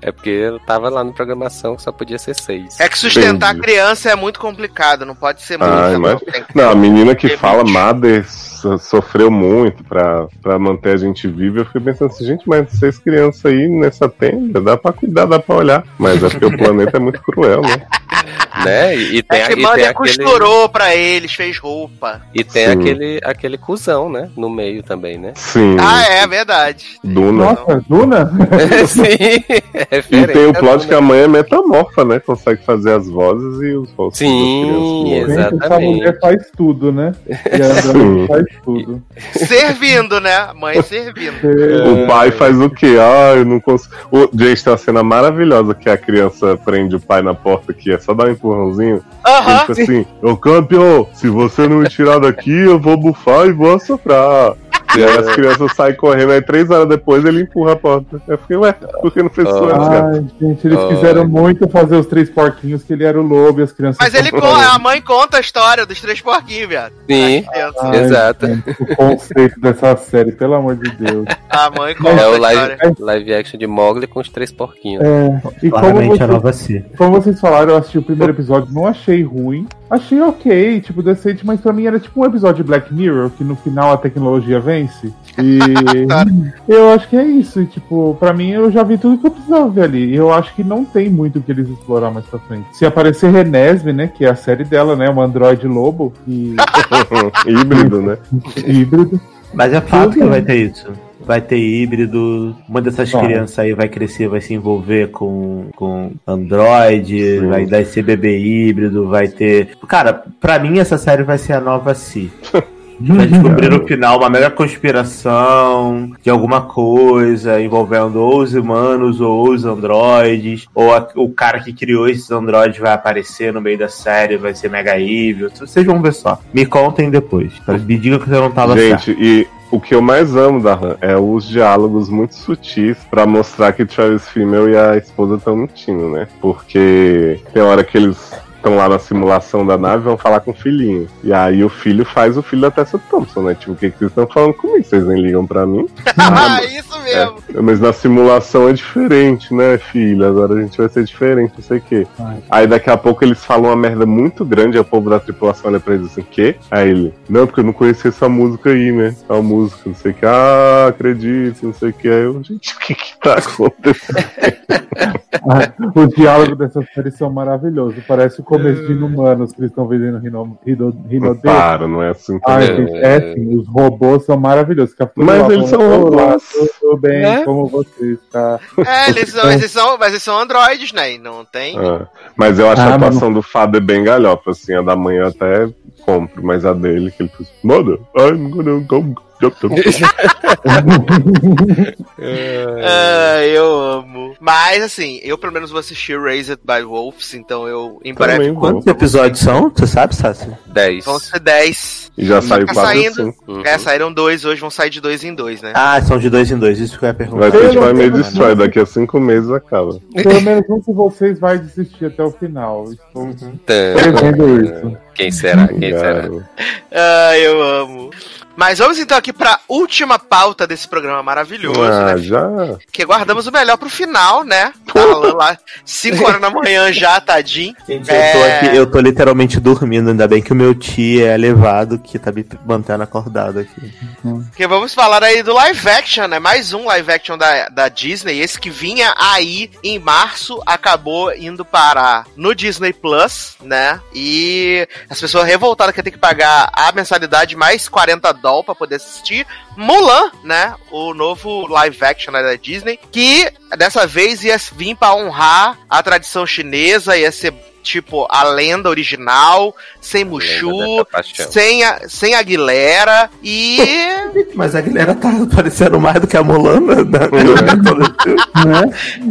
É porque ela tava lá na programação que só podia ser seis. É que sustentar Entendi. a criança é muito complicado, não pode ser muito. Ah, que- Não, a menina que fala. Mother so- sofreu muito pra, pra manter a gente viva. Eu fiquei pensando assim, gente, mas seis crianças aí nessa tenda, dá pra cuidar, dá pra olhar. Mas é porque o planeta é muito cruel, né? *laughs* Né? E, e tem, É a- que e tem aquele. costurou pra eles, fez roupa. E tem Sim. aquele, aquele cuzão, né? No meio também, né? Sim. Ah, é verdade. Duna. Nossa, Duna? *laughs* Sim, E tem o plot que a mãe é metamorfa, né? Consegue fazer as vozes e os rostos Sim, das crianças. exato. Gente, essa Exatamente. mulher faz tudo, né? E a Sim. Andrômeda faz tudo. Servindo, né? A Mãe servindo. *laughs* O pai faz o quê? Ah, eu não consigo. O... Gente, tem uma cena maravilhosa que a criança prende o pai na porta, que é só dar um empurrãozinho. Ele Aham. fica assim, ô campeão, se você não me tirar daqui, eu vou bufar e vou assoprar. E aí as crianças saem correndo, aí três horas depois ele empurra a porta. Eu fiquei, ué, por que não fez isso antes, cara? Ai, gente, eles Ai. quiseram muito fazer os três porquinhos, que ele era o lobo e as crianças. Mas ele a mãe conta a história dos três porquinhos, viado. Sim. Ai, exato. gente, o conceito dessa série, pelo amor de Deus. *laughs* A mãe conta É o live, história. live action de Mogli com os três porquinhos. É, e como a nova si. como vocês falaram, eu assisti o primeiro episódio, não achei ruim. Achei ok, tipo, decente, mas pra mim era tipo um episódio de Black Mirror, que no final a tecnologia vence. E *laughs* eu acho que é isso. E, tipo, pra mim eu já vi tudo que eu precisava ver ali. E eu acho que não tem muito o que eles explorar mais pra frente. Se aparecer Renesme, né, que é a série dela, né, um androide lobo e *laughs* Híbrido, né? *laughs* híbrido. Mas é fato que vai ter isso. Vai ter híbrido, uma dessas crianças aí vai crescer, vai se envolver com, com Android, Sim. vai, vai ser bebê híbrido, vai ter. Cara, pra mim essa série vai ser a nova Si. *laughs* Vai descobrir no final uma mega conspiração de alguma coisa envolvendo ou os humanos ou os androides, ou a- o cara que criou esses androides vai aparecer no meio da série, vai ser mega evil. Vocês vão ver só. Me contem depois. Me digam que eu não tava certo. Gente, e o que eu mais amo da Han é os diálogos muito sutis pra mostrar que Travis Fimmel e a esposa estão mentindo, né? Porque tem hora que eles estão lá na simulação da nave vão falar com o filhinho. E aí o filho faz o filho da Tessa Thompson, né? Tipo, o que, que vocês estão falando comigo? Vocês nem ligam pra mim? *laughs* Ah, isso mesmo. É, mas na simulação é diferente, né, filho? Agora a gente vai ser diferente, não sei o quê. Aí daqui a pouco eles falam uma merda muito grande, aí o povo da tripulação olha pra eles assim, o quê? Aí ele, não, porque eu não conhecia essa música aí, né? A música, não sei o que, ah, acredito, não sei o que. Aí eu, gente, o que que tá acontecendo? *laughs* Os diálogos dessa série são maravilhosos. Parece o começo de Inumanos que eles estão vendendo Rino, Rino, Rino Para, não é assim também. gente, é sim, os robôs são maravilhosos. Mas lá eles são robôs. tudo bem, É? como você está? É, eles são, eles são, mas eles são androides, né? E não tem. Ah, mas eu acho Ah, a atuação do Fado bem galhofa, assim, a da manhã até compro, mas a dele, que ele fez, Mother, I'm gonna go. Ah, eu amo. Mas assim, eu pelo menos vou assistir Raised by Wolves, então eu em breve. Também vou. Quantos episódios são? Tu sabe, Sassi? 10. Vão ser 10. E já saiu Tá 4 saindo. 5. Uhum. É, saíram dois, hoje vão sair de dois em dois, né? Ah, são de dois em dois, isso que eu ia perguntar. Vai ter Eu tipo não a meio Destroy, daqui a 5 meses acaba. Pelo menos um de vocês vai desistir até o final. Estou Tá. prevendo isso. Quem será? Quem será? Obrigado. Ah, eu amo. Mas vamos então aqui pra última pauta desse programa maravilhoso, Ah, né? já. Que guardamos o melhor pro final, né? Tá lá, 5 horas da manhã já, tadinho. Gente, Eu tô, É. aqui, eu tô literalmente dormindo, ainda bem que o meu tio é elevado, que tá me mantendo acordado aqui. Porque vamos falar aí do live action, né? Mais um live action da, da Disney. Esse que vinha aí em março acabou indo parar no Disney Plus, né? E as pessoas revoltadas que ter que pagar a mensalidade mais 40 dólares pra poder assistir Mulan, né? O novo live action né, da Disney. Que dessa vez ia vir pra honrar a tradição chinesa, ia ser. Tipo, a lenda original, sem Mushu, sem, a, sem Aguilera e *laughs* Mas a galera tá parecendo mais do que a Mulan, né? *laughs*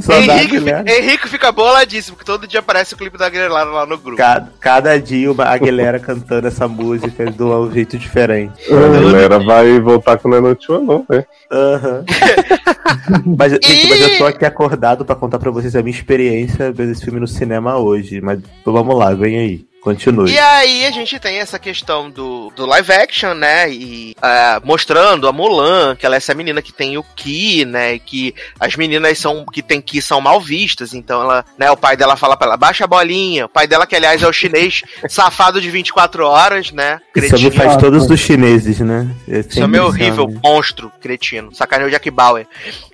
Dá a Henrique. Henrique fica boladíssimo, que todo dia aparece o clipe da Aguilera lá no grupo. Cada, cada dia uma, a galera *laughs* cantando essa música de um jeito diferente. A galera vai voltar com o Nanotua, não, né? Aham. mas, gente, mas eu tô aqui acordado pra contar pra vocês a minha experiência vendo esse filme no cinema hoje. Mas vamos lá, vem aí. Continue. E aí a gente tem essa questão do, do live action, né? E ah, mostrando a Mulan, que ela é essa menina que tem o Ki, né? e Que as meninas são que tem Ki são mal vistas. Então ela, né? O pai dela fala pra ela, baixa a bolinha. O pai dela, que aliás é o chinês *laughs* safado de 24 horas, né? Isso me faz todos os chineses, né? É Isso é isso, horrível, né? monstro, cretino. Sacaneou Jack Bauer.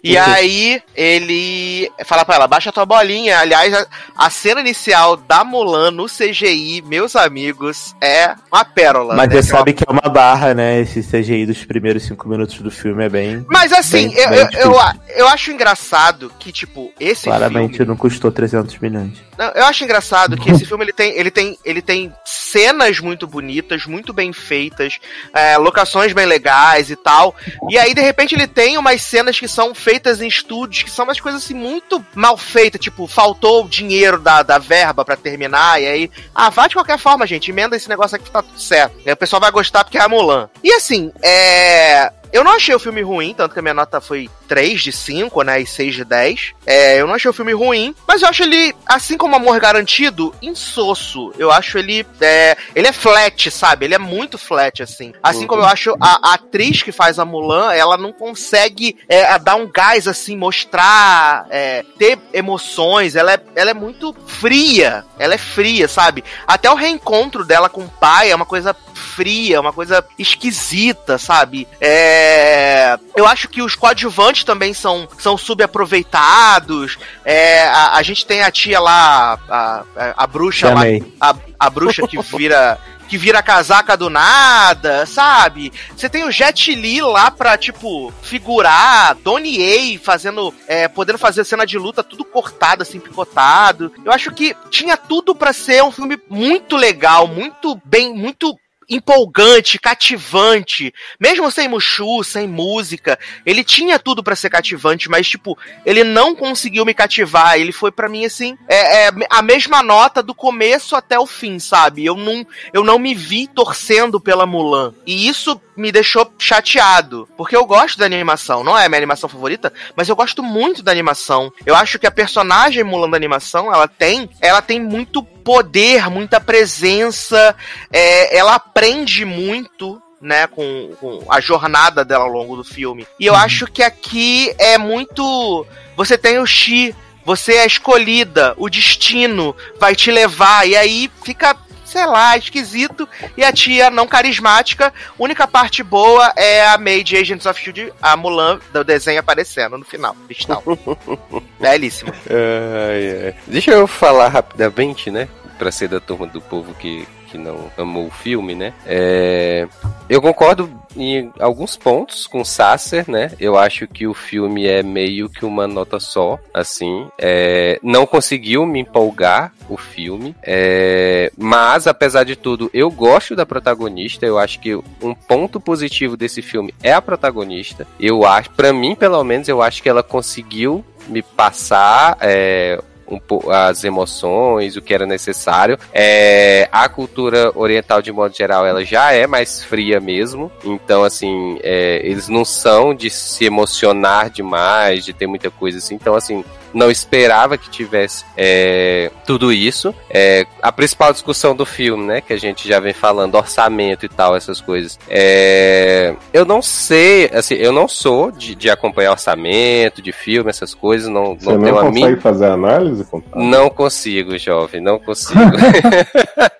E Uhum. aí, ele fala pra ela, baixa tua bolinha. Aliás, a, a cena inicial da Mulan no CGI, meus amigos, é uma pérola. Mas né? você sabe que é uma barra, né? Esse CGI dos primeiros cinco minutos do filme é bem. Mas assim, bem- eu, bem eu, eu, eu acho engraçado que, tipo, esse Claramente filme... não custou 300 milhões. Não, eu acho engraçado que esse *laughs* filme ele tem, ele tem, ele tem cenas muito bonitas, muito bem feitas, é, locações bem legais e tal. E aí, de repente, ele tem umas cenas que são feitas em estúdios, que são umas coisas assim muito mal feitas, tipo, faltou o dinheiro da, da verba pra terminar, e aí, ah, vá de qualquer forma, gente, emenda esse negócio aqui que tá tudo certo. Aí o pessoal vai gostar porque é a Mulan. E assim, é. Eu não achei o filme ruim, tanto que a minha nota foi 3 de 5, né? E 6 de 10. É, eu não achei o filme ruim, mas eu acho ele, assim como Amor Garantido, insosso. Eu acho ele. É, ele é flat, sabe? Ele é muito flat, assim. Assim como eu acho a, a atriz que faz a Mulan, ela não consegue é, dar um gás, assim, mostrar, é, ter emoções. Ela é, ela é muito fria. Ela é fria, sabe? Até o reencontro dela com o pai é uma coisa fria, uma coisa esquisita, sabe? É, eu acho que os coadjuvantes também são, são subaproveitados. É, a, a gente tem a tia lá, a, a, a bruxa lá, a, a bruxa que vira. Que vira casaca do nada, sabe? Você tem o Jet Li lá pra, tipo, figurar, Donnie Yen fazendo. É, podendo fazer cena de luta tudo cortado, assim, picotado. Eu acho que tinha tudo pra ser um filme muito legal, muito bem, muito empolgante, cativante, mesmo sem Mushu, sem música, ele tinha tudo pra ser cativante, mas tipo, ele não conseguiu me cativar, ele foi pra mim assim, é, é a mesma nota do começo até o fim, sabe? Eu não, eu não me vi torcendo pela Mulan. E isso me deixou chateado, porque eu gosto da animação, não é a minha animação favorita, mas eu gosto muito da animação. Eu acho que a personagem Mulan da animação, ela tem, ela tem muito poder, muita presença, é, ela aprende muito né, com, com, a jornada dela ao longo do filme. E eu acho que aqui é muito. Você tem o Xi, você é escolhida, o destino vai te levar, e aí fica sei lá, esquisito. E a tia não carismática. Única parte boa é a Maid Agents of Shield, a Mulan do desenho aparecendo no final. Cristal. *laughs* Belíssimo. Ai, ai. Deixa eu falar rapidamente, né? Pra ser da turma do povo que, que não amou o filme, né? É, eu concordo em alguns pontos com Sasser, né? Eu acho que o filme é meio que uma nota só, assim. É, não conseguiu me empolgar o filme, é, mas apesar de tudo, eu gosto da protagonista. Eu acho que um ponto positivo desse filme é a protagonista. Eu acho, para mim, pelo menos, eu acho que ela conseguiu me passar é, um, as emoções, o que era necessário. É, a cultura oriental, de modo geral, ela já é mais fria mesmo. Então, assim, é, eles não são de se emocionar demais, de ter muita coisa assim. Então, assim, não esperava que tivesse é, tudo isso. É, a principal discussão do filme, né, que a gente já vem falando, orçamento e tal, essas coisas. É, eu não sei, assim, eu não sou de, de acompanhar orçamento, de filme, essas coisas, não, Você não, não consegue mim... fazer análise? Não consigo, jovem, não consigo. *laughs*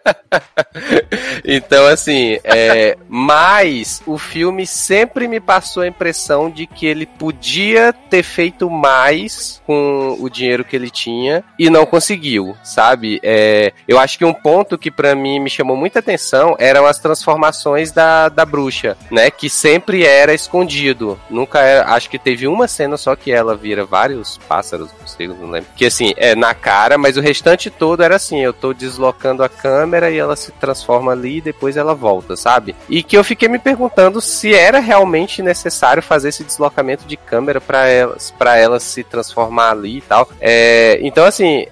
*laughs* *laughs* então, assim, é, mas o filme sempre me passou a impressão de que ele podia ter feito mais com o dinheiro que ele tinha e não conseguiu, sabe? É, eu acho que um ponto que para mim me chamou muita atenção eram as transformações da, da bruxa, né? Que sempre era escondido. Nunca era. Acho que teve uma cena só que ela vira vários pássaros, não lembro. Que assim, é na cara, mas o restante todo era assim: eu tô deslocando a câmera ela se transforma ali e depois ela volta, sabe? E que eu fiquei me perguntando se era realmente necessário fazer esse deslocamento de câmera para elas, para elas se transformar ali e tal. É, então, assim,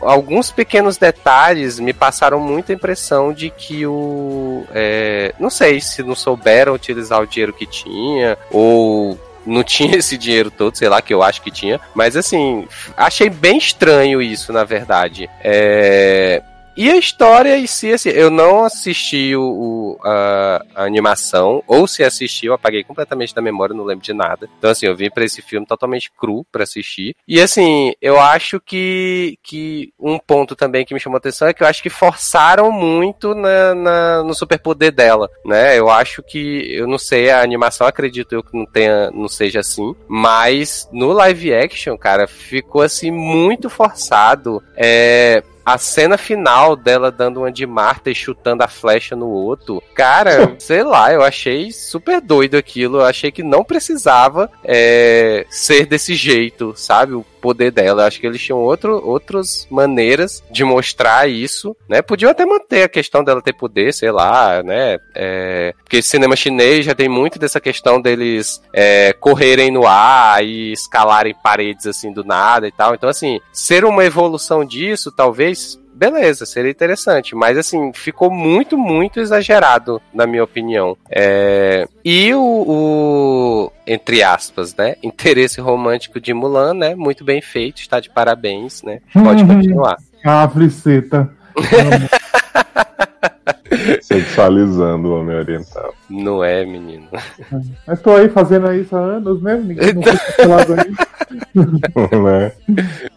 alguns pequenos detalhes me passaram muita impressão de que o. É, não sei se não souberam utilizar o dinheiro que tinha, ou não *laughs* tinha esse dinheiro todo, sei lá, que eu acho que tinha. Mas assim, achei bem estranho isso, na verdade. É, e a história em si, assim, eu não assisti o, o a, a, animação, ou se assisti, eu apaguei completamente da memória, não lembro de nada. Então, assim, eu vim para esse filme totalmente cru para assistir. E, assim, eu acho que, que um ponto também que me chamou a atenção é que eu acho que forçaram muito na, na, no superpoder dela, né? Eu acho que, eu não sei, a animação acredito eu que não tenha, não seja assim, mas no live action, cara, ficou, assim, muito forçado. É a cena final dela dando uma de Marta e chutando a flecha no outro, cara, *laughs* sei lá, eu achei super doido aquilo. Eu achei que não precisava é, ser desse jeito, sabe? O poder dela. Eu acho que eles tinham outro, outras maneiras de mostrar isso, né? Podiam até manter a questão dela ter poder, sei lá, né? É, porque cinema chinês já tem muito dessa questão deles é, correrem no ar e escalarem paredes assim do nada e tal. Então, assim, ser uma evolução disso, talvez beleza, seria interessante. Mas assim, ficou muito, muito exagerado, na minha opinião. É... E o, o, entre aspas, né? *laughs* Interesse romântico de Mulan, né? Muito bem feito, está de parabéns, né? Pode continuar. Ah, Fliceta. *laughs* Sexualizando o homem oriental. Não é, menino. Mas tô aí fazendo isso há anos mesmo, ninguém não *laughs* né?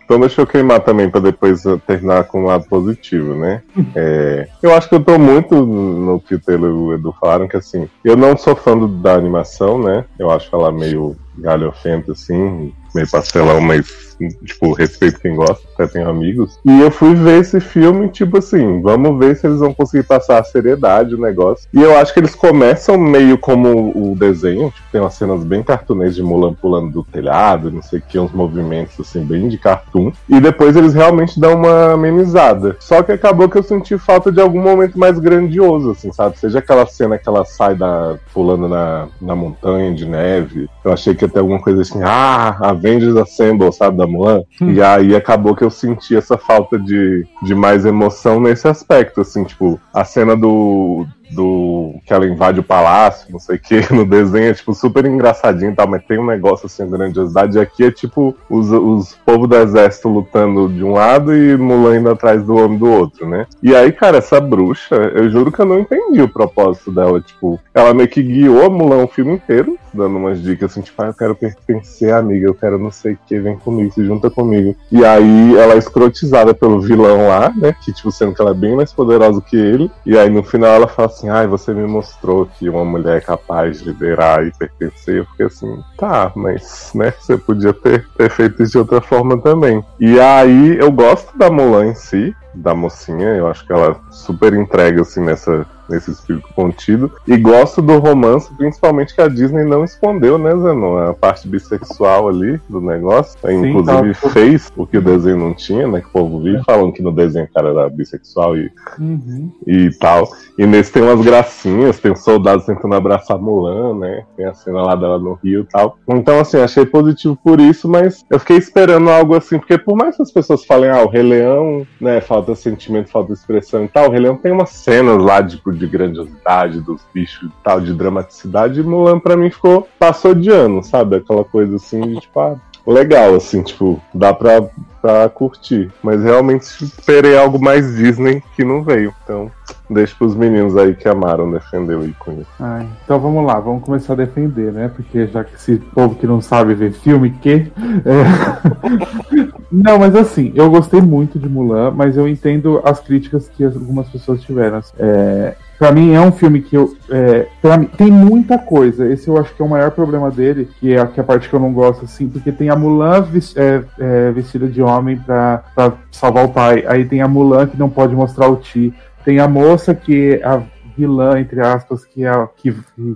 Então deixa eu queimar também para depois terminar com um lado positivo, né? É, eu acho que eu tô muito no que o Taylor e o Edu falaram, que assim, eu não sou fã do, da animação, né? Eu acho ela meio galhofento, assim, meio pastelão, mas, tipo, respeito quem gosta, até tenho amigos. E eu fui ver esse filme, tipo assim, vamos ver se eles vão conseguir passar a seriedade o negócio. E eu acho que eles começam meio como o desenho, tipo, tem umas cenas bem cartunescas de Mulan pulando do telhado, não sei o que, uns movimentos, assim, bem de cartoon. E depois eles realmente dão uma amenizada. Só que acabou que eu senti falta de algum momento mais grandioso, assim, sabe? Seja aquela cena que ela sai da, pulando na, na montanha de neve. Eu achei que ia ter alguma coisa assim, ah, Avengers Assemble, sabe, da Mulan. E aí acabou que eu senti essa falta de, de mais emoção nesse aspecto, assim, tipo, a cena do, do que ela invade o palácio, não sei o que, *laughs* no desenho é tipo super engraçadinho e tal, mas tem um negócio assim, grandiosidade. E aqui é tipo os, os povos do exército lutando de um lado e Mulan indo atrás do homem do outro, né? E aí, cara, essa bruxa, eu juro que eu não entendi o propósito dela. Tipo, ela meio que guiou a Mulan o filme inteiro, dando umas dicas assim, tipo, ah, eu quero pertencer, amiga, eu quero não sei o que, vem comigo, se junta comigo. E aí ela é escrotizada pelo vilão lá, né? Que, tipo, sendo que ela é bem mais poderosa que ele. E aí no final ela fala assim, ai, você me mostrou que uma mulher é capaz de liderar e pertencer. Eu fiquei assim, tá, mas, né, você podia ter, ter feito isso de outra forma também. E aí eu gosto da Mulan em si, da mocinha, eu acho que ela super entrega, assim, nessa nesse espírito contido. E gosto do romance, principalmente que a Disney não escondeu, né, Zenon? A parte bissexual ali do negócio. Sim, Inclusive tá. fez o que o desenho não tinha, né? Que o povo viu falando que no desenho o cara era bissexual e, Uhum. e tal. E nesse tem umas gracinhas, tem os soldados tentando abraçar Mulan, né? Tem a cena lá dela no Rio e tal. Então, assim, achei positivo por isso, mas eu fiquei esperando algo assim, porque por mais que as pessoas falem, ah, o Rei Leão, né, falta sentimento, falta expressão e tal, o Rei Leão tem umas cenas lá, tipo, de grandiosidade dos bichos e tal, de dramaticidade, e Mulan pra mim ficou, passou de ano, sabe? Aquela coisa assim, de, tipo, ah, legal, assim, tipo, dá pra, pra curtir. Mas realmente esperei algo mais Disney que não veio. Então, deixa pros meninos aí que amaram defender o ícone. Ai, então vamos lá, vamos começar a defender, né? Porque já que esse povo que não sabe ver filme, que. é. *laughs* Não, mas assim, eu gostei muito de Mulan, mas eu entendo as críticas que algumas pessoas tiveram. É, Pra mim é um filme que eu. É, mim, tem muita coisa. Esse eu acho que é o maior problema dele, que é a, que é a parte que eu não gosto, assim, porque tem a Mulan é, é, vestida de homem pra, pra salvar o pai. Aí tem a Mulan que não pode mostrar o Ti. Tem a moça que é a vilã, entre aspas, que, é, que,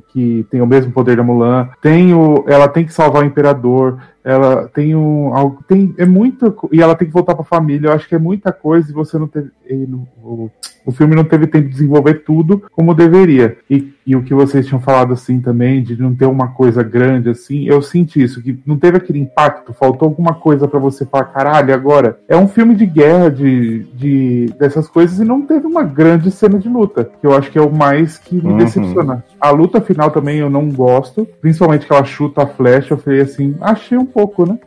que tem o mesmo poder da Mulan. Tem o, ela tem que salvar o imperador. Ela tem um. algo- Tem, é muita. E ela tem que voltar pra família. Eu acho que é muita coisa e você não teve. e o, o filme não teve tempo de desenvolver tudo como deveria. E, e o que vocês tinham falado assim também, de não ter uma coisa grande assim, eu senti isso, que não teve aquele impacto, faltou alguma coisa pra você falar, caralho, agora é um filme de guerra, de, de dessas coisas, e não teve uma grande cena de luta, que eu acho que é o mais que me Uhum. decepciona. A luta final também eu não gosto, principalmente que ela chuta a flecha, eu falei assim, achei um pouco, né?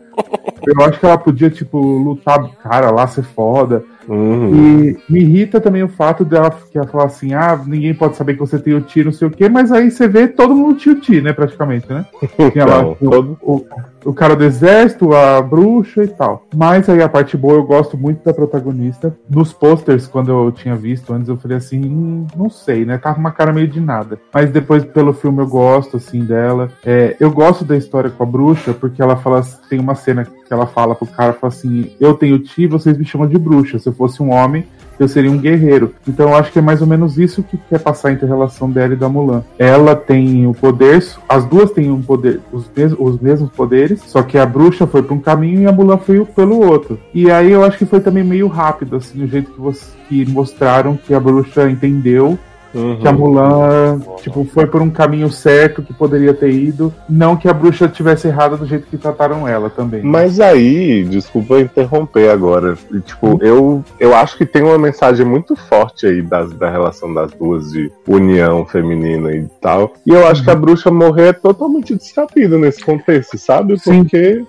Eu acho que ela podia, tipo, lutar, cara, lá ser foda. Uhum. E me irrita também o fato dela que ela falar assim: ah, ninguém pode saber que você tem o Ti, não sei o quê, mas aí você vê todo mundo tinha o Ti, né, praticamente, né? *laughs* Tinha lá Então, o, todo- o, o cara do exército, a bruxa e tal. Mas aí a parte boa, eu gosto muito da protagonista. Nos posters, quando eu tinha visto antes, eu falei assim: hum, não sei, né? Tava uma cara meio de nada. Mas depois, pelo filme, eu gosto, assim, dela. É, eu gosto da história com a bruxa, porque ela fala, tem uma cena que ela fala pro cara, fala assim: eu tenho Ti, vocês me chamam de bruxa. Se eu fosse um homem, eu seria um guerreiro. Então eu acho que é mais ou menos isso que quer passar entre a relação dela e da Mulan. Ela tem o poder, as duas têm um poder, os, mes os mesmos poderes, só que a bruxa foi para um caminho e a Mulan foi pelo outro. E aí eu acho que foi também meio rápido, assim, o jeito que, você, que mostraram que a bruxa entendeu Uhum. que a Mulan, tipo, foi por um caminho certo que poderia ter ido, não que a bruxa tivesse errado do jeito que trataram ela também. Mas aí, desculpa interromper agora. e, Tipo, eu, eu acho que tem uma mensagem muito forte aí das, da relação das duas de união feminina e tal. E eu acho que a bruxa morrer é totalmente descabida nesse contexto, sabe? Porque.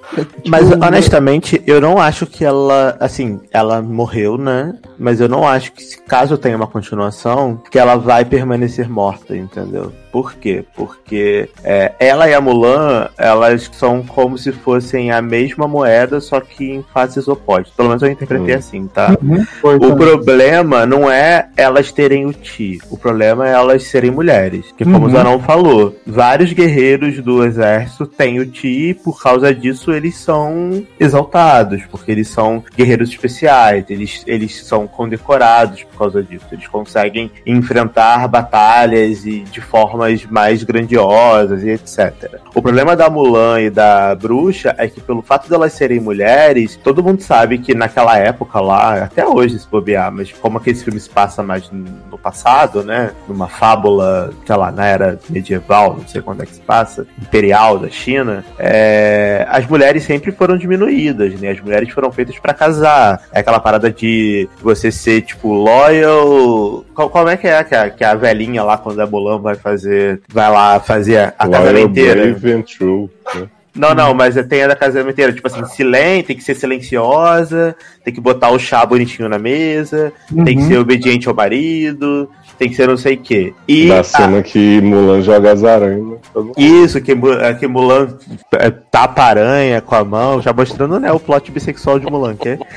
Mas tipo, honestamente, eu não acho que ela, assim, ela morreu, né? Mas eu não acho que se caso tenha uma continuação, que ela vai permanecer morta, entendeu? Por quê? Porque é, ela e a Mulan, elas são como se fossem a mesma moeda, só que em faces opostas. Pelo menos eu interpretei Hum. assim, tá? Uhum, O problema não é elas terem o Ti. O problema é elas serem mulheres. Que como Uhum. o Zanon falou, vários guerreiros do exército têm o Ti e por causa disso eles são exaltados. Porque eles são guerreiros especiais. Eles, eles são condecorados por causa disso. Eles conseguem enfrentar batalhas e de formas mais grandiosas e etc. O problema da Mulan e da bruxa é que pelo fato delas serem mulheres, todo mundo sabe que naquela época lá, até hoje se bobear, mas como aquele filme se passa mais no passado, né? Numa fábula, sei lá, na era medieval, não sei quando é que se passa, imperial da China, é, as mulheres sempre foram diminuídas, né? As mulheres foram feitas pra casar. É aquela parada de você ser, tipo, loyal. Qual, é que é que a, que a velhinha lá, quando a Mulan vai fazer. Vai lá fazer a casa Loyal, inteira? brave and true. né? Não, não, mas tem a da casamento inteira. Tipo assim, silêncio, tem que ser silenciosa, tem que botar o chá bonitinho na mesa, tem que Uhum. ser obediente ao marido, tem que ser não sei o quê. E Da a- cena que Mulan joga as aranhas. Mundo- isso, que, é, que Mulan é, tapa aranha com a mão, já mostrando né, o plot bissexual de Mulan, que é. *laughs*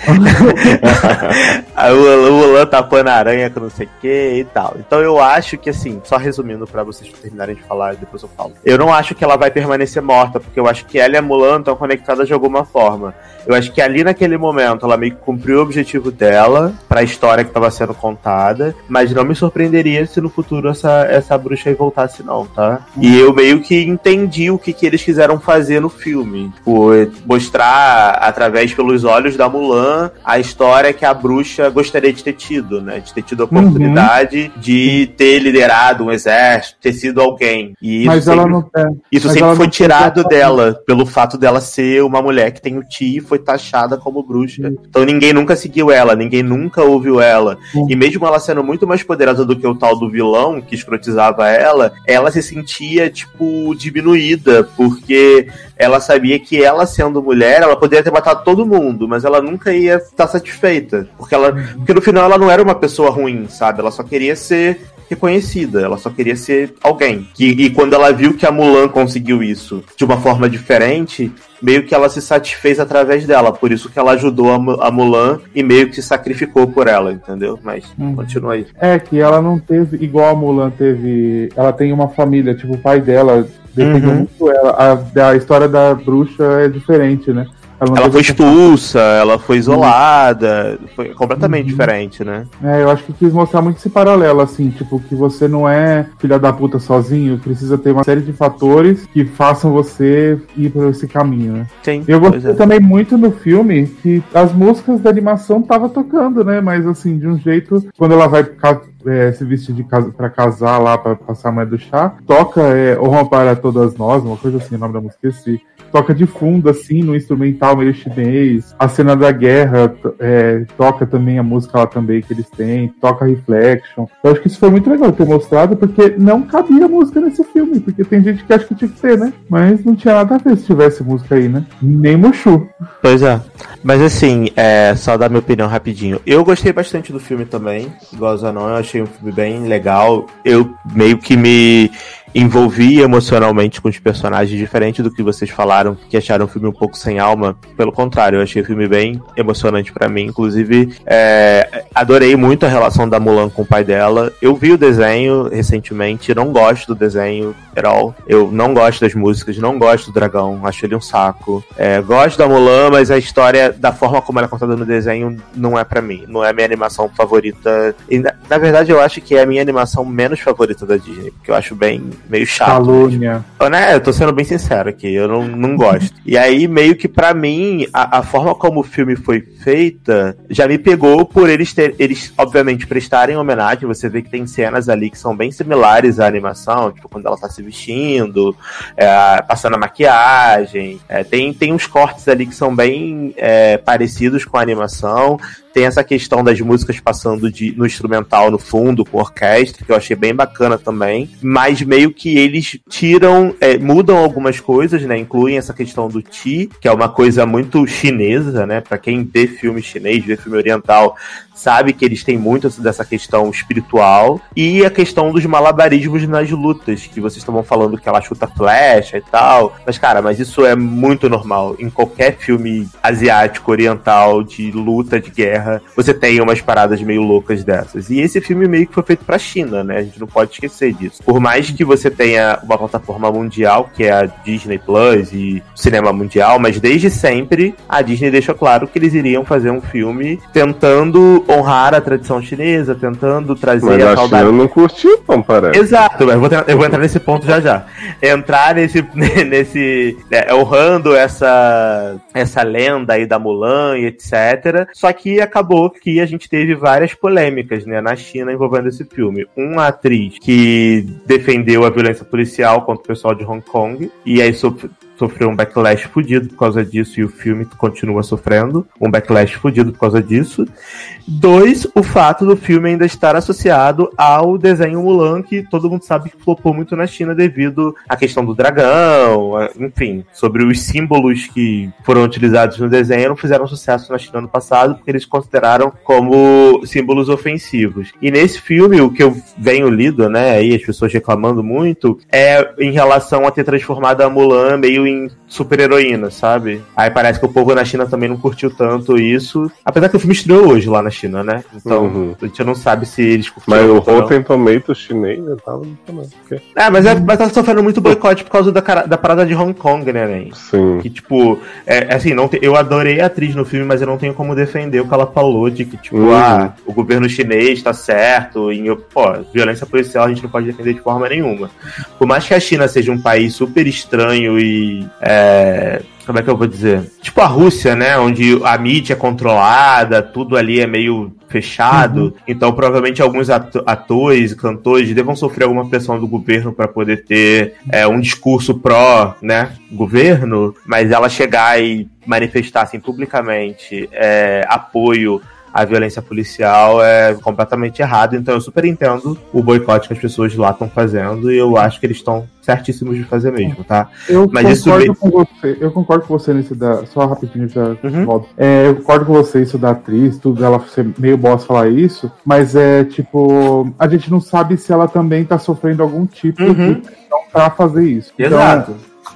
O, Mulan tapando aranha com não sei o que e tal. Então eu acho que, assim, só resumindo pra vocês terminarem de falar, depois eu falo. Eu não acho que ela vai permanecer morta, porque eu acho que ela e a Mulan estão conectadas de alguma forma. Eu acho que ali naquele momento ela meio que cumpriu o objetivo dela pra história que estava sendo contada, mas não me surpreenderia se no futuro essa, essa bruxa aí voltasse, não, tá? E eu meio que entendi o que, que eles quiseram fazer no filme. Tipo, mostrar através pelos olhos da Mulan a história que a bruxa gostaria de ter tido, né? De ter tido a oportunidade de ter liderado um exército, ter sido alguém. E isso Mas ela sempre- não. É, isso Mas sempre ela foi tirado dela, pelo fato dela ser uma mulher que tem o Ti e foi taxada como bruxa. Então ninguém nunca seguiu ela, ninguém nunca ouviu ela. Hum. E mesmo ela sendo muito mais poderosa do que o tal do vilão que escrotizava ela, ela se sentia, tipo, diminuída, porque ela sabia que ela sendo mulher, ela poderia ter matado todo mundo, mas ela nunca ia estar satisfeita. Porque ela. Porque no final ela não era uma pessoa ruim, sabe? Ela só queria ser reconhecida, ela só queria ser alguém. E, e quando ela viu que a Mulan conseguiu isso de uma forma diferente, meio que ela se satisfez através dela. Por isso que ela ajudou a, Mu- a Mulan e meio que se sacrificou por ela, entendeu? Mas Uhum. continua aí. É, que ela não teve, igual a Mulan teve. Ela tem uma família, tipo, o pai dela defendeu Uhum. muito ela. A, a história da bruxa é diferente, né? Ela teve foi essa- expulsa, ela foi isolada, foi completamente Uhum. diferente, né? É, eu acho que quis mostrar muito esse paralelo, assim, tipo, que você não é filha da puta sozinho, precisa ter uma série de fatores que façam você ir por esse caminho, né? Sim, Eu gostei é. também muito no filme que as músicas da animação tava tocando, né? Mas assim, de um jeito, quando ela vai ca- é, se vestir de casa para casar lá, pra passar a manhã do chá, toca é, Honra para Todas Nós, uma coisa assim, o nome da música, esqueci. Toca de fundo, assim, no instrumental meio chinês. A cena da guerra é, toca também a música lá também que eles têm, toca Reflection. Eu acho que isso foi muito legal ter mostrado, porque não cabia música nesse filme, porque tem gente que acha que tinha que ter, né? Mas não tinha nada a ver se tivesse música aí, né? Nem Mushu. Pois é. Mas assim, é, só dar minha opinião rapidinho. Eu gostei bastante do filme também, igual a Zanon, eu achei um filme bem legal. Eu meio que me envolvi emocionalmente com os personagens, diferente do que vocês falaram, que acharam o filme um pouco sem alma. Pelo contrário, eu achei o filme bem emocionante pra mim. Inclusive, é, adorei muito a relação da Mulan com o pai dela. Eu vi o desenho recentemente, não gosto do desenho at all. Eu não gosto das músicas, não gosto do dragão, acho ele um saco. É, gosto da Mulan, mas a história, da forma como ela é contada no desenho, não é pra mim. Não é a minha animação favorita. E, na, na verdade, eu acho que é a minha animação menos favorita da Disney, porque eu acho bem meio chato. Calúnia. Eu, né, eu tô sendo bem sincero aqui, eu não, não gosto. e aí, meio que pra mim, a, a forma como o filme foi feita já me pegou por eles ter, eles, obviamente, prestarem homenagem. Você vê que tem cenas ali que são bem similares à animação, tipo quando ela tá se vestindo, é, passando a maquiagem. É, tem, tem uns cortes ali que são bem é, parecidos com a animação. Tem essa questão das músicas passando de, no instrumental no fundo, com orquestra, que eu achei bem bacana também. Mas meio que eles tiram, é, mudam algumas coisas, né? Incluem essa questão do Ti, que é uma coisa muito chinesa, né? Pra quem vê filme chinês, vê filme oriental, sabe que eles têm muito dessa questão espiritual e a questão dos malabarismos nas lutas, que vocês estavam falando que ela chuta flecha e tal. Mas, cara, mas isso é muito normal. Em qualquer filme asiático, oriental, de luta, de guerra, você tem umas paradas meio loucas dessas. E esse filme meio que foi feito pra China, né? A gente não pode esquecer disso. Por mais que você tenha uma plataforma mundial, que é a Disney Plus e cinema mundial, mas desde sempre a Disney deixou claro que eles iriam fazer um filme tentando honrar a tradição chinesa, tentando trazer Mas a a saudade. China não curtiu, não, parece. Exato, mas eu vou, eu vou entrar nesse ponto já já. Entrar nesse. *laughs* nesse é, honrando essa, essa lenda aí da Mulan e etc. Só que acabou que a gente teve várias polêmicas né, na China envolvendo esse filme. Uma atriz que defendeu a violência policial contra o pessoal de Hong Kong, e aí sofreu um backlash fudido por causa disso, e o filme continua sofrendo um backlash fudido por causa disso. Dois, o fato do filme ainda estar associado ao desenho Mulan, que todo mundo sabe que flopou muito na China devido à questão do dragão, enfim, sobre os símbolos que foram utilizados no desenho não fizeram sucesso na China ano passado, porque eles consideraram como símbolos ofensivos. E nesse filme, o que eu venho lido, né, aí as pessoas reclamando muito, é em relação a ter transformado a Mulan meio em super-heroína, sabe? Aí parece que o povo na China também não curtiu tanto isso, apesar que o filme estreou hoje lá na China, né? Então, Uhum. a gente não sabe se eles curtiram. Mas o. Rotten Tomatoes chinês já tava porque- É, mas, é, mas tá sofrendo muito boicote por causa da, da parada de Hong Kong, né, Nen? Sim. Que, tipo, é, é assim, não te- eu adorei a atriz no filme, mas eu não tenho como defender o que ela falou de que, tipo, Uhum. ah, o governo chinês tá certo, e, pô, violência policial a gente não pode defender de forma nenhuma. Por mais que a China seja um país super estranho e. é, como é que eu vou dizer? Tipo a Rússia, né? Onde a mídia é controlada, tudo ali é meio fechado. Então, provavelmente, alguns ato- atores e cantores devam sofrer alguma pressão do governo para poder ter é, um discurso pró, né? Governo, mas ela chegar e manifestar assim publicamente é, apoio à violência policial é completamente errado. Então eu super entendo o boicote que as pessoas lá estão fazendo e eu acho que eles estão certíssimos de fazer mesmo, tá? Eu Mas isso concordo vem- com você. Eu concordo com você nesse da. Só rapidinho já Uhum. volto. É, eu concordo com você isso da atriz, tudo dela ser meio boss falar isso, mas é tipo, a gente não sabe se ela também tá sofrendo algum tipo Uhum. de pressão pra fazer isso. Então, Exato.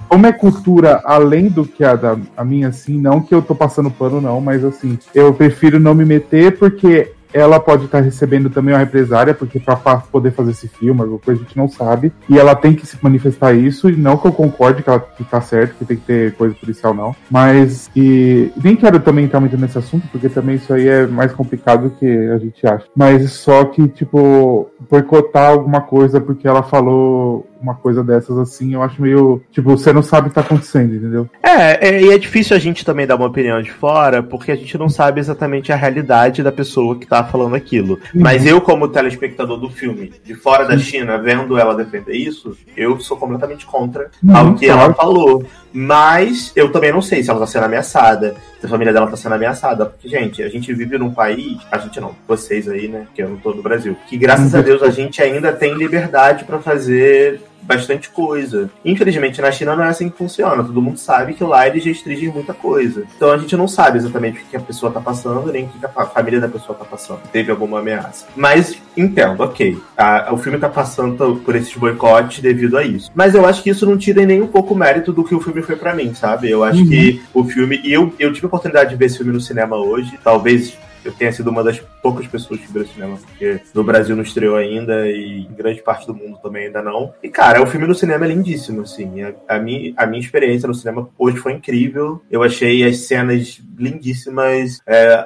Como é cultura além do que a da a minha, assim, não que eu tô passando pano, não, mas assim, eu prefiro não me meter porque ela pode estar recebendo também uma represária, porque pra fa- poder fazer esse filme, alguma coisa a gente não sabe, e ela tem que se manifestar isso, e não que eu concorde que ela que tá certo, que tem que ter coisa policial, não, mas e nem quero também entrar muito nesse assunto, porque também isso aí é mais complicado do que a gente acha, mas só que, tipo, boicotar alguma coisa porque ela falou uma coisa dessas assim, eu acho meio, tipo, você não sabe o que tá acontecendo, entendeu? É, é, e é difícil a gente também dar uma opinião de fora, porque a gente não sabe exatamente a realidade da pessoa que tá falando aquilo. Mas eu, como telespectador do filme, de fora da China, vendo ela defender isso, eu sou completamente contra Uhum, ao que claro. ela falou. Mas eu também não sei se ela tá sendo ameaçada, se a família dela tá sendo ameaçada. Porque, gente, a gente vive num país, a gente não, vocês aí, né, que eu não tô no Brasil, que graças a Deus a gente ainda tem liberdade pra fazer bastante coisa. Infelizmente, na China não é assim que funciona. Todo mundo sabe que lá eles restringem muita coisa. Então a gente não sabe exatamente o que a pessoa tá passando, nem o que a fa- família da pessoa tá passando. Teve alguma ameaça. Mas entendo, ok. A- o filme tá passando por esses boicotes devido a isso. Mas eu acho que isso não tira nem um pouco o mérito do que o filme foi pra mim, sabe? Eu acho Uhum. que o filme. E eu, eu tive a oportunidade de ver esse filme no cinema hoje. Talvez eu tenha sido uma das poucas pessoas que viu o cinema, porque no Brasil não estreou ainda e em grande parte do mundo também ainda não. E, cara, o filme no cinema é lindíssimo, assim. A, a, minha, a minha experiência no cinema hoje foi incrível. Eu achei as cenas lindíssimas. É,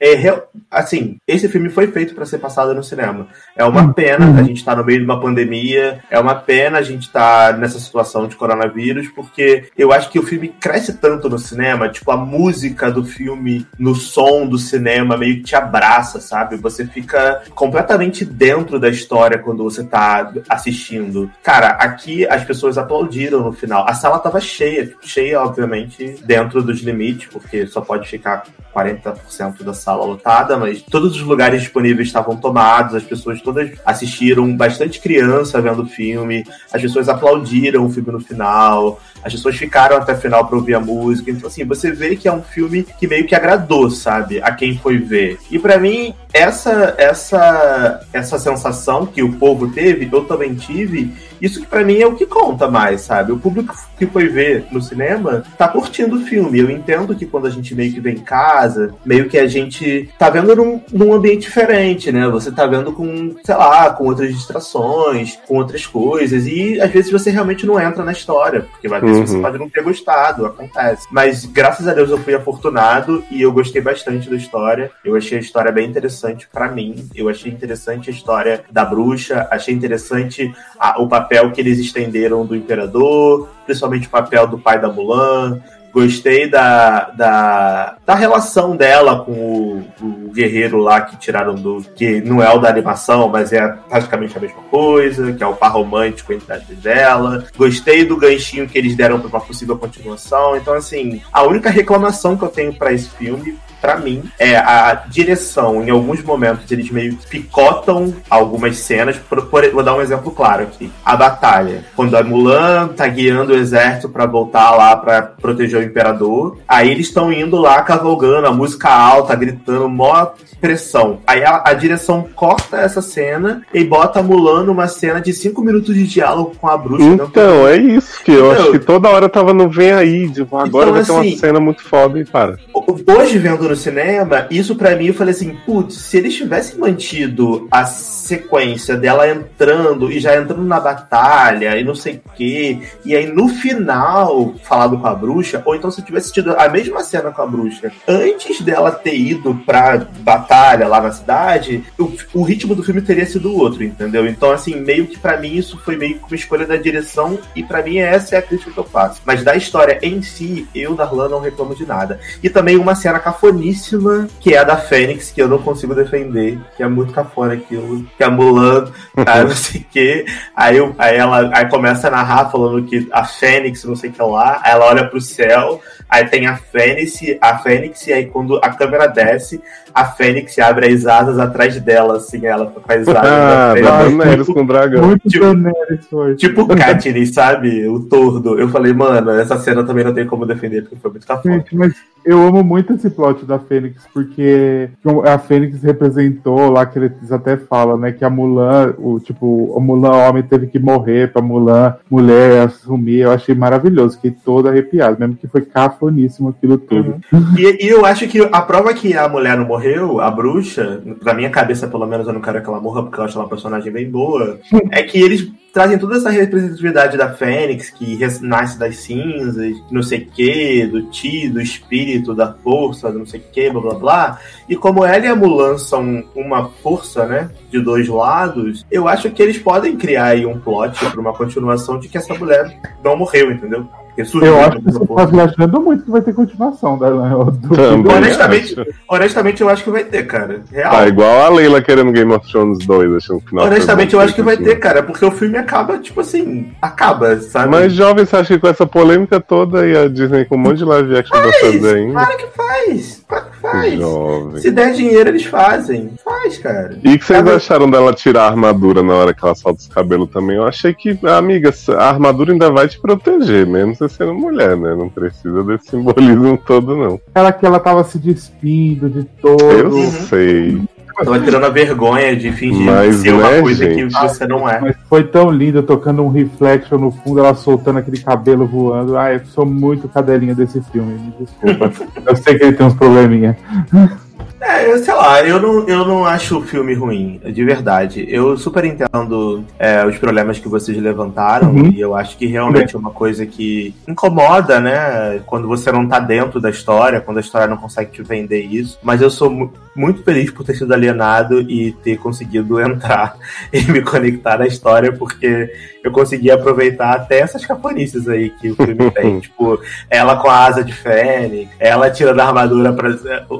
é real- assim, esse filme foi feito para ser passado no cinema. É uma pena a gente estar no meio de uma pandemia, é uma pena a gente estar nessa situação de coronavírus, porque eu acho que o filme cresce tanto no cinema, tipo, a música do filme, no som do cinema, meio que te abraça, sabe? Você fica completamente dentro da história quando você tá assistindo. Cara, aqui as pessoas aplaudiram no final. A sala tava cheia, tipo, cheia, obviamente, dentro dos limites, porque só pode ficar 40% da sala lotada, mas todos os lugares disponíveis estavam tomados, as pessoas todas assistiram, bastante criança vendo o filme, as pessoas aplaudiram o filme no final, as pessoas ficaram até o final pra ouvir a música. Então, assim, você vê que é um filme que meio que agradou, sabe, a quem foi ver. E pra mim, essa, essa, essa sensação que o povo teve, eu também tive, isso que pra mim é o que conta mais, sabe? O público que foi ver no cinema tá curtindo o filme. Eu entendo que quando a gente meio que vem em casa, meio que a gente tá vendo num, num ambiente diferente, né? Você tá vendo com, sei lá, com outras distrações, com outras coisas, e às vezes você realmente não entra na história, porque vai ver se você Uhum. pode não ter gostado, acontece. Mas graças a Deus eu fui afortunado e eu gostei bastante da história. Eu achei a história bem interessante pra mim. Eu achei interessante a história da bruxa, achei interessante a- o papel que eles estenderam do imperador, principalmente o papel do pai da Mulan. Gostei da, da, da relação dela com o, o guerreiro lá que tiraram do. que não é o da animação, mas é praticamente a mesma coisa, que é o par romântico entre as dela. Gostei do ganchinho que eles deram para uma possível continuação. Então, assim, a única reclamação que eu tenho para esse filme Pra mim, é a direção. Em alguns momentos, eles meio que picotam algumas cenas. Por, por- vou dar um exemplo claro aqui. A batalha. Quando a Mulan tá guiando o exército pra voltar lá pra proteger o imperador. Aí eles estão indo lá cavalgando, a música alta, gritando, mó pressão. Aí a, a direção corta essa cena e bota a Mulan numa cena de cinco minutos de diálogo com a bruxa. Então, é isso que eu acho que toda hora tava no vem aí, tipo, agora Então, vai ter uma assim, cena muito foda e para. Hoje, vendo no cinema, isso pra mim eu falei assim: putz, se eles tivessem mantido a sequência dela entrando e já entrando na batalha e não sei o quê, e aí no final falado com a bruxa, ou então se tivesse tido a mesma cena com a bruxa antes dela ter ido pra batalha lá na cidade, o, o ritmo do filme teria sido outro, entendeu? Então, assim, meio que pra mim isso foi meio que uma escolha da direção, e pra mim essa é a crítica que eu faço. Mas da história em si, eu, Darlan, não reclamo de nada. E também uma cena cafoníssima, que é a da Fênix, que eu não consigo defender, que é muito cafona aquilo, que a Mulan, *laughs* ah, não sei o quê. Aí, aí ela aí começa a narrar falando que a Fênix, não sei o que lá, aí ela olha pro céu, aí tem a Fênix, a Fênix, e aí quando a câmera desce, a Fênix abre as asas atrás dela, assim, ela as asas *laughs* Ah, Daenerys com o dragão. Muito Tipo- Daenerys foi. Tipo Katniss, sabe? O tordo. Eu falei, mano, essa cena também não tem como defender, porque foi muito cafona. Gente, mas eu amo muito esse plot da Fênix, porque a Fênix representou lá que eles até falam, né? Que a Mulan, o tipo, o Mulan homem teve que morrer pra Mulan mulher assumir. Eu achei maravilhoso, fiquei todo arrepiado, mesmo que foi cafoníssimo aquilo tudo. E, e eu acho que a prova que a mulher não morreu, a bruxa, na minha cabeça, pelo menos, eu não quero que ela morra, porque eu acho ela uma personagem bem boa, é que eles trazem toda essa representatividade da Fênix, que nasce das cinzas, não sei o que, do ti, do espírito, da força, não sei o que, blá blá blá. E como ela e a Mulan são uma força, né, de dois lados, eu acho que eles podem criar aí um plot pra uma continuação de que essa mulher não morreu, entendeu? Eu acho que você tá viajando muito que vai ter continuação da do Também Honestamente, acho. honestamente, eu acho que vai ter, cara. Real. Tá igual a Leila querendo Game of Thrones 2, achando que o final. Honestamente, eu acho que vai ter, cara, porque o filme acaba, tipo assim, acaba, sabe? Mas, jovem, você acha que com essa polêmica toda e a Disney com um monte de live action pra fazer ainda? Claro que faz, claro que faz. Jovem. Se der dinheiro, eles fazem. Faz, cara. E o que vocês acharam dela tirar a armadura na hora que ela solta os cabelos também? Eu achei que, amiga, a armadura ainda vai te proteger, mesmo você sendo mulher, né? Não precisa desse simbolismo *laughs* todo, não. Ela que ela tava se despindo de todo. Eu sei. Tava tirando a vergonha de fingir Mas, ser uma né, coisa gente? que você não é. Mas foi tão lindo, tocando um reflection no fundo, ela soltando aquele cabelo voando. Ai, eu sou muito cadelinha desse filme, me desculpa. *laughs* eu sei que ele tem uns probleminha. É, eu sei lá, eu não, eu não acho o filme ruim, de verdade. Eu super entendo é, os problemas que vocês levantaram, Uhum. e eu acho que realmente é uma coisa que incomoda, né? Quando você não tá dentro da história, quando a história não consegue te vender isso. Mas eu sou mu- muito feliz por ter sido alienado e ter conseguido *laughs* entrar e me conectar na história, porque eu consegui aproveitar até essas caponices aí que o filme *laughs* tem. tipo, ela com a asa de fênix, ela tirando a armadura para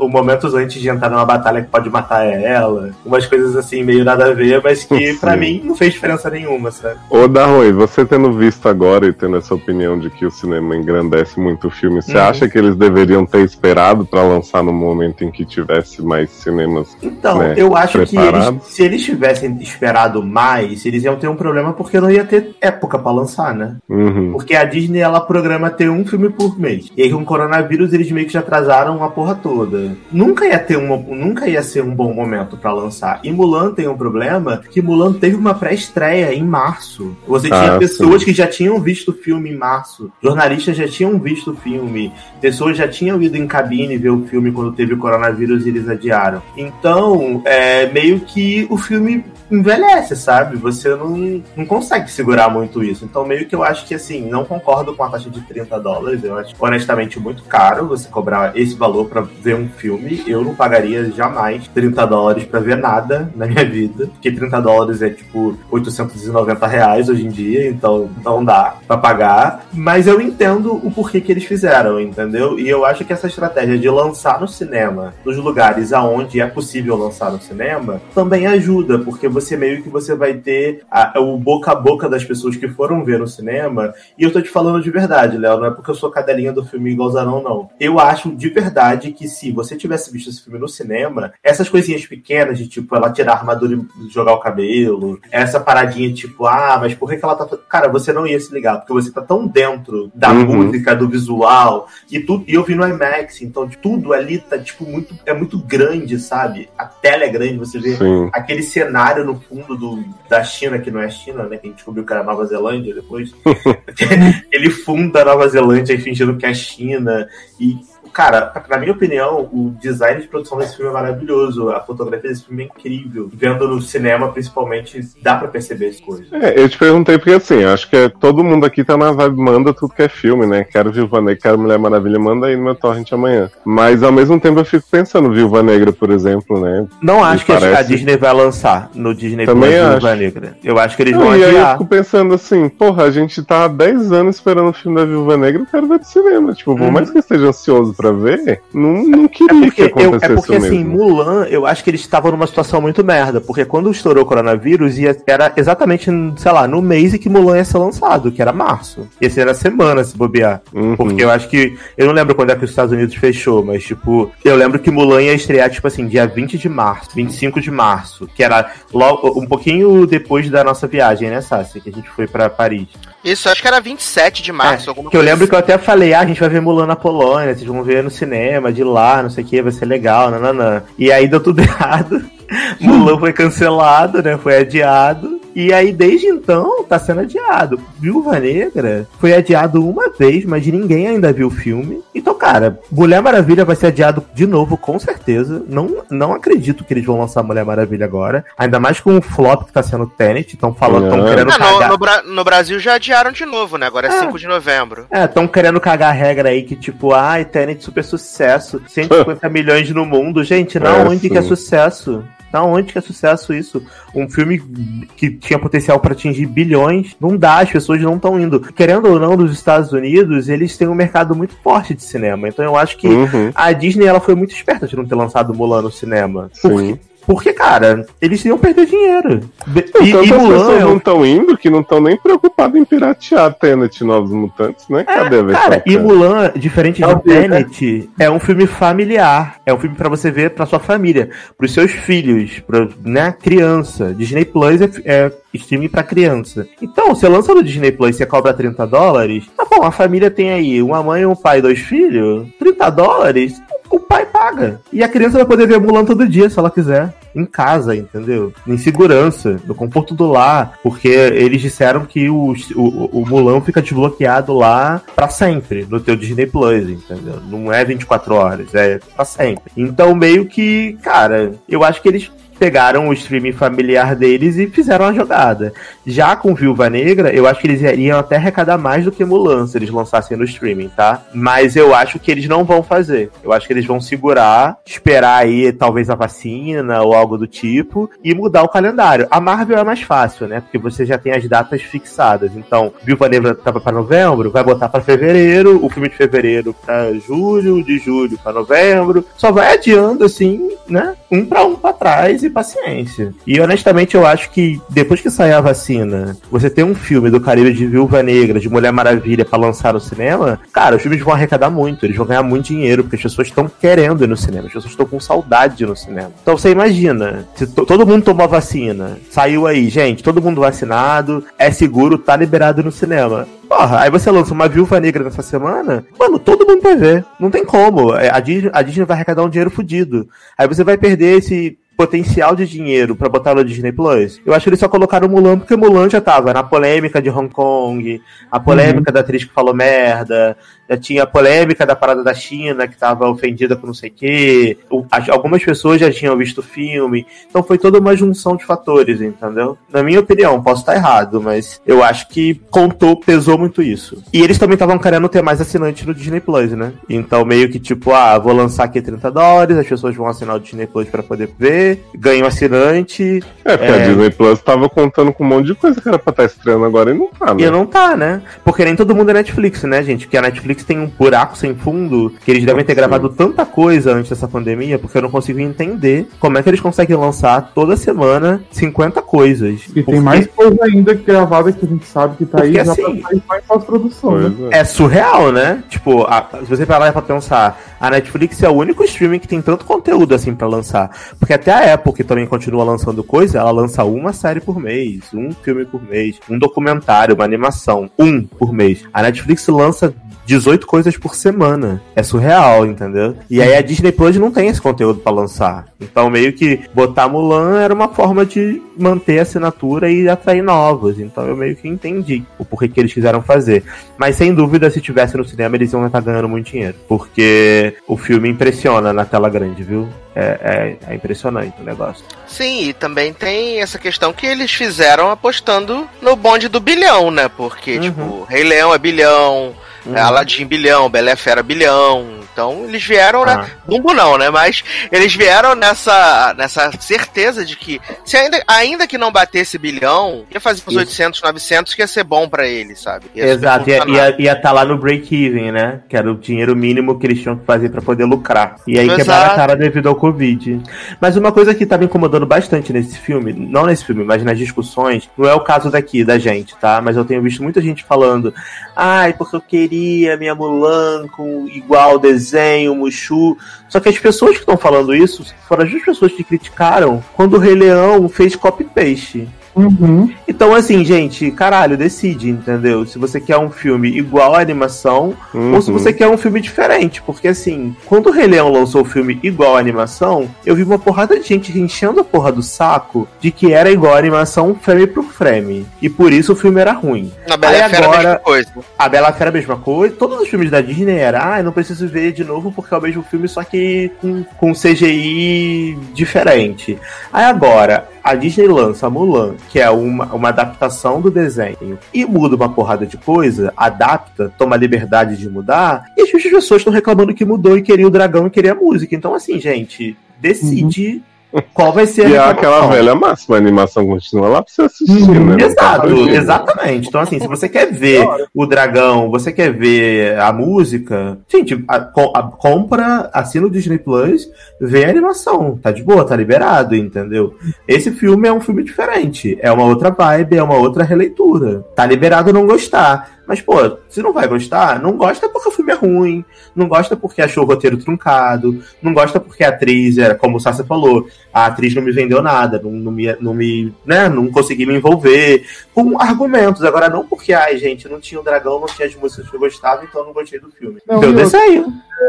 momentos antes de entrar numa batalha que pode matar ela, umas coisas assim meio nada a ver, mas que pra Sim. mim não fez diferença nenhuma, sabe? Ô, Darroi, você tendo visto agora e tendo essa opinião de que o cinema engrandece muito o filme, você Uhum. acha que eles deveriam ter esperado pra lançar no momento em que tivesse mais cinemas? Então, né, eu acho que preparado? eles, se eles tivessem esperado mais, eles iam ter um problema porque não ia ter época pra lançar, né? Uhum. Porque a Disney ela programa ter um filme por mês. E aí com o coronavírus eles meio que já atrasaram a porra toda. Nunca ia ter uma, nunca ia ser um bom momento pra lançar. E Mulan tem um problema que Mulan teve uma pré-estreia em março. Você tinha Ah, pessoas sim. que já tinham visto o filme em março, jornalistas já tinham visto o filme, pessoas já tinham ido em cabine ver o filme quando teve o coronavírus e eles adiaram. Então, é meio que o filme envelhece, sabe? Você não, não consegue segurar muito isso. Então, meio que eu acho que, assim, não concordo com a taxa de 30 dólares. Eu acho, honestamente, muito caro você cobrar esse valor pra ver um filme. Eu não pagaria jamais 30 dólares pra ver nada na minha vida. Porque 30 dólares é, tipo, 890 reais hoje em dia. Então, não dá pra pagar. Mas eu entendo o porquê que eles fizeram, entendeu? E eu acho que essa estratégia de lançar no cinema, nos lugares aonde é possível lançar no cinema, também ajuda, porque você meio que você vai ter a- o boca a boca das pessoas que foram ver no cinema. E eu tô te falando de verdade, Léo, não é porque eu sou cadelinha do filme igual Zarão, não. Eu acho de verdade que se você tivesse visto esse filme no cinema, essas coisinhas pequenas de tipo ela tirar a armadura e jogar o cabelo, essa paradinha tipo, ah, mas por que, que ela tá. Cara, você não ia se ligar, porque você tá tão dentro da Uhum. música, do visual, e tudo. E eu vi no IMAX, então tudo ali tá, tipo, muito. É muito grande, sabe? A tela é grande, você vê Sim. aquele cenário no fundo do, da China, que não é China, né? Que a gente descobriu que era Nova Zelândia depois. *laughs* Ele funda a Nova Zelândia fingindo que é China. E, cara, na minha opinião, o design de produção desse filme é maravilhoso. A fotografia desse filme é incrível. Vendo no cinema, principalmente, dá pra perceber as coisas. É, eu te perguntei porque assim, acho que é, todo mundo aqui tá na vibe, manda tudo que é filme, né? Quero Viúva Negra, quero Mulher Maravilha, manda aí no meu torrent amanhã. Mas ao mesmo tempo eu fico pensando, Viúva Negra, por exemplo, né? Não acho que a- a parece- Disney vai lançar no Disney Também Plus acho. Viúva Negra. Eu acho que eles Não, vão e aí eu adiar. fico pensando assim, porra, a gente tá há 10 anos esperando o filme da Viúva Negra, eu quero ver no cinema. Tipo, por Uhum. mais que eu esteja ansioso pra ver, não, não queria É porque, que eu- acontecesse é porque assim, mesmo. Mulan, eu acho que eles estavam numa situação muito merda. Porque quando estourou o coronavírus, ia, era exatamente, sei lá, no mês em que Mulan ia ser lançado, que era março. Ia ser na semana, se bobear. Uhum. Porque eu acho que. Eu não lembro quando é que os Estados Unidos fechou, mas, tipo, eu lembro que Mulan ia estrear, tipo assim, dia 20 de março, 25 de março, que era logo um pouquinho depois da nossa viagem, né, Sassi? Que a gente foi pra Paris. Isso, acho que era 27 de março, É, Que eu lembro que eu até falei, ah, a gente vai ver Mulan na Polônia, vocês vão ver no cinema, de lá, não sei o que, vai ser legal, nananã. E aí deu tudo *laughs* errado. Mulan foi cancelado, né? Foi adiado. E aí, desde então, tá sendo adiado. Viúva Negra foi adiado uma vez, mas ninguém ainda viu o filme. Então, cara, Mulher Maravilha vai ser adiado de novo, com certeza. Não, não acredito que eles vão lançar Mulher Maravilha agora. Ainda mais com o flop que tá sendo Tenet. Estão falando, estão Não. querendo Ah, no, cagar. no Bra- no Brasil já adiaram de novo, né? Agora é Ah. 5 de novembro. É, estão querendo cagar a regra aí que, tipo, ai, Tenet super sucesso, 150 milhões no mundo. Gente, na É, onde que é sim. sucesso? Na onde que é sucesso isso? Um filme que tinha potencial para atingir bilhões, não dá, as pessoas não estão indo. Querendo ou não, nos Estados Unidos, eles têm um mercado muito forte de cinema. Então eu acho que Uhum, a Disney ela foi muito esperta de não ter lançado Mulan no cinema. sim. Porque, cara, eles iam perder dinheiro. Be- E, E, e Tantas Mulan pessoas é não estão indo que não estão nem preocupadas em piratear Tenet Novos Mutantes, né? Cadê a versão? Cara, e cara? Mulan, diferente de né? Tenet, é um filme familiar. É um filme pra você ver pra sua família, pros seus filhos, pra né, criança. Disney Plus é, é streaming pra criança. Então, você lança no Disney Plus e você cobra 30 dólares, tá bom, a família tem aí uma mãe, um pai e dois filhos, 30 dólares, pai paga. E a criança vai poder ver Mulan todo dia, se ela quiser. Em casa, entendeu? Em segurança, no conforto do lar. Porque eles disseram que o, o, o Mulan fica desbloqueado lá pra sempre, no teu Disney Plus, entendeu? Não é 24 horas, é pra sempre. Então, meio que, cara, eu acho que eles pegaram o streaming familiar deles e fizeram a jogada. Já com Viúva Negra, eu acho que eles iriam até arrecadar mais do que Mulan se eles lançassem no streaming, tá? Mas eu acho que eles não vão fazer. Eu acho que eles vão segurar, esperar aí talvez a vacina ou algo do tipo e mudar o calendário. A Marvel é mais fácil, né? Porque você já tem as datas fixadas. Então, Viúva Negra tava pra novembro, vai botar pra fevereiro, o filme de fevereiro pra julho, de julho pra novembro. Só vai adiando assim, né? Um pra um pra trás e paciência. E honestamente eu acho que depois que sair a vacina, você tem um filme do Caribe de Viúva Negra, de Mulher Maravilha pra lançar no cinema, cara, os filmes vão arrecadar muito, eles vão ganhar muito dinheiro, porque as pessoas estão querendo ir no cinema, as pessoas estão com saudade no cinema. Então você imagina, se to- todo mundo tomou a vacina, saiu aí, gente, todo mundo vacinado, é seguro, tá liberado no cinema. Porra, aí você lança uma viúva negra nessa semana, mano, todo mundo vai ver. Não tem como. É, A Disney, a Disney vai arrecadar um dinheiro fudido. Aí você vai perder esse potencial de dinheiro pra botar no Disney Plus. Eu acho que eles só colocaram Mulan porque Mulan já tava na polêmica de Hong Kong, a polêmica da atriz que falou merda, já tinha a polêmica da parada da China que tava ofendida com não sei o quê. O- as- Algumas pessoas já tinham visto o filme. Então foi toda uma junção de fatores, entendeu? Na minha opinião, posso estar errado, mas eu acho que contou, pesou muito isso. E eles também estavam querendo ter mais assinantes no Disney Plus, né? Então meio que tipo, ah, vou lançar aqui 30 dólares, as pessoas vão assinar o Disney Plus pra poder ver, ganham assinante, É, porque É. a Disney Plus tava contando com um monte de coisa que era pra estar estreando agora e não tá, né? E não tá, né? Porque nem todo mundo é Netflix, né, gente? Porque a Netflix tem um buraco sem fundo que eles devem ter gravado tanta coisa antes dessa pandemia, porque eu não consigo entender como é que eles conseguem lançar toda semana 50 coisas. E Porque tem mais coisa ainda gravada que a gente sabe que tá aí Porque já assim- pra sair mais pós-produção, né? É. Surreal, né? Tipo, a- se você parar pra pensar, a Netflix é o único streaming que tem tanto conteúdo assim pra lançar. Porque até a Apple, que também continua lançando coisa, ela lança uma série por mês, um filme por mês, um documentário, uma animação, um por mês. A Netflix lança 18 coisas por semana. É surreal, entendeu? E aí a Disney Plus não tem esse conteúdo pra lançar. Então meio que botar Mulan era uma forma de manter a assinatura e atrair novos. Então eu meio que entendi o porquê que eles quiseram fazer. Mas sem dúvida, se tivesse no cinema, eles iam estar ganhando muito dinheiro. Porque o filme impressiona na tela grande, viu? É, é- é impressionante o negócio. Sim, e também tem essa questão que eles fizeram apostando no bonde do bilhão, né? Porque, Uhum. tipo, Rei Leão é bilhão, Uhum. Aladdin bilhão, Belé Fera bilhão. Então eles vieram, né? Ah. Bumbo não, né? Mas eles vieram nessa, nessa certeza de que, se ainda, ainda que não batesse bilhão, ia fazer uns Isso. 800, 900, que ia ser bom pra eles, sabe? Ia Exato, ia estar ia tá lá no break-even, né? Que era o dinheiro mínimo que eles tinham que fazer pra poder lucrar. E aí Exato. quebraram a cara devido ao Covid. Mas uma coisa que tá me incomodando bastante nesse filme, não nesse filme, mas nas discussões, não é o caso daqui, da gente, tá? Mas eu tenho visto muita gente falando, ai, porque eu queria minha Mulan com igual desenho, Mushu. Só que as pessoas que estão falando isso foram as pessoas que criticaram quando o Rei Leão fez copy-paste. Uhum. Então, assim, gente, caralho, decide, entendeu? Se você quer um filme igual à animação ou se Uhum. você quer um filme diferente. Porque, assim, quando o Rei Leão lançou o filme igual à animação, eu vi uma porrada de gente enchendo a porra do saco de que era igual à animação frame por frame. E por isso o filme era ruim. Na Bela Aí Fera é a agora- mesma coisa. A Bela Fera a mesma coisa. Todos os filmes da Disney era, ah, eu não preciso ver de novo porque é o mesmo filme, só que com, com CGI diferente. Aí agora, a Disney lança Mulan, que é uma, uma adaptação do desenho, e muda uma porrada de coisa, adapta, toma a liberdade de mudar, e as pessoas estão reclamando que mudou e queria o dragão e queria a música. Então, assim, gente, decide qual vai ser E é a aquela velha máxima, a animação continua lá pra você assistir, Uhum. né? Tá Exato, fazendo. exatamente. Então, assim, se você quer ver o dragão, você quer ver a música, gente, a- a- compra, assina o Disney Plus, vê a animação. Tá de boa, tá liberado, entendeu? Esse filme é um filme diferente. É uma outra vibe, é uma outra releitura. Tá liberado não gostar. Mas, pô, se não vai gostar, não gosta porque o filme é ruim, não gosta porque achou o roteiro truncado, não gosta porque a atriz, era, como o Sasha falou, a atriz não me vendeu nada, não, não me, não me, né, não consegui me envolver, com argumentos. Agora, não porque, ai, gente, não tinha o dragão, não tinha as músicas que eu gostava, então eu não gostei do filme. Não, Deu e outra- desenho.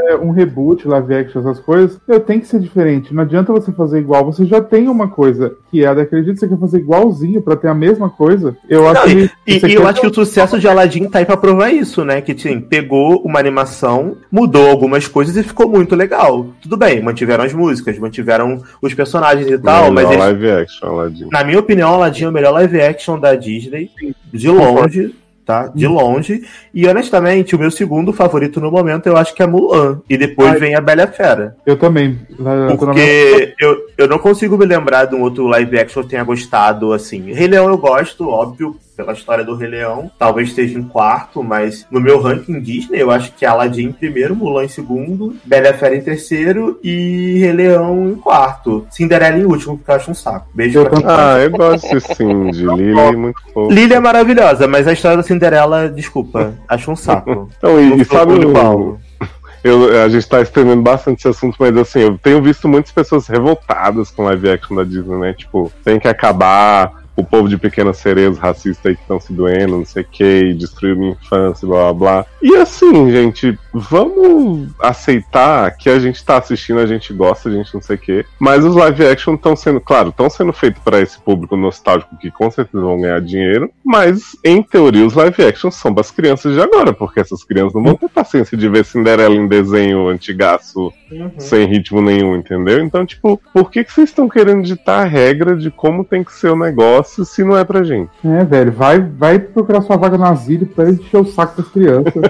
É, um reboot, live action, essas coisas, eu tenho que ser diferente. Não adianta você fazer igual. Você já tem uma coisa que é daquele jeito, você quer fazer igualzinho pra ter a mesma coisa. Eu acho Não, que. E, e eu quer- acho que o sucesso de Aladdin tá aí pra provar isso, né? Que assim, pegou uma animação, mudou algumas coisas e ficou muito legal. Tudo bem, mantiveram as músicas, mantiveram os personagens e tal, mas Melhor eles, live action, Aladdin. na minha opinião, Aladdin é o melhor live action da Disney, de longe, tá? De longe. E honestamente, o meu segundo favorito no momento eu acho que é Mulan. E depois Ai. vem a Bela e Fera. Eu também. Eu Porque eu, eu não consigo me lembrar de um outro live action que eu tenha gostado, assim. Rei Leão eu gosto, óbvio, pela história do Rei Leão. Talvez esteja em quarto, mas no meu ranking Disney, eu acho que Aladdin em primeiro, Mulan em segundo, Bela e Fera em terceiro e Rei Leão em quarto. Cinderela em último, porque eu acho um saco. Beijo Eu pra quem Ah, eu gosto de Cindy. *laughs* Lily é muito fofo. Lily é maravilhosa, mas a história da Cinderela, desculpa, acho um saco. *laughs* Então, e, e sabe, o o- público-alvo. *laughs* eu, a gente tá estendendo bastante esse assunto, mas assim, eu tenho visto muitas pessoas revoltadas com live action da Disney, né? Tipo, tem que acabar. O povo de pequenas sereias racistas aí que estão se doendo, não sei o que, destruiu minha infância, blá blá blá. E assim, gente, vamos aceitar que a gente tá assistindo, a gente gosta, a gente não sei o que, mas os live action estão sendo, claro, estão sendo feitos para esse público nostálgico que com certeza vão ganhar dinheiro, mas em teoria os live action são das crianças de agora, porque essas crianças não vão ter paciência de ver Cinderela em desenho antigaço sem ritmo nenhum, entendeu? Então, tipo, por que, que vocês estão querendo ditar a regra de como tem que ser o negócio se não é pra gente? É, velho, vai, vai procurar sua vaga no asilo pra encher o saco das crianças. *laughs*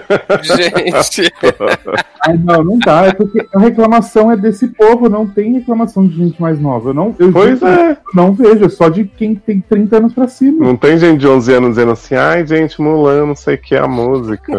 *laughs* Gente, *laughs* Ai, não, não dá. É porque a reclamação é desse povo, não tem reclamação de gente mais nova. Eu não, eu Pois é. não vejo, é só de quem tem 30 anos pra cima. Não tem gente de 11 anos dizendo assim, ai, gente, Mulan, não sei o que é a música.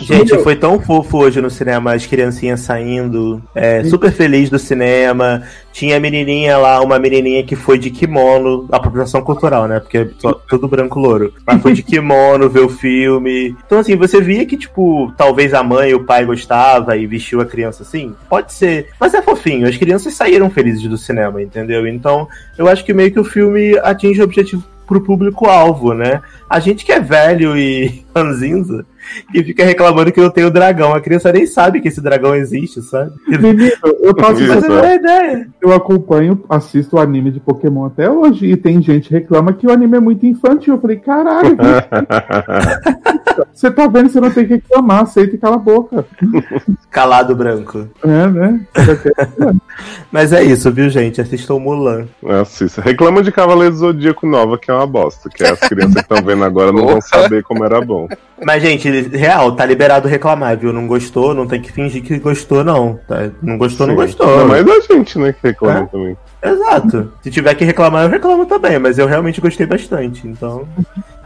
Gente, foi tão fofo hoje no cinema, as criancinhas saindo, é, super feliz do cinema. Tinha a menininha lá, uma menininha que foi de kimono, apropriação cultural, né? Porque é tudo branco louro. Mas foi de kimono *laughs* ver o filme. Então, assim, você via que, tipo, talvez a mãe e o pai gostava e vestiu a criança assim. Pode ser. Mas é fofinho. As crianças saíram felizes do cinema, entendeu? Então, eu acho que meio que o filme atinge o objetivo pro público-alvo, né? A gente que é velho e *laughs* ranzinza, que fica reclamando que não tem o dragão. A criança nem sabe que esse dragão existe, sabe? Menino, eu posso Você não dizer, tem ideia. eu acompanho, assisto o anime de Pokémon até hoje, e tem gente que reclama que o anime é muito infantil. Eu falei, caralho, *laughs* você tá vendo, você não tem que reclamar, aceita e cala a boca. *laughs* Calado branco. É, né? *laughs* Mas é isso, viu, gente? Assistam Mulan. Assista. Reclama de Cavaleiro do Zodíaco Nova, que é uma bosta. Que as crianças que estão vendo agora não vão *laughs* saber como era bom. Mas, gente, real, tá liberado reclamar, viu? Não gostou, não tem que fingir que gostou, não. Tá? Não gostou, não Sim. gostou. Ainda mais a gente, né, que reclama É. também. Exato. Se tiver que reclamar, eu reclamo também, mas eu realmente gostei bastante. Então,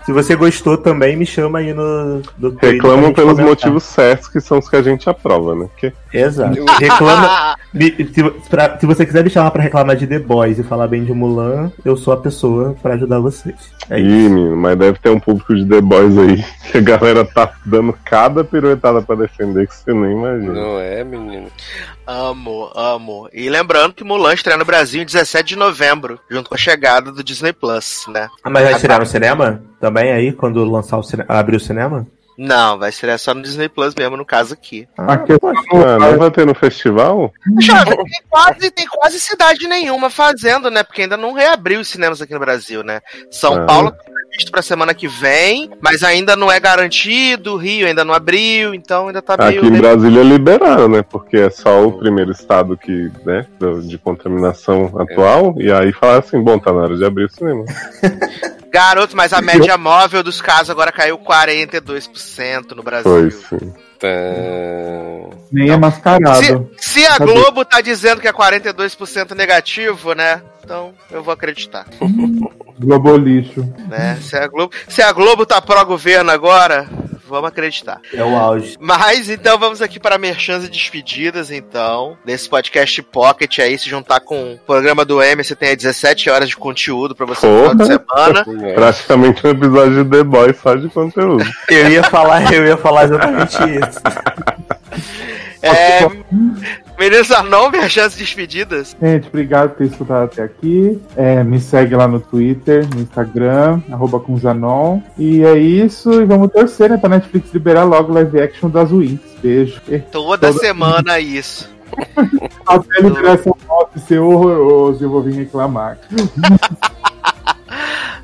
se você gostou também, me chama aí no, no Reclamam pelos comentar. motivos certos, que são os que a gente aprova, né? Porque Exato. Reclama. *laughs* me- se, pra- se você quiser me chamar pra reclamar de The Boys e falar bem de Mulan, eu sou a pessoa pra ajudar vocês. É Ih, isso. menino, mas deve ter um público de The Boys aí *laughs* que a galera tá dando cada piruetada pra defender que você nem imagina. não é, menino? Amo, amo. E lembrando que Mulan estreia no Brasil em 17 de novembro, junto com a chegada do Disney Plus, né? Ah, mas vai estrear no cinema? Também aí, quando lançar o cinema, abrir o cinema? Não, vai estrear só no Disney Plus mesmo, no caso aqui. Ah, A questão Ah, não vai ter no festival? Já, tem quase, tem quase cidade nenhuma fazendo, né? Porque ainda não reabriu os cinemas aqui no Brasil, né? São Ah. Paulo tá previsto pra semana que vem, mas ainda não é garantido, Rio ainda não abriu, então ainda tá meio. Aqui em Brasília liberaram, né? Porque é só o primeiro estado que, né, de contaminação atual. E aí falaram assim, bom, tá na hora de abrir o cinema. *laughs* Garoto, mas a média móvel dos casos agora caiu 42% no Brasil. Foi sim. Nem é mascarado. Se, se a Cadê? Globo tá dizendo que é 42% negativo, né? Então eu vou acreditar, Globo lixo. né? Se a Globo, se a Globo tá pró-governo agora, vamos acreditar. É o auge. Mas então vamos aqui para merchans e despedidas, então. Nesse podcast Pocket aí, se juntar com o programa do M, você tem aí 17 horas de conteúdo pra você no final de semana. É. Praticamente um episódio de The Boys só de conteúdo. Eu ia falar, eu ia falar exatamente isso. É. Meninos Anon, merchans e despedidas. Gente, obrigado por ter escutado até aqui. É, me segue lá no Twitter, no Instagram, arroba com Zanon. E é isso, e vamos torcer, né, pra Netflix liberar logo live action das Wings. Beijo. Toda Toda- semana isso. Até liberar essa foto ser horroroso, eu vou vir reclamar. *laughs*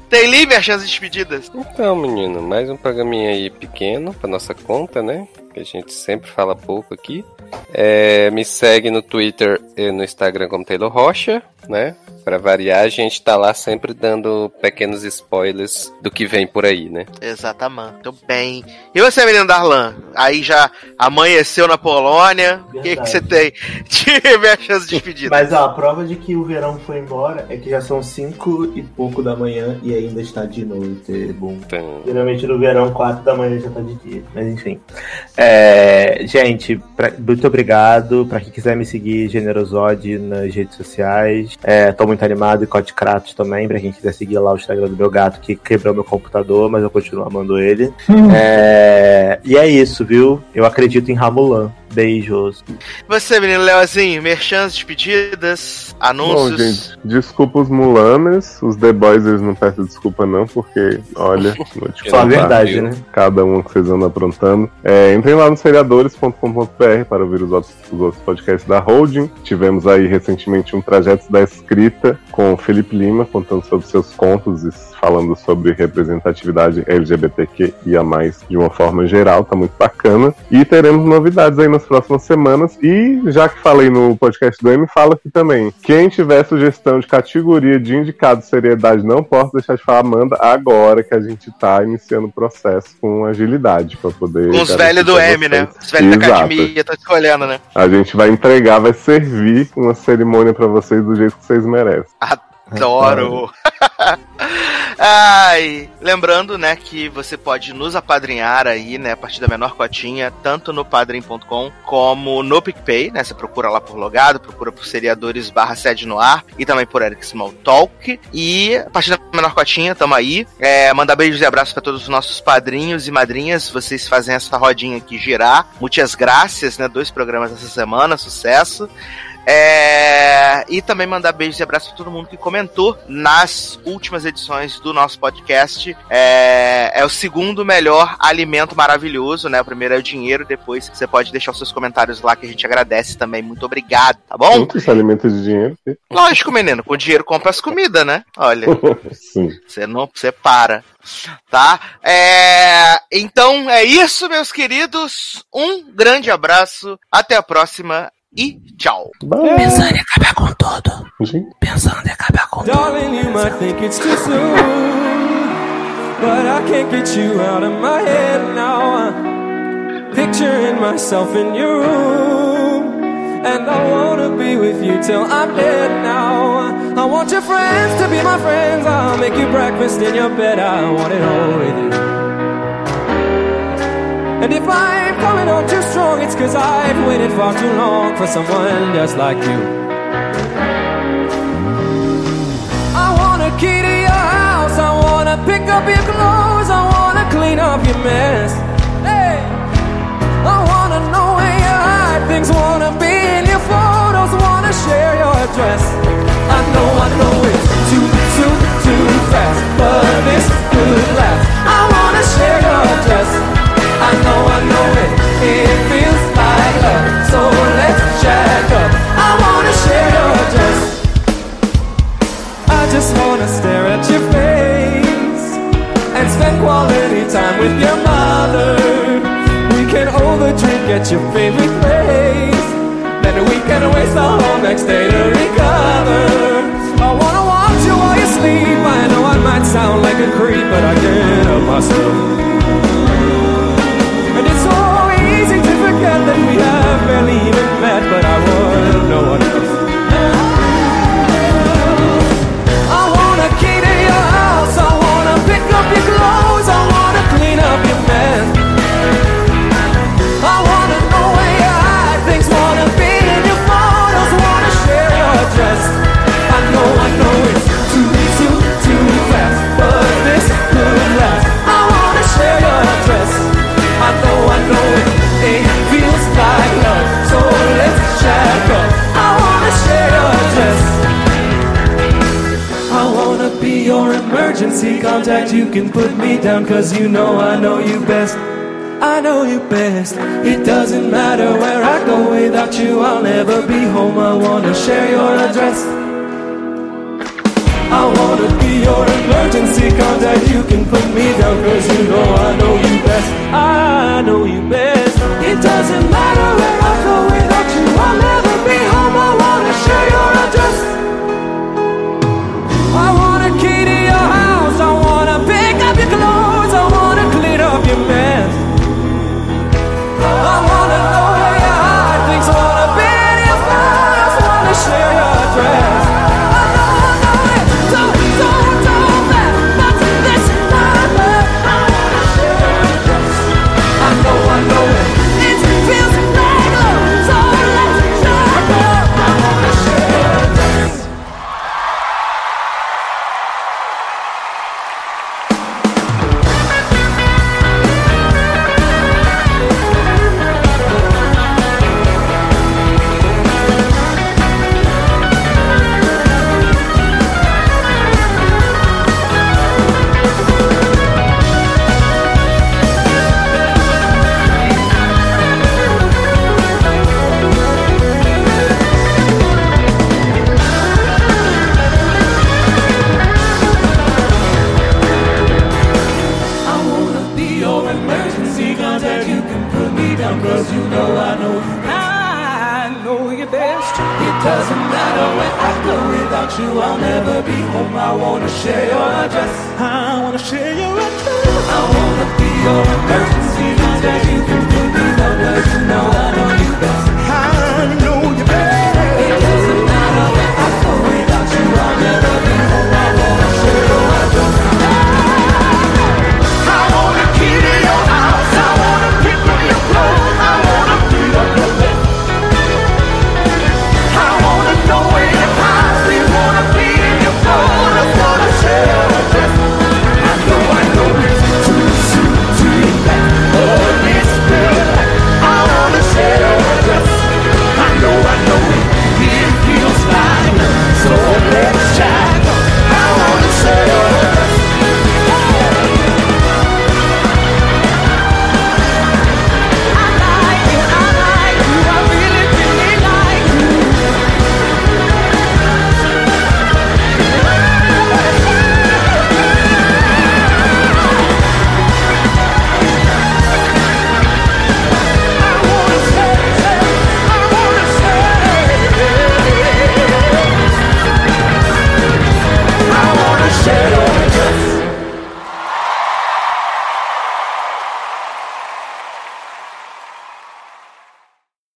Tem li merchans e despedidas. Então, menino, mais um programinha aí pequeno pra nossa conta, né? Que a gente sempre fala pouco aqui. É, me segue no Twitter e no Instagram como Taylor Rocha, né? Pra variar, a gente tá lá sempre dando pequenos spoilers do que vem por aí, né? Exatamente. Tô bem. E você, menino Darlan? Aí já amanheceu na Polônia. O que, que você tem *laughs* de merchans e despedidas? Mas ó, a prova de que o verão foi embora é que já são 5 e pouco da manhã e ainda está de noite. Bom. Então, Geralmente no verão, 4 da manhã já tá de dia. Mas enfim. É, gente, pra- muito obrigado. Pra quem quiser me seguir, Generosode nas redes sociais. É, tô muito animado e Cote Kratos também. Pra quem quiser seguir lá o Instagram do meu gato que quebrou meu computador, mas eu continuo amando ele. É, e é isso, viu? Eu acredito em Ramulan. Beijos. Você, menino Leozinho, merchans, despedidas, Bom, anúncios. gente, desculpa os mulanas, os The Boys eles não peçam desculpa não, porque, olha, vou te *laughs* Só a contar, verdade, né? cada um que vocês andam aprontando. É, entrem lá no seriadores.com.br para ouvir os outros, os outros podcasts da Holding. Tivemos aí recentemente um trajeto da escrita com o Felipe Lima, contando sobre seus contos e falando sobre representatividade LGBTQIA+, de uma forma geral, tá muito bacana. E teremos novidades aí nas próximas semanas. E, já que falei no podcast do M, fala aqui também. Quem tiver sugestão de categoria de indicado seriedade, não posso deixar de falar, manda agora que a gente tá iniciando o processo com agilidade para poder. Com os velhos do pra Né? Os velhos da Exato. academia, tá escolhendo, né? A gente vai entregar, vai servir uma cerimônia pra vocês do jeito que vocês merecem. Adoro! *laughs* Ai, lembrando, né, que você pode nos apadrinhar aí, né, a partir da menor cotinha, tanto no padrim.com como no PicPay, né, você procura lá por logado, procura por seriadores barra sede no ar e também por Eric Small Talk. E a partir da menor cotinha, tamo aí. É, mandar beijos e abraços para todos os nossos padrinhos e madrinhas, vocês fazem essa rodinha aqui girar. Muitas graças, né, dois programas essa semana, sucesso. É, e também mandar beijos e abraços para todo mundo que comentou nas últimas edições do nosso podcast. É, é o segundo melhor alimento maravilhoso, né? O primeiro é o dinheiro, depois você pode deixar os seus comentários lá que a gente agradece também. Muito obrigado, tá bom? Muito se alimenta de dinheiro. Lógico, menino, com dinheiro compra as comidas, né? Olha. *laughs* Sim. Você não, você para, tá? É, então é isso, meus queridos. Um grande abraço, até a próxima e tchau. Pensando em acabar com tudo. Gente. Pensando em acabar com tudo. Darling, you might think it's too soon, but I can't get you out of my head now. I'm picturing myself in your room, and I wanna be with you till I'm dead now. I want your friends to be my friends. I'll make you breakfast in your bed. I want it all with you. And if I'm coming on too strong, it's cause I've waited far too long for someone just like you. I want a key to your house. I wanna pick up your clothes. I wanna clean up your mess. Hey, I wanna know where you hide things. Wanna be in your photos. Wanna share your address. I know, I know it's too, too, too fast, but this could last. I wanna share your address. I know, I know it. It feels like love. So let's jack up. I wanna share your address. I just wanna stare at your face and spend quality time with your mother. We can overdrink at your favorite place. Then we can waste the whole next day to recover. I wanna watch you while you sleep. I know I might sound like a creep, but I get up my emergency contact. You can put me down, cause you know I know you best. I know you best. It doesn't matter where I go without you, I'll never be home. I wanna share your address. I wanna be your emergency contact. You can put me down, cause you know I know you best. I know you best. It doesn't matter where I go without you, I'll never you, I'll never be home. I wanna share your address. I wanna share your address. I wanna be your emergency contact. You can